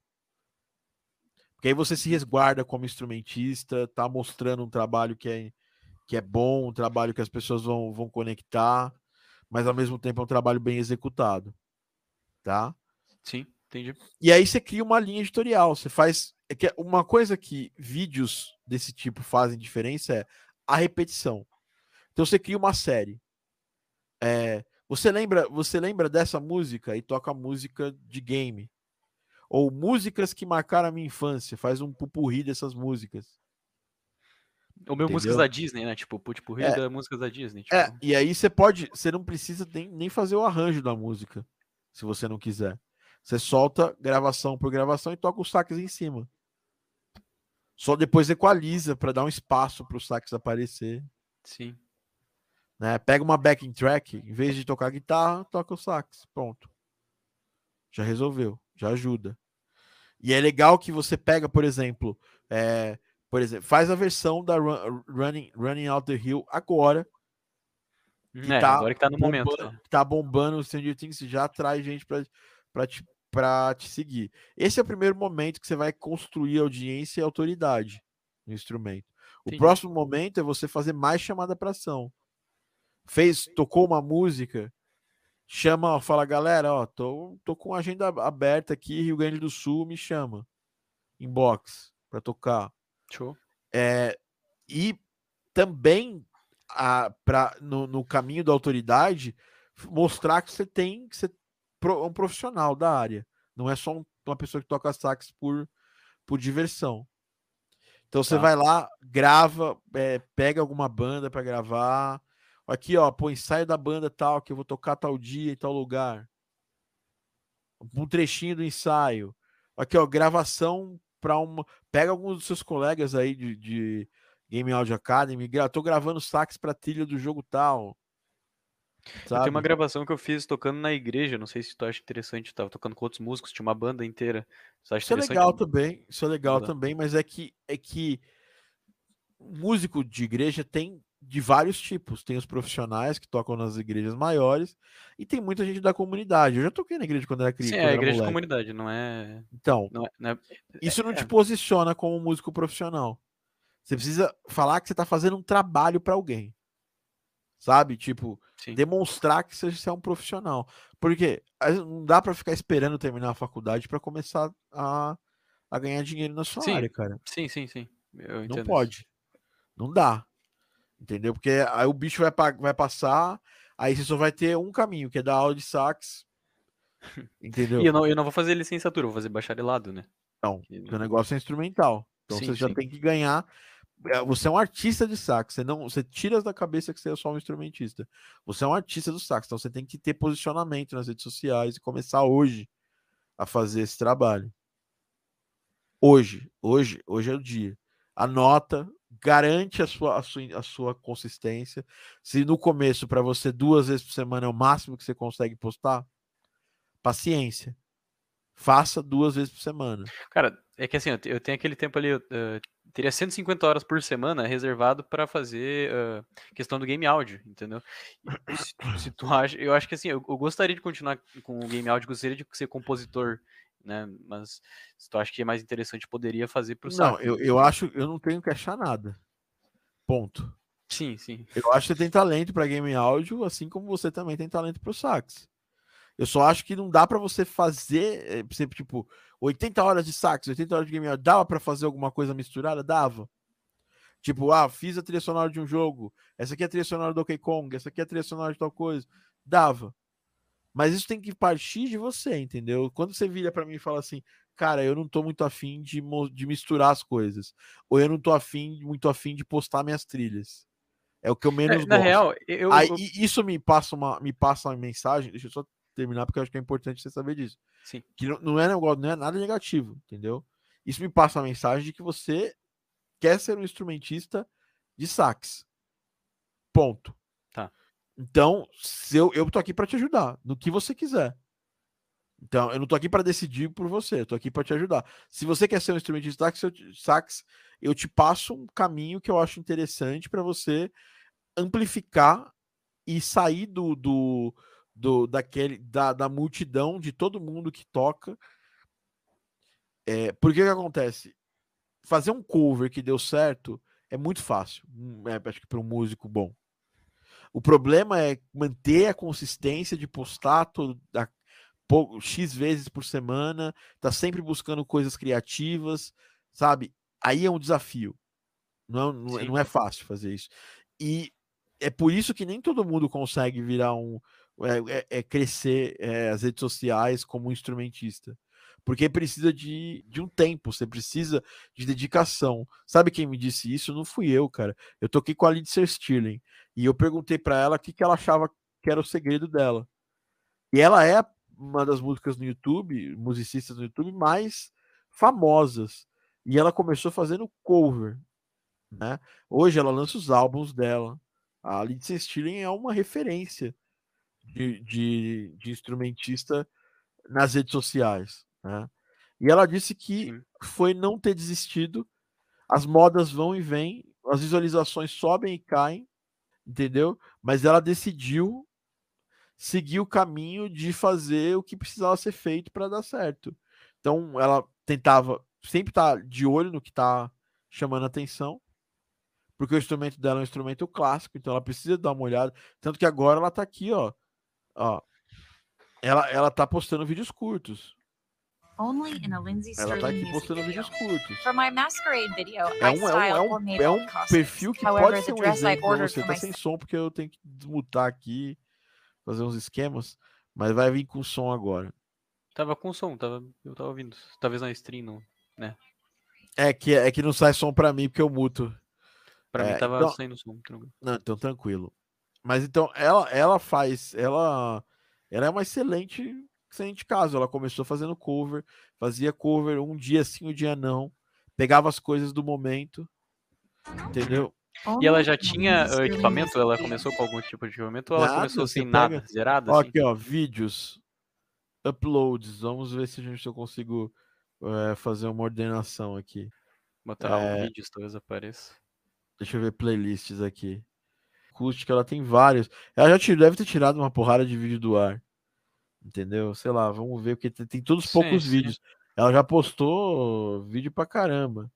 Porque aí você se resguarda como instrumentista, tá mostrando um trabalho que é, que é bom, um trabalho que as pessoas vão, vão conectar, mas ao mesmo tempo é um trabalho bem executado. Tá? Sim, entendi. E aí você cria uma linha editorial. Você faz. É que uma coisa que vídeos desse tipo fazem diferença é a repetição. Então você cria uma série. É, você lembra, você lembra dessa música e toca música de game. Ou músicas que marcaram a minha infância, faz um pupurri dessas músicas. Ou meu músicas da Disney, né? Tipo, put por É. da músicas da Disney. Tipo, É, e aí você pode, você não precisa nem, nem fazer o arranjo da música, se você não quiser. Você solta gravação por gravação e toca os saques em cima. Só depois equaliza para dar um espaço para os saques aparecer. Sim. Né? Pega uma backing track, em vez de tocar guitarra, toca o sax. Pronto. Já resolveu, já ajuda. E é legal que você pega, por exemplo, é, por exemplo, faz a versão da Run- Running, Running Out the Hill agora, É, tá agora que tá no momento. bombando, né? que tá bombando o Stranger Things, já atrai gente pra, pra, te, pra te seguir. Esse é o primeiro momento que você vai construir audiência e autoridade no instrumento. O próximo momento é você fazer mais chamada para ação. Fez, tocou uma música, chama, ó, fala, galera, ó, tô, tô com agenda aberta aqui, Rio Grande do Sul, me chama. Inbox para tocar. Show. É, e também a, pra, no, no caminho da autoridade mostrar que você tem que ser pro- um profissional da área. Não é só um- uma pessoa que toca sax por, por diversão. Então você Tá. vai lá, grava, é, pega alguma banda para gravar. Aqui, ó, pô, ensaio da banda tal, que eu vou tocar tal dia em tal lugar. Um trechinho do ensaio. Aqui, ó, gravação para uma. Pega alguns dos seus colegas aí de, de Game Audio Academy. Tô gravando sax para trilha do jogo tal. Tenho uma gravação que eu fiz tocando na igreja, não sei se tu acha interessante, eu tava tocando com outros músicos, tinha uma banda inteira. Isso é legal também. Isso é legal Tá. também, mas é que é que músico de igreja tem de vários tipos. Tem os profissionais que tocam nas igrejas maiores e tem muita gente da comunidade. Eu já toquei na igreja quando era criança. Sim, é a igreja de comunidade, não é. Então, Não é, não é- isso não é. te posiciona como músico profissional. Você precisa falar que você tá fazendo um trabalho para alguém. Sabe? Tipo, sim. demonstrar que você é um profissional. Porque não dá para ficar esperando terminar a faculdade para começar a, a ganhar dinheiro na sua Sim, área, cara. Sim, sim, sim. Não entendo isso. pode. Não dá. Entendeu? Porque aí o bicho vai, vai passar, aí você só vai ter um caminho, que é dar aula de sax. Entendeu? E eu não, eu não vou fazer licenciatura, vou fazer bacharelado, né? Não, o negócio é instrumental. Então Sim, você já sim. tem que ganhar. é, Você é um artista de sax. Você não, você tira da cabeça que você é só um instrumentista. Você é um artista do sax. Então você tem que ter posicionamento nas redes sociais e começar hoje a fazer esse trabalho. Hoje, hoje, hoje é o dia. Anota, garante a sua, a sua, a sua consistência. Se no começo para você duas vezes por semana é o máximo que você consegue postar, paciência. Faça duas vezes por semana. Cara, é que assim, eu te- eu tenho aquele tempo ali, eu eh, teria 150 horas por semana reservado pra fazer eh, questão do game áudio, entendeu? Se, se tu acha, eu acho que assim, eu, eu gostaria de continuar com o game áudio, gostaria de ser compositor, né? Mas se tu acha que é mais interessante, poderia fazer pro Não, sax. eu, eu acho, eu não tenho que achar nada. Ponto. Sim, sim. Eu acho que você tem talento para game áudio, assim como você também tem talento para o sax. Eu só acho que não dá para você fazer, eh, sempre tipo, 80 horas de sax, 80 horas de game áudio. Dava para fazer alguma coisa misturada? Dava. Tipo, ah, fiz a trilha sonora de um jogo. Essa aqui é a trilha sonora do OK Kong. Essa aqui é a trilha sonora de tal coisa. Dava. Mas isso tem que partir de você, entendeu? Quando você vira para mim e fala assim, cara, eu não tô muito afim de, de misturar as coisas. Ou eu não tô afim, muito afim de postar minhas trilhas. É o que eu É, menos na gosto. real, eu, Aí, eu- isso me passa uma me passa uma mensagem, deixa eu só terminar porque eu acho que é importante você saber disso. sim. Que não, não é negócio, não é nada negativo, entendeu? Isso me passa a mensagem de que você quer ser um instrumentista de sax. Ponto. Então, se eu, eu tô aqui para te ajudar no que você quiser. Então, eu não tô aqui para decidir por você, eu tô aqui para te ajudar. Se você quer ser um instrumentista de sax, eu te, sax, eu te passo um caminho que eu acho interessante para você amplificar e sair do, do, do daquele da, da multidão de todo mundo que toca. É, porque que acontece? Fazer um cover que deu certo é muito fácil, hum, é, acho que para um músico bom. O problema é manter a consistência de postar todo, a, pou- X vezes por semana, tá sempre buscando coisas criativas, sabe? Aí é um desafio. Não, é- não, é- não é fácil fazer isso. E é por isso que nem todo mundo consegue virar um. É, é- é crescer é, as redes sociais como um instrumentista. Porque precisa de, de um tempo, você precisa de dedicação. Sabe quem me disse isso? Não fui eu, cara. Eu toquei com a Lindsay Stirling e eu perguntei pra ela o que, que ela achava que era o segredo dela. E ela é uma das músicas no YouTube, musicistas no YouTube mais famosas. E ela começou fazendo cover, né? Hoje ela lança os álbuns dela. A Lindsay Stirling é uma referência de, de, de instrumentista nas redes sociais, né? E ela disse que Sim. foi não ter desistido. As modas vão e vêm, as visualizações sobem e caem, entendeu? Mas ela decidiu seguir o caminho de fazer o que precisava ser feito para dar certo. Então ela tentava sempre estar de olho no que está chamando atenção, porque o instrumento dela é um instrumento clássico, então ela precisa dar uma olhada. Tanto que agora ela tá aqui, ó. ó ela, ela tá postando vídeos curtos. Only in a Lindsay Ela tá aqui postando vídeos curtos. For my masquerade video, É I um, é um, styled é um, é um perfil que However, pode ser the um dress I exemplo você. Tá my sem som porque eu tenho que desmutar aqui, fazer uns esquemas, mas vai vir com som agora. Tava com som, tava, eu tava ouvindo. Talvez na stream, não. É que, é que não sai som pra mim porque eu muto. Pra É, mim tava então- saindo som. tranquilo. Não, então tranquilo. Mas então ela ela faz, ela ela é uma excelente excelente caso. Ela começou fazendo cover, fazia cover um dia sim, um dia não, pegava as coisas do momento, entendeu? E ela já tinha uh, equipamento? Ela começou com algum tipo de equipamento ou ela Nada, começou você sem nada, pega- zerada? Assim? aqui ó, vídeos, uploads. Vamos ver se a gente se eu consigo eh, fazer uma ordenação aqui. Botar é- vídeos, talvez apareça. Deixa eu ver playlists aqui. acústica, ela tem vários. Ela já deve ter tirado uma porrada de vídeo do ar. Entendeu? Sei lá, vamos ver, porque tem, tem todos os Sim, poucos sim. vídeos. Ela já postou vídeo pra caramba.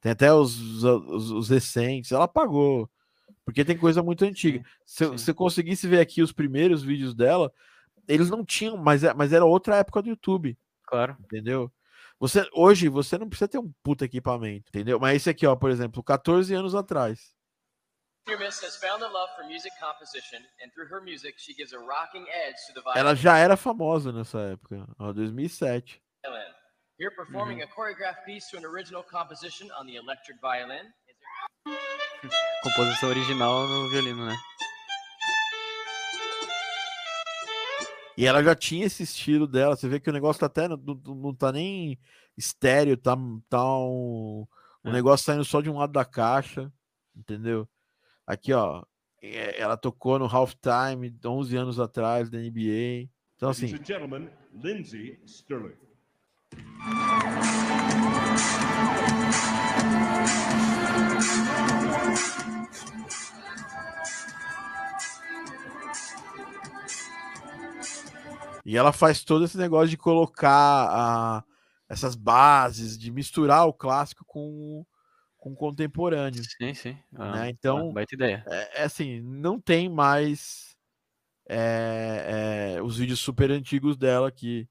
Tem até os, os, os recentes. Ela apagou. Porque tem coisa muito antiga. Se você conseguisse ver aqui os primeiros vídeos dela, eles não tinham, mas, é- mas era outra época do YouTube Claro. entendeu? Você, hoje você não precisa ter um puta equipamento, entendeu? Mas esse aqui, ó, por exemplo, 14 anos atrás. Ela já era famosa nessa época, ó, 2007. Here, performing a choreographed piece to an original composition on the electric violin. is Composição original no violino, né? E ela já tinha esse estilo dela. Você vê que o negócio tá até não, não- tá nem estéreo, tá, tá um, o É. negócio saindo só de um lado da caixa, entendeu? Aqui, ó, é, ela tocou no Halftime 11 anos atrás da NBA. Então, Ladies assim, and gentlemen, Lindsay Sterling. E ela faz todo esse negócio de colocar a- essas bases, de misturar o clássico com, com contemporâneo. Sim, sim. Ah, Né, então- Baita ideia. É, é assim, não tem mais é, é, os vídeos super antigos dela aqui,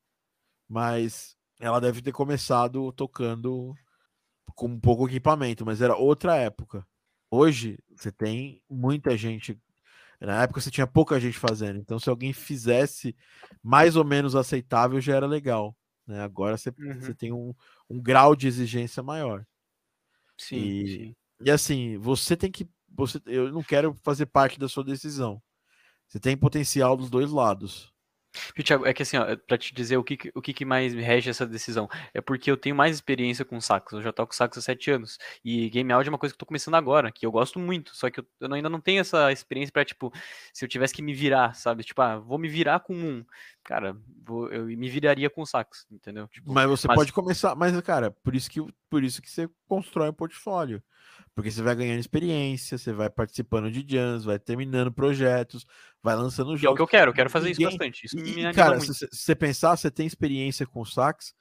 mas ela deve ter começado tocando com pouco equipamento, mas era outra época. Hoje você tem muita gente. Na época você tinha pouca gente fazendo, então se alguém fizesse mais ou menos aceitável já era legal. Né? Agora você, Uhum. você tem um, um grau de exigência maior. Sim, E- sim. E assim, você tem que. Você, eu não quero fazer parte da sua decisão. Você tem potencial dos dois lados. Viu, Thiago, é que assim, ó, pra te dizer o que, o que, que mais me rege essa decisão, é porque eu tenho mais experiência com sax, eu já toco sax há sete anos, e game audio é uma coisa que eu tô começando agora, que eu gosto muito, só que eu, eu ainda não tenho essa experiência pra, tipo, se eu tivesse que me virar, sabe, tipo, ah, vou me virar com um, cara, vou- eu me viraria com sax, entendeu? Tipo, Mas você mas- pode começar. Mas, cara, por isso que, por isso que você constrói um portfólio. Porque você vai ganhando experiência, você vai participando de jams, vai terminando projetos, vai lançando que é o jogos. que eu quero, eu quero fazer isso bastante, isso E, cara, muito. se você pensar, você tem experiência com sax,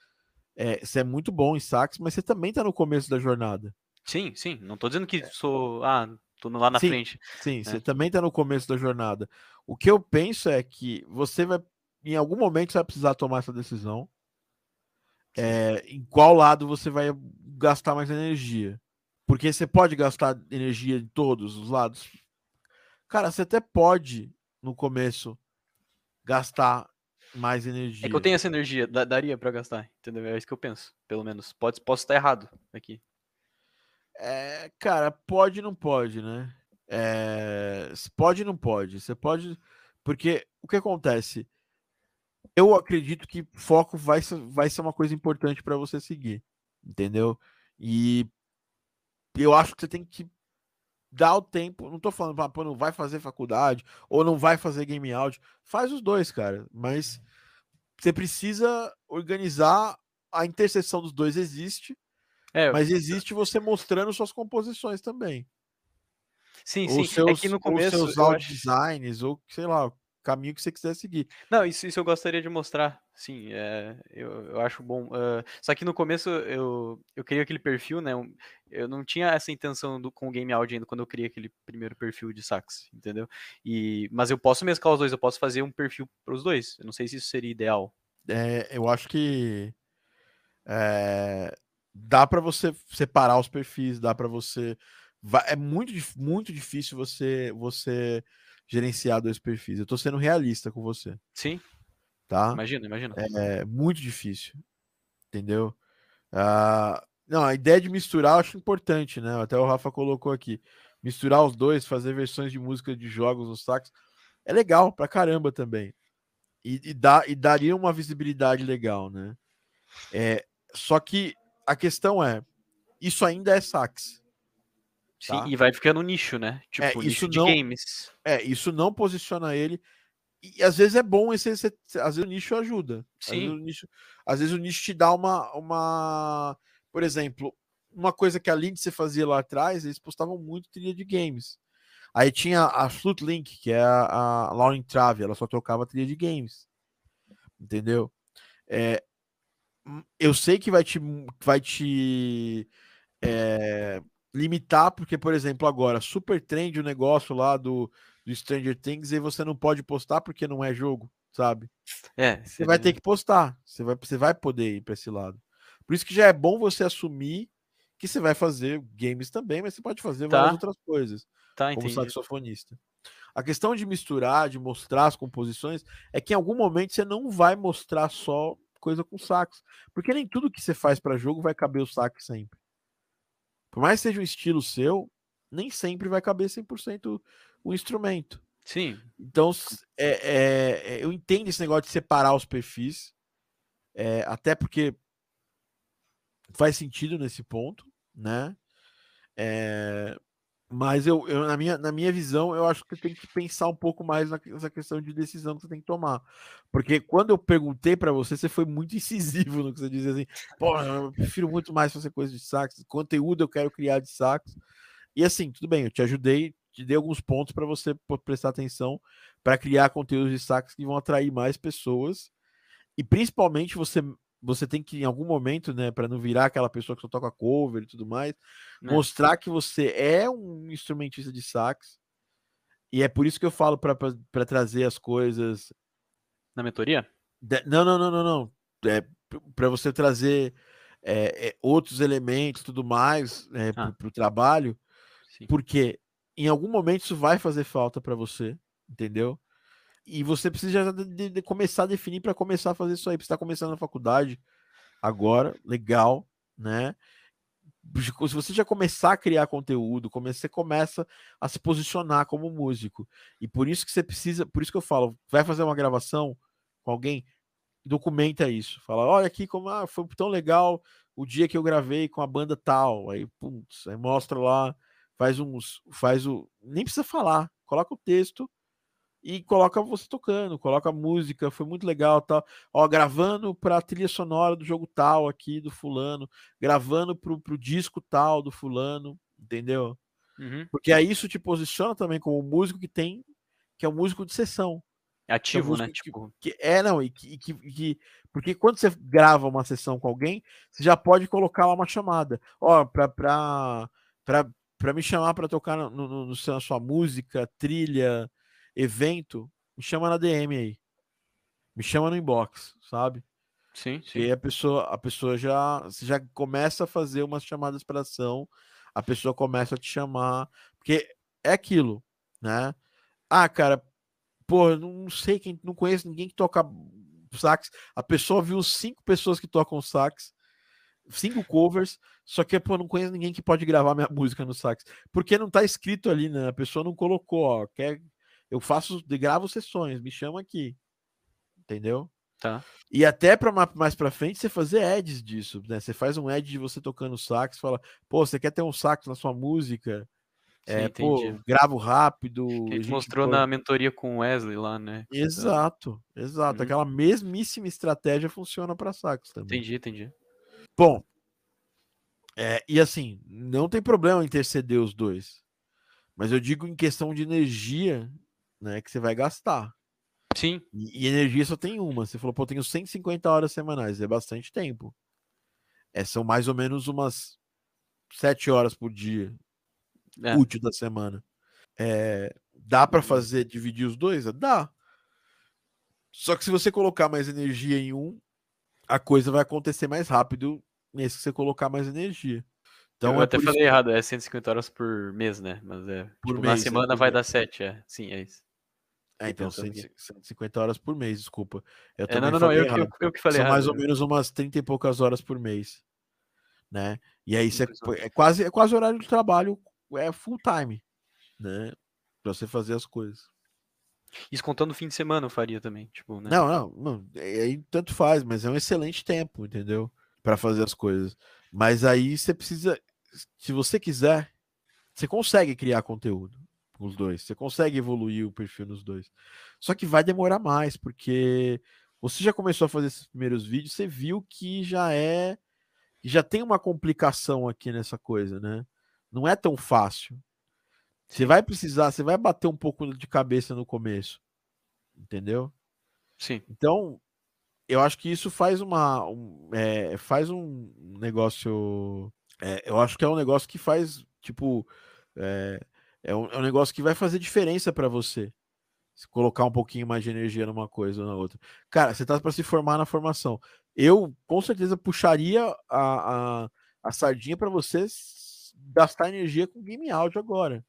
é, você é muito bom em sax, mas você também tá no começo da jornada. Sim, sim, não tô dizendo que sou, ah, tô lá na É. Sim. frente, Sim, É. você também tá no começo da jornada. O que eu penso é que você vai, em algum momento, você vai precisar tomar essa decisão. É, em qual lado você vai gastar mais energia? Porque você pode gastar energia em todos os lados. Cara, você até pode, no começo, gastar mais energia. É que eu tenho essa energia, daria pra gastar, entendeu? É isso que eu penso, pelo menos. Pode, posso estar errado aqui. É, cara, pode e não pode, né? É, pode não pode. Você pode. Porque o que acontece? Eu acredito que foco vai ser, vai ser uma coisa importante para você seguir, entendeu? E eu acho que você tem que dar o tempo. Não tô falando, ah, pô, não vai fazer faculdade ou não vai fazer game audio. Faz os dois, cara. Mas você precisa organizar. A interseção dos dois existe. É, Mas existe você mostrando suas composições também. sim, ou sim. seus, é que no ou começo. seus eu audio acho- designs, ou sei lá, caminho que você quiser seguir. Não, isso, isso eu gostaria de mostrar. Sim, é, eu, eu acho bom. ah, só que no começo eu, eu criei aquele perfil, né? Eu não tinha essa intenção do, com o game audio ainda quando eu criei aquele primeiro perfil de sax, entendeu? E, mas eu posso mesclar os dois, eu posso fazer um perfil para os dois. Eu não sei se isso seria ideal. É, eu acho que é, dá para você separar os perfis, dá para você. é muito, muito difícil você, você gerenciar dois perfis. Eu tô sendo realista com você, Sim, tá? imagina, imagina. É muito difícil. Entendeu? Ah, não, a ideia de misturar eu acho importante, né? Até o Rafa colocou aqui. Misturar os dois, fazer versões de música de jogos no sax, é legal pra caramba também. E, e, dá, e daria uma visibilidade legal, né? É, só que a questão é, isso ainda é sax. Sim, tá. e vai ficando nicho, né? Tipo, isso nicho de não- games. É, isso não posiciona ele. E às vezes é bom, esse, esse- às vezes o nicho ajuda. Às vezes Sim. o nicho, às vezes o nicho te dá uma, uma. Por exemplo, uma coisa que a Lindsay fazia lá atrás, eles postavam muito trilha de games. Aí tinha a Flute Link, que é a, a Lauren Trave, ela só trocava trilha de games. Entendeu? É, hum, eu sei que vai te, vai te é, limitar, porque, por exemplo, agora, super trend o negócio lá do, do Stranger Things e você não pode postar porque não é jogo, sabe? É, Você vai ter que postar, você vai, você vai poder ir para esse lado. Por isso que já é bom você assumir que você vai fazer games também, mas você pode fazer várias Tá. outras coisas, Tá, como entendi. saxofonista. A questão de misturar, de mostrar as composições, é que em algum momento você não vai mostrar só coisa com sax, porque nem tudo que você faz para jogo vai caber o sax sempre. Por mais que seja um estilo seu, nem sempre vai caber 100% o instrumento. Sim, Então, s- é, é, eu entendo esse negócio de separar os perfis, é, até porque faz sentido nesse ponto, né? É, mas eu, eu, na, minha, na minha visão, eu acho que tem que pensar um pouco mais nessa questão de decisão que você tem que tomar. Porque quando eu perguntei para você, você foi muito incisivo no que você dizia assim, pô, eu prefiro muito mais fazer coisa de sax, conteúdo eu quero criar de sax. E assim, tudo bem, eu te ajudei, te dei alguns pontos para você prestar atenção para criar conteúdos de sax que vão atrair mais pessoas. E principalmente você você tem que em algum momento, né, para não virar aquela pessoa que só toca cover e tudo mais, né? mostrar que você é um instrumentista de sax. E é por isso que eu falo para trazer as coisas Na mentoria? de- Não, não, não, não, não. É, para você trazer é, é, outros elementos, tudo mais, é, Ah. para o trabalho, Sim. porque em algum momento isso vai fazer falta para você, entendeu? E você precisa já de, de começar a definir para começar a fazer isso aí. Você está começando na faculdade agora, legal, né? Se você já começar a criar conteúdo, você começa a se posicionar como músico. E por isso que você precisa, por isso que eu falo, vai fazer uma gravação com alguém, documenta isso. Fala, olha aqui como ah, foi tão legal o dia que eu gravei com a banda tal. Aí, putz, aí mostra lá, faz uns, faz o, nem precisa falar, coloca o texto e coloca você tocando, coloca música, foi muito legal, tal. Ó, gravando para a trilha sonora do jogo tal aqui do fulano, gravando pro, pro disco tal do fulano, entendeu? Uhum. Porque aí isso te posiciona também como um músico que tem, que é um músico de sessão. que é um Ativo, né? que- Tipo, que é não e que, e que, e que- porque quando você grava uma sessão com alguém você já pode colocar lá uma chamada ó para para para me chamar para tocar no, no, no na sua música trilha evento me chama na DM aí me chama no inbox sabe sim, e aí sim. a pessoa a pessoa já já começa a fazer umas chamadas para ação a pessoa começa a te chamar porque é aquilo né ah cara pô, eu não sei quem, não conheço ninguém que toca sax. A pessoa viu cinco pessoas que tocam sax, cinco covers, só que pô, não conheço ninguém que pode gravar minha música no sax, porque não tá escrito ali, né? A pessoa não colocou, ó, quer eu faço, gravo sessões, me chama aqui. Entendeu? Tá. E até para mais para frente você fazer ads disso, né? Você faz um ad de você tocando sax, fala, pô, você quer ter um sax na sua música? Sim, É, pô, entendi. gravo rápido. Que a gente mostrou põe- na mentoria com o Wesley lá, né? Exato, exato. Uhum. Aquela mesmíssima estratégia funciona para sax também. Entendi, entendi. Bom, é, e assim, não tem problema interceder os dois. Mas eu digo em questão de energia, né, que você vai gastar. Sim, E, energia só tem uma. Você falou, pô, eu tenho 150 horas semanais, é bastante tempo. É, são mais ou menos umas 7 horas por dia, é. útil da semana. É, dá para fazer, dividir os dois? Dá. Só que se você colocar mais energia em um, a coisa vai acontecer mais rápido nesse que você colocar mais energia. Então eu é até falei errado, é 150 horas por mês, né? Mas é. Por tipo, mês, na é, semana por vai mês. dar 7, é. Sim, é isso. É, então, pensando aqui. 100 150 horas por mês, desculpa. Eu É, não, não, não, eu, que- eu, eu que falei São errado. mais ou né? menos umas 30 e poucas horas por mês, né? E aí você é quase é quase horário de trabalho, é full time, né? Pra você fazer as coisas. Isso contando o fim de semana eu faria também, tipo, né? Não, não, não, aí tanto faz, mas é um excelente tempo, entendeu? Pra fazer as coisas. Mas aí você precisa, se você quiser, você consegue criar conteúdo os dois, você consegue evoluir o perfil nos dois. Só que vai demorar mais, porque você já começou a fazer esses primeiros vídeos, você viu que já é, já tem uma complicação aqui nessa coisa, né? Não é tão fácil. Você vai precisar, você vai bater um pouco de cabeça no começo. Entendeu? Sim. Então, eu acho que isso faz uma. Um, é, faz um negócio. é, eu acho que é um negócio que faz, tipo. É, é um, é um negócio que vai fazer diferença para você. Se colocar um pouquinho mais de energia numa coisa ou na outra. Cara, você tá para se formar na formação. Eu, com certeza, puxaria a, a, a sardinha para você gastar energia com game áudio agora.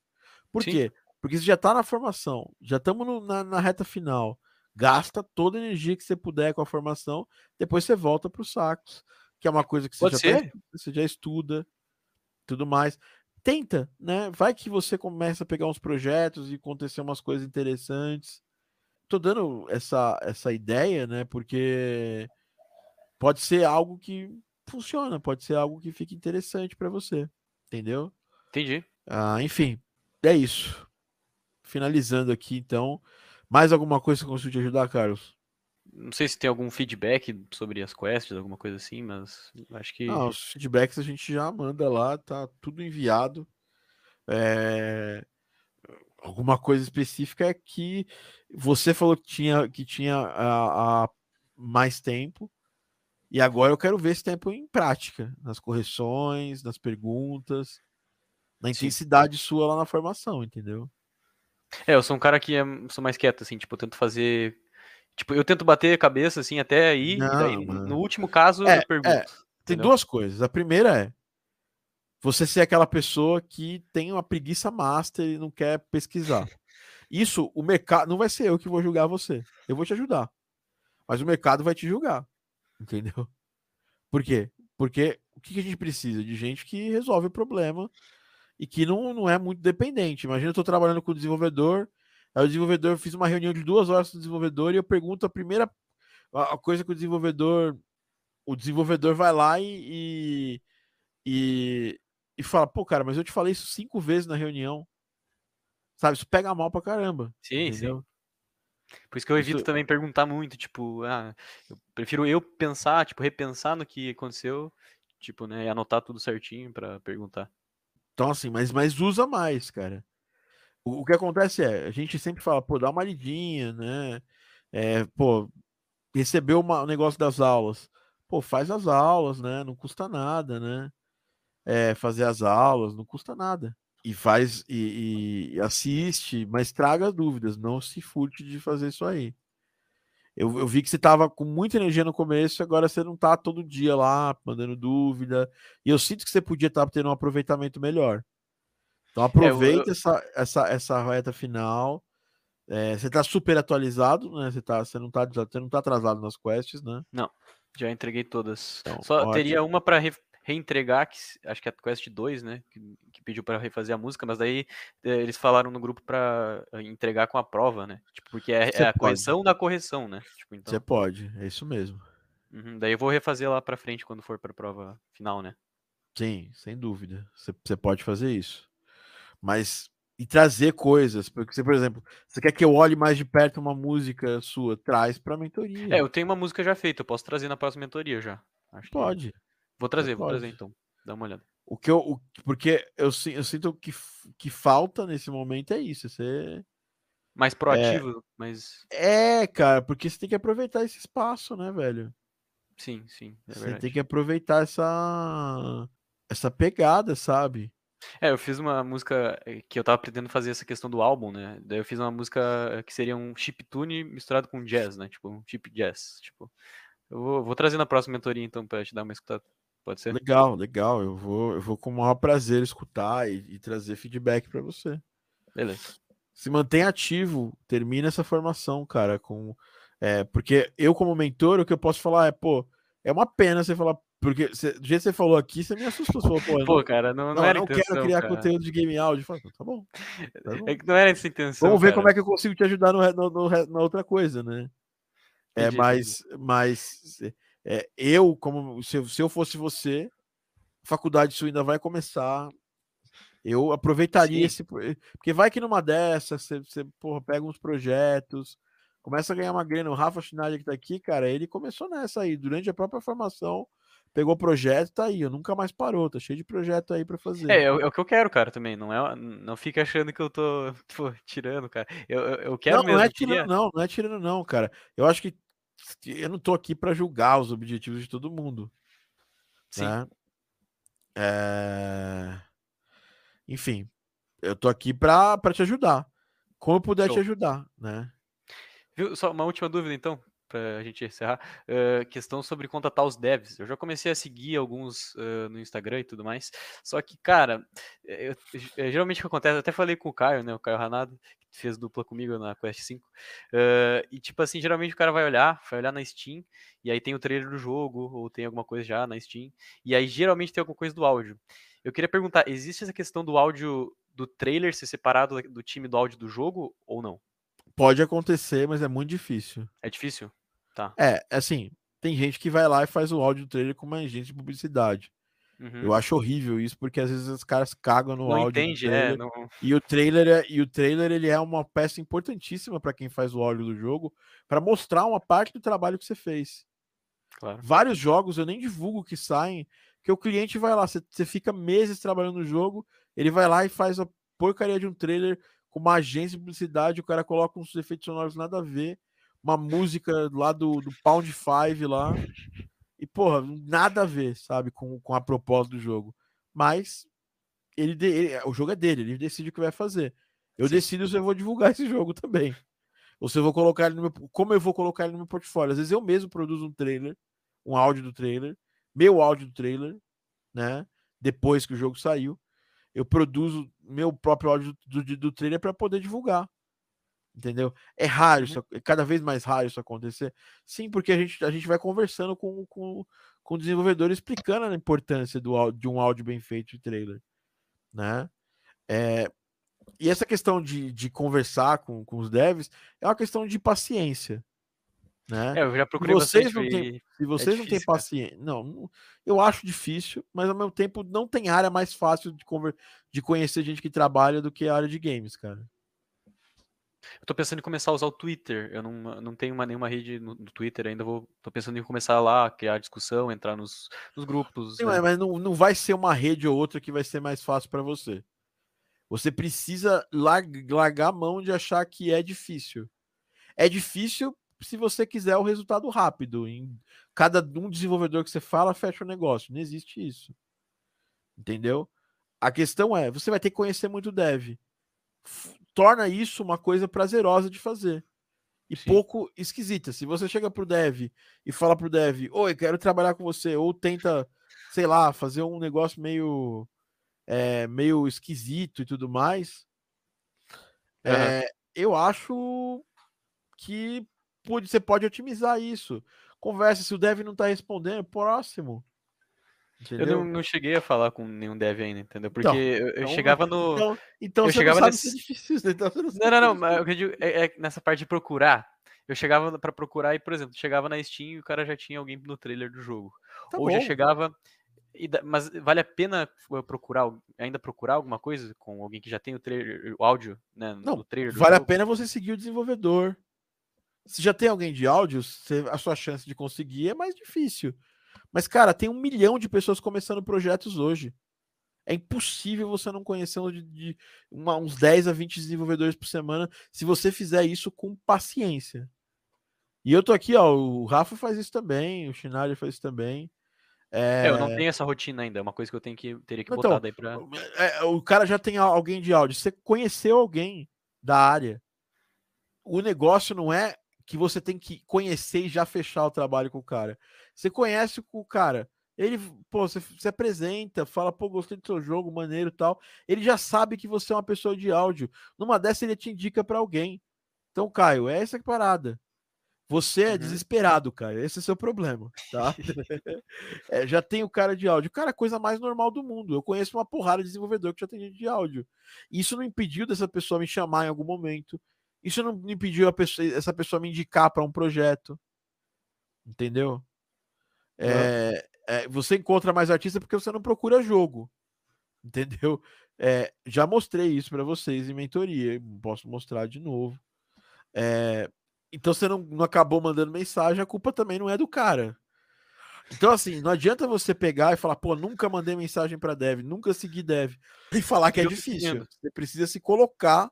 Por Sim. quê? Porque você já tá na formação, já estamos na, na reta final. Gasta toda a energia que você puder com a formação, depois você volta para os sacos, que é uma coisa que você já, tá você já estuda, tudo mais. Tenta, né? Vai que você começa a pegar uns projetos e acontecer umas coisas interessantes. Tô dando essa, essa ideia, né? Porque pode ser algo que funciona, pode ser algo que fique interessante para você, entendeu? Entendi. Ah, enfim, é isso. Finalizando aqui, então. Mais alguma coisa que eu consigo te ajudar, Carlos? Não sei se tem algum feedback sobre as quests, alguma coisa assim, mas acho que. Não, os feedbacks a gente já manda lá, tá tudo enviado. É, Alguma coisa específica é que você falou que tinha, que tinha a, a mais tempo, e agora eu quero ver esse tempo em prática, nas correções, nas perguntas, na Sim. intensidade sua lá na formação, entendeu? É, eu sou um cara que é, sou mais quieto, assim, tipo, eu tento fazer. Tipo, eu tento bater a cabeça, assim, até aí, daí, Não, mano. no último caso, É, eu pergunto. é, Tem entendeu? duas coisas. A primeira é você ser aquela pessoa que tem uma preguiça master e não quer pesquisar. Isso, o mercado. Não vai ser eu que vou julgar você. Eu vou te ajudar. Mas o mercado vai te julgar. Entendeu? Por quê? Porque o que a gente precisa? De gente que resolve o problema e que não, não é muito dependente. Imagina eu estou trabalhando com o desenvolvedor, aí o desenvolvedor eu fiz uma reunião de duas horas com o desenvolvedor e eu pergunto a primeira a coisa que o desenvolvedor o desenvolvedor vai lá e, e, e, fala, pô, cara, mas eu te falei isso cinco vezes na reunião. Sabe, isso pega mal pra caramba. Sim, sim. entendeu? Por isso que eu evito Isso- também perguntar muito, tipo, ah, eu prefiro eu pensar, tipo, repensar no que aconteceu, tipo, né, e anotar tudo certinho pra perguntar. Então, assim, mas, mas usa mais, cara. O, que acontece é, a gente sempre fala, pô, dá uma lidinha, né? É, pô, recebeu uma- o negócio das aulas. Pô, faz as aulas, né? Não custa nada, né? É, fazer as aulas, não custa nada. E faz, e, e assiste, mas traga dúvidas, não se furte de fazer isso aí. Eu, eu vi que você tava com muita energia no começo, agora você não tá todo dia lá mandando dúvida. E eu sinto que você podia estar tendo um aproveitamento melhor. Então aproveita essa, essa, essa reta final. É, você tá super atualizado, né? Você, tá, você, não tá, você não tá atrasado nas quests, né? Já entreguei todas. Então, Só teria ótimo. uma pra re- reentregar, que acho que é a Quest 2, né, que, que pediu pra refazer a música, mas daí eh, eles falaram no grupo pra eh, entregar com a prova, né? Tipo, porque é, é a correção da correção, né? Tipo, então, Você pode, é isso mesmo. uhum, daí eu vou refazer lá pra frente quando for pra prova final, né? Sim, sem dúvida. Você pode fazer isso. Mas e trazer coisas, porque você, por exemplo, você quer que eu olhe mais de perto uma música sua, traz pra mentoria. É, eu tenho uma música já feita, eu posso trazer na próxima mentoria já. Acho que- Pode. Vou trazer, vou trazer então. Dá uma olhada. O que eu, o- porque eu, eu sinto que, que falta nesse momento é isso. Você Mais proativo, mas é, cara, porque você tem que aproveitar esse espaço, né, velho? sim, sim, é Você verdade. tem que aproveitar essa essa pegada, sabe? É, eu fiz uma música eh, que eu tava pretendendo fazer essa questão do álbum, né? Daí eu fiz uma música eh, que seria um chiptune misturado com jazz, né? Tipo, um chip jazz. Tipo, eu vou, vou trazer na próxima mentoria então pra te dar uma escutada. Pode ser? Legal, legal. Eu vou, eu vou com o maior prazer escutar e, e trazer feedback pra você. Beleza. Se mantém ativo, termina essa formação, cara, com é, porque eu como mentor, o que eu posso falar é, pô, é uma pena você falar, porque você- do jeito que você falou aqui, você me assustou, você falou, pô, Pô, não, cara, não, não, não, eu era não intenção, quero criar cara. conteúdo de game áudio. Falei, tá bom. tá bom. É que não era essa intenção. Vamos ver cara. como é que eu consigo te ajudar no, no- no na outra coisa, né? É, Entendi, mas, mas é, eu, como se, eu- se eu fosse você, faculdade sua ainda vai começar. Eu aproveitaria Sim. esse. pro- Porque vai que numa dessas, você, você porra, pega uns projetos, começa a ganhar uma grana. O Rafa Schneider que tá aqui, cara, ele começou nessa aí, durante a própria formação, pegou o projeto, tá aí, ó, nunca mais parou, tá cheio de projeto aí pra fazer. É, é, o é o que eu quero, cara, também. Não, é, não fica achando que eu tô, pô, tirando, cara. Eu, eu, eu quero não, mesmo. não é eu queria- tirando, não, não é tirando, não, cara. Eu acho que eu não tô aqui pra julgar os objetivos de todo mundo. Sim. né? É, Enfim, eu tô aqui pra pra te ajudar. Como eu puder te Show. ajudar, né? Viu? Só uma última dúvida, então, pra gente encerrar. Eh, questão sobre contatar os devs. Eu já comecei a seguir alguns eh, no Instagram e tudo mais. Só que, cara, eh, eu- eh, geralmente o que acontece, eu até falei com o Caio, né? O Caio Ranado, que fez dupla comigo na Quest 5. eh, e, tipo assim, geralmente o cara vai olhar, vai olhar na Steam, e aí tem o trailer do jogo, ou tem alguma coisa já na Steam. E aí geralmente tem alguma coisa do áudio. Eu queria perguntar, existe essa questão do áudio do trailer ser separado do time do áudio do jogo ou não? Pode acontecer, mas é muito difícil. É difícil? Tá. É, assim, tem gente que vai lá e faz o áudio do trailer com uma agência de publicidade. Uhum. Eu acho horrível isso, porque às vezes os caras cagam no não áudio entende, é. trailer. Não... E o trailer é, e o trailer ele é uma peça importantíssima para quem faz o áudio do jogo, para mostrar uma parte do trabalho que você fez. Claro. Vários jogos eu nem divulgo que saem, que o cliente vai lá, você, você fica meses trabalhando no jogo, ele vai lá e faz a porcaria de um trailer com uma agência de publicidade, o cara coloca uns efeitos sonoros nada a ver, uma música lá do, do Pound Five lá, e porra, nada a ver, sabe, com, com a proposta do jogo. Mas ele, ele- o jogo é dele, ele decide o que vai fazer. Eu Sim. decido se eu vou divulgar esse jogo também. Ou se eu vou colocar ele no meu. Como eu vou colocar ele no meu portfólio? Às vezes eu mesmo produzo um trailer, um áudio do trailer, meu áudio do trailer, né? Depois que o jogo saiu. Eu produzo meu próprio áudio do, do, do trailer para poder divulgar. Entendeu? É raro, isso, é cada vez mais raro isso acontecer. Sim, porque a gente, a gente vai conversando com, com, com o desenvolvedor explicando a importância do, de um áudio bem feito de trailer. Né? É, e essa questão de, de conversar com, com os devs é uma questão de paciência. Né? É, eu já procurei vocês bastante. não têm- Se vocês não têm paciência. Não, não- eu acho difícil, mas ao mesmo tempo não tem área mais fácil de, conver... de conhecer gente que trabalha do que a área de games, cara. Eu tô pensando em começar a usar o Twitter. Eu não, não tenho uma, nenhuma rede no, no Twitter ainda. Vou, tô pensando em começar lá, criar discussão, entrar nos, nos grupos. Sim, né? mas- não, não vai ser uma rede ou outra que vai ser mais fácil para você. Você precisa lar- largar a mão de achar que é difícil. É difícil se você quiser o resultado rápido. Em cada um desenvolvedor que você fala, fecha o negócio. Não existe isso. Entendeu? A questão é, você vai ter que conhecer muito dev. Torna isso uma coisa prazerosa de fazer. E Sim. pouco esquisita. Se você chega pro dev e fala pro dev, oi, quero trabalhar com você, ou tenta, sei lá, fazer um negócio meio é, meio esquisito e tudo mais, Aham. é, eu acho que pode, você pode otimizar isso. Conversa, se o dev não tá respondendo, próximo. Eu Entendeu? não, não cheguei a falar com nenhum dev ainda, entendeu? Porque Então, eu, eu Então, chegava no. Então, então eu você chegava não sabe se é nesse- difícil. Então você não, Não, sabe não, não, é mas que eu digo é, é nessa parte de procurar. Eu chegava pra procurar e, por exemplo, chegava na Steam e o cara já tinha alguém no trailer do jogo. Tá Ou já bom. chegava. e mas vale a pena procurar, ainda procurar alguma coisa com alguém que já tem o trailer, o áudio, né? Não, trailer Vale a jogo? pena você seguir o desenvolvedor. Se já tem alguém de áudio, a sua chance de conseguir é mais difícil. Mas, cara, tem um milhão de pessoas começando projetos hoje. É impossível você não conhecer de, de uma- uns 10 a 20 desenvolvedores por semana se você fizer isso com paciência. E eu tô aqui, ó. O Rafa faz isso também, o Schneider faz isso também. É, eu não tenho essa rotina ainda, é uma coisa que eu tenho que teria que Então, botar daí pra. É, o cara já tem al- alguém de áudio. Você conheceu alguém da área. O negócio não é que você tem que conhecer e já fechar o trabalho com o cara. Você conhece o cara. Ele, pô, você se apresenta, fala, pô, gostei do seu jogo, maneiro e tal. Ele já sabe que você é uma pessoa de áudio. Numa dessa, ele te indica para alguém. Então, Caio, é essa a parada. Você é Uhum. desesperado, Caio. Esse é o seu problema, tá? É, já tem o cara de áudio. Cara, coisa mais normal do mundo. Eu conheço uma porrada de desenvolvedor que já tem gente de áudio. Isso não impediu dessa pessoa me chamar em algum momento. Isso não impediu pessoa- essa pessoa me indicar para um projeto. Entendeu? É, é, você encontra mais artista porque você não procura jogo. Entendeu? É, já mostrei isso para vocês em mentoria. Posso mostrar de novo. É, então você não, não acabou mandando mensagem, a culpa também não é do cara. Então, assim, não adianta você pegar e falar, pô, nunca mandei mensagem para dev, nunca segui dev, e falar que é Eu difícil. entendo. Você precisa se colocar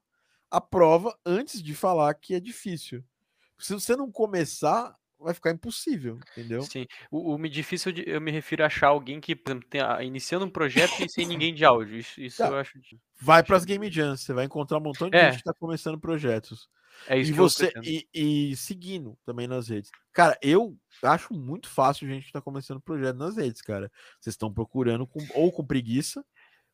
à prova antes de falar que é difícil. Se você não começar, vai ficar impossível, entendeu? Sim. O, o difícil de- eu me refiro a achar alguém que, por exemplo, tenha, iniciando um projeto e sem ninguém de áudio. Isso, isso Tá. eu acho. Vai para as Game Jams, você vai encontrar um montão de É. gente que está começando projetos. É isso e você e, e seguindo também nas redes. Cara, eu acho muito fácil gente que tá começando projeto nas redes, cara. Vocês estão procurando com- ou com preguiça,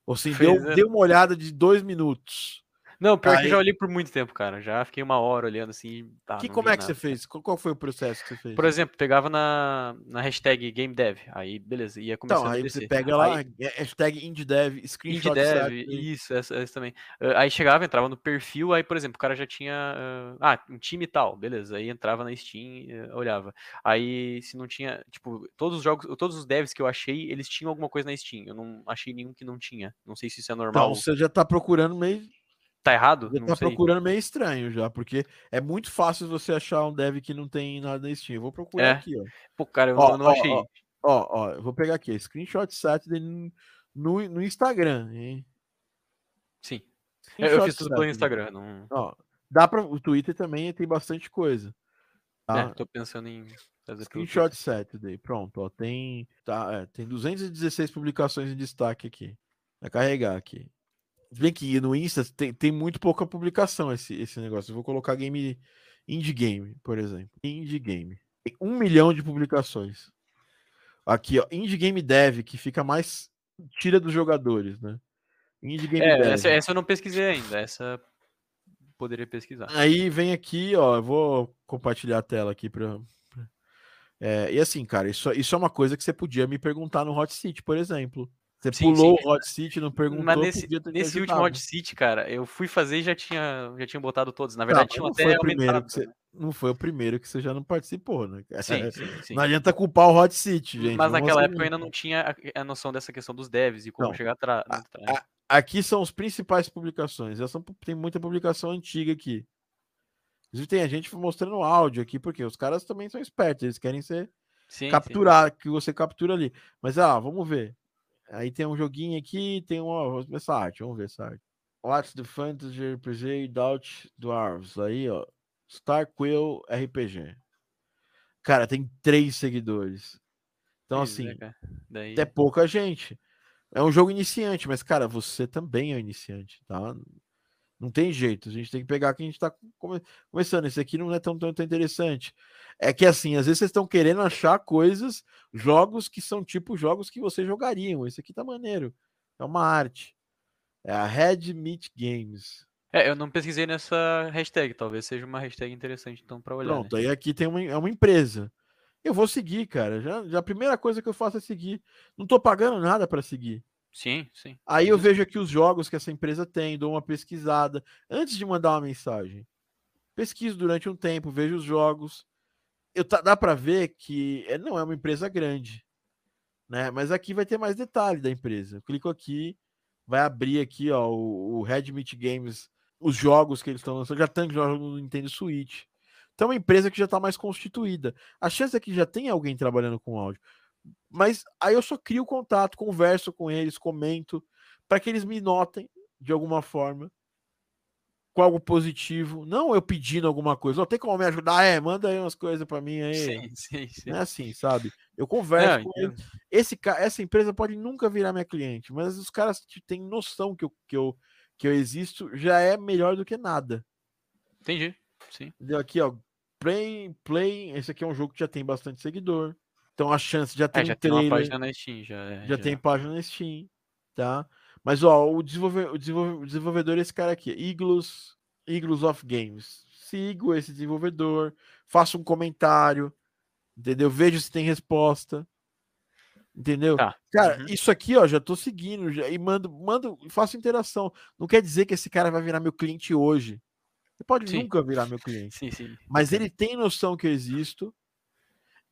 ou assim, deu, é. deu uma olhada de dois minutos. Não, pior que eu já Aí- olhei por muito tempo, cara. Já fiquei uma hora olhando assim. Tá, que, como é que você nada. fez? Qual, foi o processo que você fez? Por exemplo, pegava na, na hashtag GameDev. Aí, beleza, ia começando então, a aí descer. você pega lá, Aí, é- hashtag IndieDev, screenshot IndieDev, isso, essa, essa também. Ah, Aí chegava, entrava no perfil, aí, por exemplo, o cara já tinha. ah, Ah, um time tal, beleza. Aí entrava na Steam, eh, olhava. Aí, se não tinha. Tipo, todos os jogos, todos os devs que eu achei, eles tinham alguma coisa na Steam. Eu não achei nenhum que não tinha. Não sei se isso é normal. Então, você já tá procurando meio. Tá errado? Tá sei. procurando meio estranho já, porque é muito fácil você achar um dev que não tem nada na Steam. Eu vou procurar É. aqui, ó. Pô, cara, eu Ó, não, ó, achei. ó. Ó, ó, eu vou pegar aqui, screenshot Saturday no, no, no Instagram, hein? Sim. É, Eu, eu fiz Screenshot tudo pelo Saturday. Instagram. Não... Ó, dá para o Twitter também tem bastante coisa. É, Tá? tô pensando em fazer Screenshot Saturday, pronto, ó, tem tá, é, tem 216 publicações em destaque aqui. Vai carregar aqui. Se Bem que no Insta tem, tem muito pouca publicação esse, esse negócio. Eu vou colocar game indie game, por exemplo. Indie game. Tem um milhão de publicações. Aqui, ó, indie game dev que fica mais tira dos jogadores, né? Indie game É, dev. essa, essa eu não pesquisei ainda. Essa poderia pesquisar. Aí vem aqui, ó, eu vou compartilhar a tela aqui para e assim, cara, isso, isso é uma coisa que você podia me perguntar no Hot Seat, por exemplo. Você Sim, pulou sim. o Hot Seat, não perguntou, Mas nesse, nesse último. Hot Seat, cara, eu fui fazer e já tinha, já tinha botado todos. Na Tá, verdade, tinham não até foi o primeiro aumentado. você, não foi o primeiro que você já não participou, né? Sim, sim. Não adianta culpar o Hot Seat, gente. Mas vamos naquela época eu ainda não tinha a, a noção dessa questão dos devs e como Não, chegar atrás. a- Aqui são as principais publicações. São, tem muita publicação antiga aqui. Inclusive tem a gente mostrando áudio aqui, porque os caras também são espertos, eles querem ser sim. capturar, que você captura ali. Mas ah, vamos ver. Aí tem um joguinho aqui, tem uma vamos ver essa arte, vamos ver essa arte. What's the Fantasy RPG Doubt Dwarves? Aí, ó. Star Quill RPG. Cara, tem três seguidores. Então, é, assim, cara. Daí... é pouca gente. É um jogo iniciante, mas, cara, você também é um iniciante, tá? Não tem jeito. A gente tem que pegar que a gente tá come- começando. Esse aqui não é tão, tão, tão interessante. É que, assim, às vezes vocês estão querendo achar coisas, jogos que são tipo jogos que vocês jogariam. Esse aqui tá maneiro. É uma arte. É a Red Meat Games. É, eu não pesquisei nessa hashtag. Talvez seja uma hashtag interessante, então, pra olhar. Pronto, né? aí aqui tem uma, é uma empresa. Eu vou seguir, cara. Já, já a primeira coisa que eu faço é seguir. Não tô pagando nada para seguir. Sim, sim. Aí eu vejo aqui os jogos que essa empresa tem, dou uma pesquisada antes de mandar uma mensagem. Pesquiso durante um tempo, vejo os jogos. Eu tá- dá para ver que é- não é uma empresa grande, né? Mas aqui vai ter mais detalhe da empresa. Eu clico aqui, vai abrir aqui, ó, o, o Red Meat Games, os jogos que eles estão lançando, já tem jogos no Nintendo Switch. Então é uma empresa que já está mais constituída. A chance é que já tem alguém trabalhando com áudio. Mas aí eu só crio contato, converso com eles, comento, para que eles me notem de alguma forma com algo positivo. Não eu pedindo alguma coisa. Ó, tem como me ajudar? É, manda aí umas coisas para mim aí. Sim, sim, sim. Não é assim, sabe? Eu converso Não, com eles. Esse, essa empresa pode nunca virar minha cliente, mas os caras que têm noção que eu, que, eu, que eu existo já é melhor do que nada. Entendi. Sim. Aqui, ó. Play, Play. Esse aqui é um jogo que já tem bastante seguidor. Então a chance já tem É, já um tem uma trailer. página na Steam. Já, é, já tem página na Steam, tá? Mas ó, o, desenvolve, o, desenvolve- o desenvolvedor é esse cara aqui, Iglus, Iglus of Games. Sigo esse desenvolvedor, faço um comentário, entendeu? Vejo se tem resposta. Entendeu? Tá. Cara, Uhum. isso aqui, ó, já tô seguindo já, e mando, mando, faço interação. Não quer dizer que esse cara vai virar meu cliente hoje. Ele pode Sim. nunca virar meu cliente. Sim, sim. Mas ele tem noção que eu existo.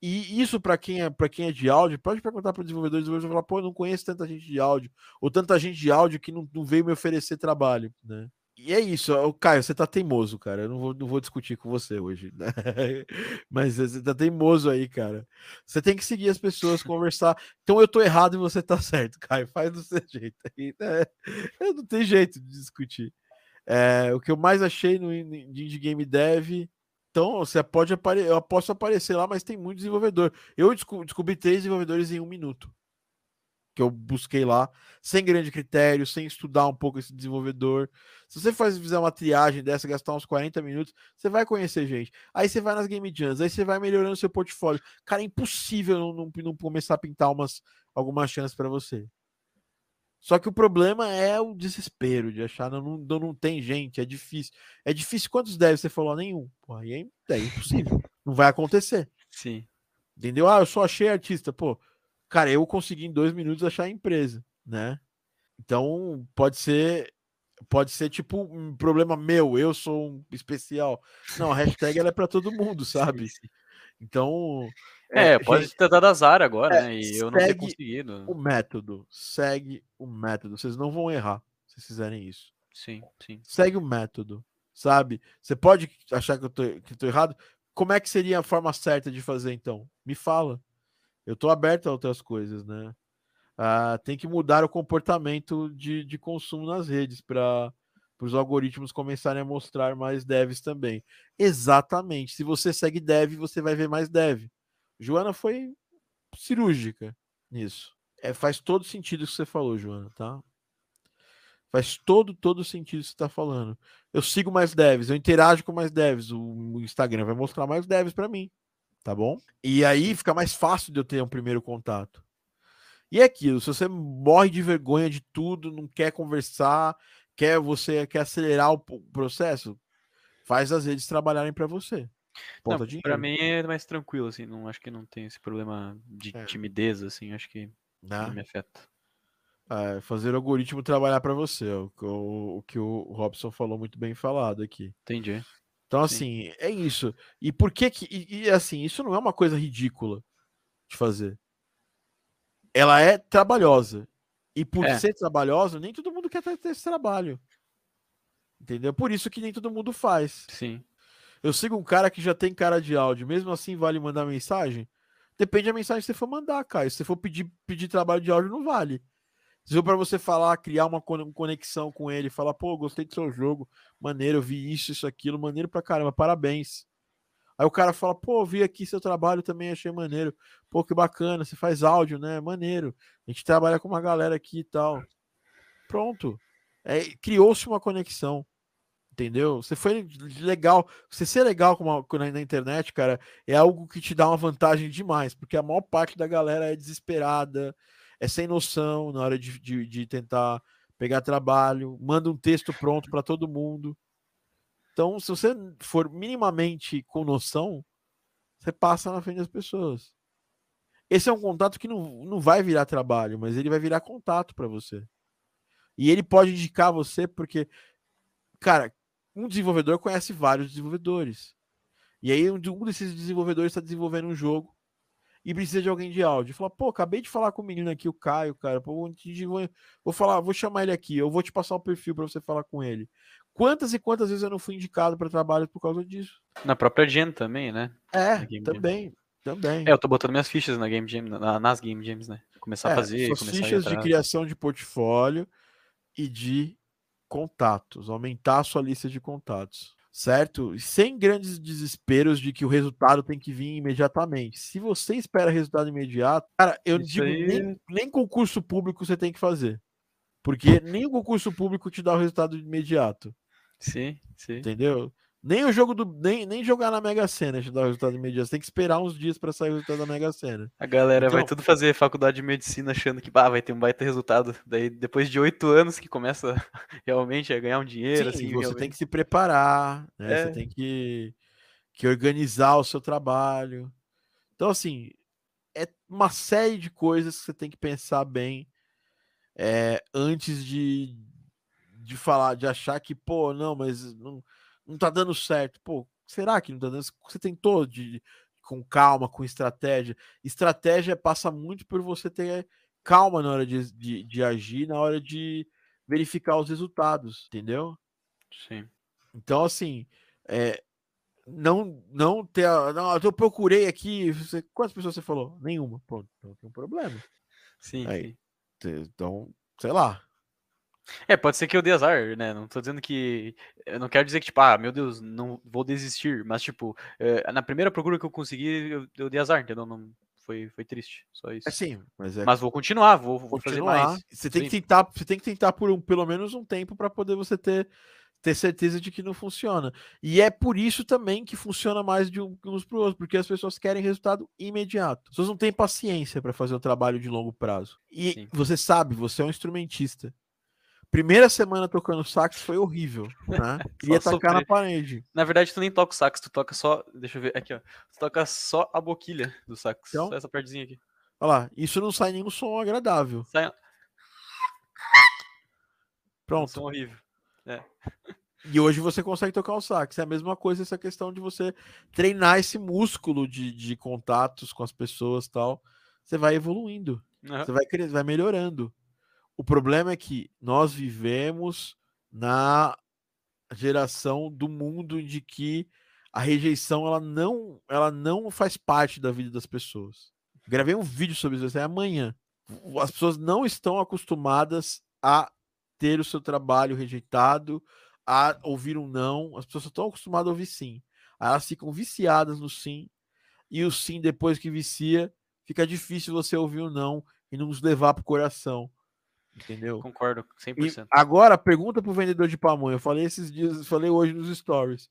E isso para quem é quem é de áudio, pode perguntar para o desenvolvedor, o desenvolvedor falar, pô, eu não conheço tanta gente de áudio, ou tanta gente de áudio que não, não veio me oferecer trabalho, né? e é isso, ó, Caio, você tá teimoso, cara. Eu não vou, não vou discutir com você hoje, né? Mas você tá teimoso aí, cara. Você tem que seguir as pessoas, conversar. Então eu tô errado e você tá certo, Caio. Faz do seu jeito aí. Né? Não tem jeito de discutir. É, o que eu mais achei no de Indie Game Dev. Então, você pode aparecer, eu posso aparecer lá, mas tem muito desenvolvedor. Eu desco- descobri três desenvolvedores em um minuto. Que eu busquei lá, sem grande critério, sem estudar um pouco esse desenvolvedor. Se você faz, fizer uma triagem dessa, gastar uns 40 minutos, você vai conhecer gente. Aí você vai nas Game Jams, aí você vai melhorando seu portfólio. Cara, é impossível não, não, não começar a pintar umas, algumas chances para você. Só que o problema é o desespero de achar não, não, não tem gente, é difícil. É difícil quantos deve você falou nenhum. Pô, aí é, é impossível. não vai acontecer. Sim. Entendeu? Ah, eu só achei artista. Pô, cara, eu consegui em dois minutos achar a empresa, né? Então pode ser, pode ser tipo um problema meu. Eu sou um especial. Não, a hashtag ela é para todo mundo, sabe? Então É, pode gente, ter dado azar agora, é, né? E eu não ter conseguido. o método, segue o método. Vocês não vão errar se fizerem isso. Sim, sim. Segue o método, sabe? Você pode achar que eu tô, que eu tô errado. Como é que seria a forma certa de fazer então? Me fala. Eu tô aberto a outras coisas, né? Ah, tem que mudar o comportamento de, de consumo nas redes para os algoritmos começarem a mostrar mais devs também. Exatamente. Se você segue dev, você vai ver mais dev. Joana foi cirúrgica nisso. É, faz todo sentido o que você falou, Joana, tá? Faz todo, todo sentido o que você está falando. Eu sigo mais devs, eu interajo com mais devs. O, Instagram vai mostrar mais devs para mim, tá bom? E aí fica mais fácil de eu ter um primeiro contato. E é aquilo, se você morre de vergonha de tudo, não quer conversar, quer você quer acelerar o processo, faz as redes trabalharem para você. Não, Ponta dinheiro. pra mim é mais tranquilo, assim. Não, acho que não tem esse problema de É. timidez, assim. Acho que né? não me afeta. É, fazer o algoritmo trabalhar para você, é o, que o, o que o Robson falou muito bem falado aqui. Entendi. Então, Sim. assim, é isso. E por que que. E, e, assim, isso não é uma coisa ridícula de fazer. Ela é trabalhosa. E por É. ser trabalhosa, nem todo mundo quer ter esse trabalho. Entendeu? Por isso que nem todo mundo faz. Sim. Eu sigo um cara que já tem cara de áudio, mesmo assim vale mandar mensagem? Depende da mensagem que você for mandar, cara. Se você for pedir, pedir trabalho de áudio, não vale. Se for para você falar, criar uma con- conexão com ele, falar, pô, gostei do seu jogo, maneiro, eu vi isso, isso, aquilo, maneiro pra caramba, parabéns. Aí o cara fala, pô, vi aqui seu trabalho também, achei maneiro. Pô, que bacana, você faz áudio, né? Maneiro. A gente trabalha com uma galera aqui e tal. Pronto. É, Criou-se uma conexão. Entendeu? Você foi legal. Você ser legal uma, na, na internet, cara, é algo que te dá uma vantagem demais, porque a maior parte da galera é desesperada, é sem noção na hora de, de, de tentar pegar trabalho, manda um texto pronto para todo mundo. Então, se você for minimamente com noção, você passa na frente das pessoas. Esse é um contato que não, não vai virar trabalho, mas ele vai virar contato para você. E ele pode indicar você porque, cara, um desenvolvedor conhece vários desenvolvedores. E aí um de- desses desenvolvedores está desenvolvendo um jogo e precisa de alguém de áudio. Fala, pô, acabei de falar com o menino aqui, o Caio, cara. Pô, vou, vou, falar, vou chamar ele aqui, eu vou te passar o perfil para você falar com ele. Quantas e quantas vezes eu não fui indicado para trabalho por causa disso? Na própria Gen também, né? É, Game Jam. também, também. É, eu tô botando minhas fichas na Game Jam, na- nas Game Jams, né? Começar a É, fazer, suas começar a fichas de atrás. criação de portfólio e de contatos, aumentar a sua lista de contatos, certo? Sem grandes desesperos de que o resultado tem que vir imediatamente. Se você espera resultado imediato, cara, eu Isso digo, aí- nem, nem concurso público você tem que fazer. Porque nem o concurso público te dá o resultado imediato, Sim, sim. entendeu? Nem o jogo do. Nem, nem jogar na Mega Sena te dá o resultado imediato. Você tem que esperar uns dias para sair o resultado da Mega Sena. A galera vai Então- tudo fazer faculdade de medicina achando que bah, vai ter um baita resultado. Daí, depois de oito anos que começa realmente a ganhar um dinheiro, Sim, assim, você realmente. tem que se preparar, né? É. Você tem que, que organizar o seu trabalho. Então, assim, é uma série de coisas que você tem que pensar bem é, antes de, de falar, de achar que, pô, não, mas não, não tá dando certo. Pô, será que não tá dando? Você tentou de, com calma, com estratégia. Estratégia passa muito por você ter calma na hora de, de, de agir, na hora de verificar os resultados, entendeu? Sim. Então, assim, é, não, não ter. Não, eu procurei aqui. Você, quantas pessoas você falou? Nenhuma. Pô, então tem um problema. Sim, Aí. sim. Te- Então, sei lá. É, pode ser que eu dê azar, né? Não tô dizendo que. Eu não quero dizer que, tipo, ah, meu Deus, não vou desistir. Mas, tipo, eh, na primeira procura que eu consegui, eu, eu dei azar, entendeu? Não, foi, foi triste. Só isso. É sim, mas é Mas vou continuar, vou, vou fazer continuar. mais. Você tem que tentar, você tem que tentar por um, pelo menos um tempo para poder você ter ter certeza de que não funciona. E é por isso também que funciona mais de um- uns para outros, porque as pessoas querem resultado imediato. As pessoas não têm paciência para fazer o trabalho de longo prazo. E Sim. você sabe, você é um instrumentista. Primeira semana tocando sax foi horrível, né? Queria tacar na parede. Na verdade, tu nem toca o sax, tu toca só. Deixa eu ver. Aqui, ó. Tu toca só a boquilha do sax. Então? Só essa partezinha aqui. Olha lá, isso não sai nenhum som agradável. Sai um Pronto. som horrível. E hoje você consegue tocar o sax. É a mesma coisa essa questão de você treinar esse músculo de, de contatos com as pessoas e tal. Você vai evoluindo. Aham. Você vai, vai melhorando. O problema é que nós vivemos na geração do mundo de que a rejeição ela não, ela não faz parte da vida das pessoas. Gravei um vídeo sobre isso sair amanhã. As pessoas não estão acostumadas a ter o seu trabalho rejeitado, a ouvir um não. As pessoas estão acostumadas a ouvir sim. Elas ficam viciadas no sim. E o sim, depois que vicia, fica difícil você ouvir o não e não nos levar pro coração. Entendeu? Concordo, E 100%. agora, pergunta pro vendedor de pamonha. Eu falei esses dias, falei hoje nos stories.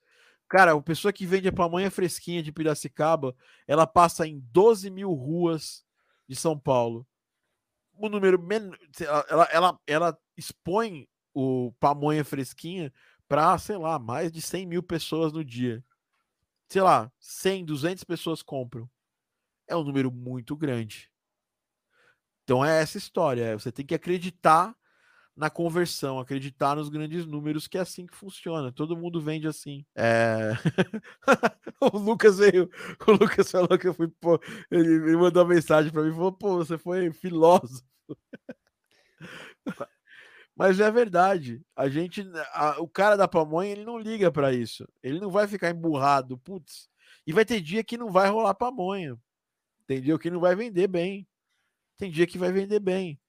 Cara, a pessoa que vende a pamonha fresquinha de Piracicaba, ela passa em 12 mil ruas de São Paulo. O número men... ela, ela, ela, ela expõe o pamonha fresquinha para, sei lá, mais de 100 mil pessoas no dia. Sei lá, 100, 200 pessoas compram. É um número muito grande. Então é essa história. é, Você tem que acreditar na conversão, acreditar nos grandes números, que é assim que funciona. Todo mundo vende assim. É... o Lucas veio, o Lucas falou que eu fui, pô, ele, ele mandou uma mensagem para mim, falou, pô, você foi filósofo. Mas é verdade. A gente, a- o cara da pamonha, ele não liga para isso. Ele não vai ficar emburrado, putz. E vai ter dia que não vai rolar pamonha. Dia que não vai vender bem. Tem dia que vai vender bem.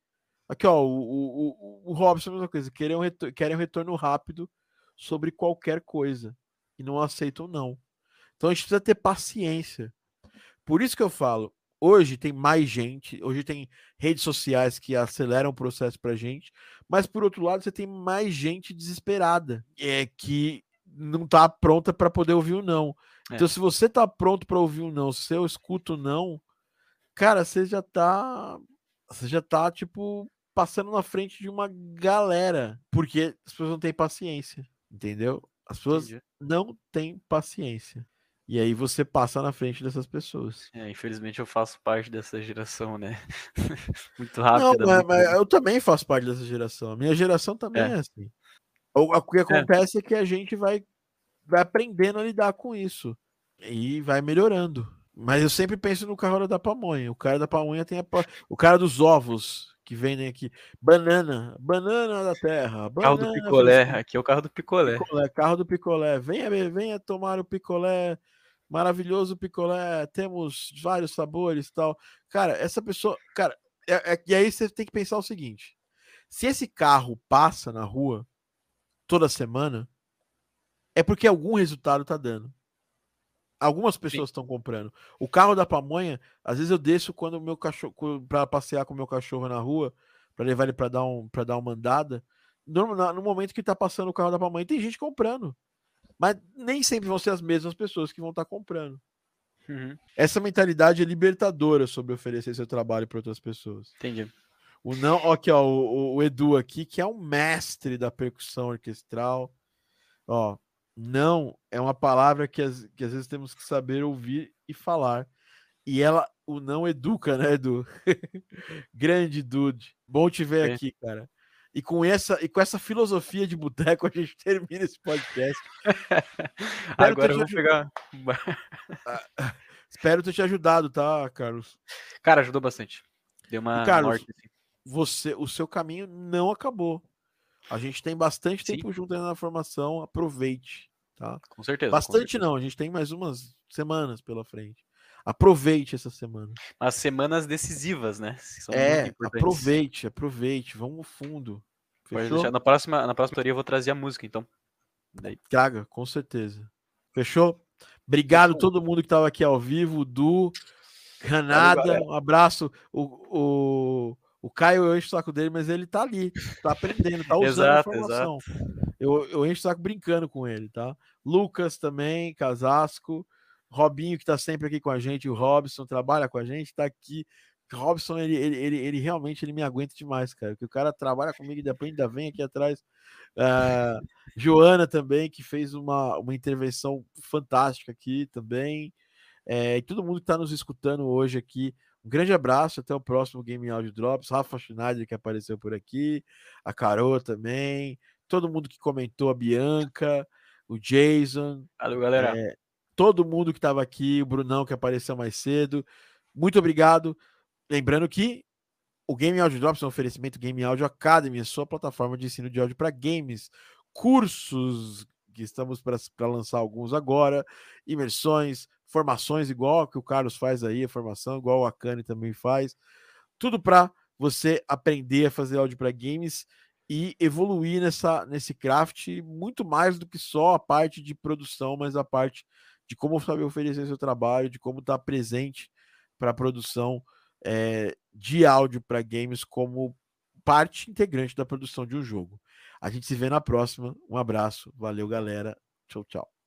Aqui, ó, o, o, o, o Robson, a mesma coisa. Querem um, retor- querem um retorno rápido sobre qualquer coisa. E não aceitam não. Então a gente precisa ter paciência. Por isso que eu falo, hoje tem mais gente, hoje tem redes sociais que aceleram o processo pra gente, mas por outro lado você tem mais gente desesperada, é que não tá pronta para poder ouvir o não. É. Então se você tá pronto para ouvir o não, se eu escuto o não, cara, você já tá você já tá tipo passando na frente de uma galera, porque as pessoas não têm paciência, entendeu? As pessoas Entendi. não têm paciência. E aí você passa na frente dessas pessoas. É, infelizmente eu faço parte dessa geração, né? muito Não, rápida. mas, mas eu também faço parte dessa geração. A minha geração também é, É. assim. O, o que acontece é. que a gente vai, vai aprendendo a lidar com isso. E vai melhorando. Mas eu sempre penso no cara da pamonha. O cara da pamonha tem a, o cara dos ovos que vendem aqui. Banana, banana da terra. Carro do banana picolé, aqui é o carro do picolé. Picolé, carro do picolé. Venha, venha tomar o picolé. Maravilhoso picolé. Temos vários sabores e tal. Cara, essa pessoa. Cara, é- é- e aí você tem que pensar o seguinte: se esse carro passa na rua toda semana, é porque algum resultado tá dando. Algumas pessoas estão comprando. O carro da pamonha, às vezes eu desço quando o meu cachorro para passear com o meu cachorro na rua, para levar ele para dar um para dar uma andada. No, no momento que tá passando o carro da pamonha, tem gente comprando. Mas nem sempre vão ser as mesmas pessoas que vão estar comprando. Uhum, Essa mentalidade é libertadora sobre oferecer seu trabalho para outras pessoas. entendi. O não, aqui, ó, o, o- o Edu aqui, que é um mestre da percussão orquestral. Ó, não é uma palavra que, às- que às vezes temos que saber ouvir e falar. E ela, o não educa, né, Edu? Grande dude. Bom te ver É. aqui, cara. E com essa e com essa filosofia de boteco a gente termina esse podcast. Agora eu vou pegar. Espero ter te ajudado, tá, Carlos? Cara, ajudou bastante. Deu uma Carlos, norte. assim. Você, o seu caminho não acabou. A gente tem bastante Sim. tempo junto ainda na formação, aproveite, tá? Com certeza. com Bastante certeza. não, a gente tem mais umas semanas pela frente. Aproveite essa semana. As semanas decisivas, né? é, aproveite, aproveite, vamos fundo. Deixar. Na próxima, na próxima teoria eu vou trazer a música, então. Daí. Traga, com certeza. Fechou? Obrigado a Fechou. todo mundo que estava aqui ao vivo, Du, Canada, um abraço. O, o, o Caio, eu encho o saco dele, mas ele tá ali, tá aprendendo, tá usando Exato, a informação. Eu, eu encho o saco brincando com ele, tá? Lucas também, Casasco, Robinho, que tá sempre aqui com a gente, o Robson trabalha com a gente, tá aqui. Robson, ele, ele, ele, ele realmente ele me aguenta demais, cara. Porque o cara trabalha comigo e depois ainda vem aqui atrás. Ah, Joana também, que fez uma, uma intervenção fantástica aqui também. É, e todo mundo que está nos escutando hoje aqui. Um grande abraço, até o próximo Game Audio Drops. Rafa Schneider, que apareceu por aqui, a Carol também, todo mundo que comentou, a Bianca, o Jason, Valeu, galera. é, todo mundo que estava aqui, o Brunão que apareceu mais cedo. Muito obrigado. Lembrando que o Game Audio Drops é um oferecimento Game Audio Academy, a sua plataforma de ensino de áudio para games, cursos que estamos para lançar alguns agora, imersões, formações igual que o Carlos faz aí, a formação igual a Kani também faz, tudo para você aprender a fazer áudio para games e evoluir nessa nesse craft muito mais do que só a parte de produção, mas a parte de como saber oferecer seu trabalho, de como estar presente para a produção é, de áudio para games como parte integrante da produção de um jogo. A gente se vê na próxima. Um abraço. Valeu, galera. Tchau, tchau.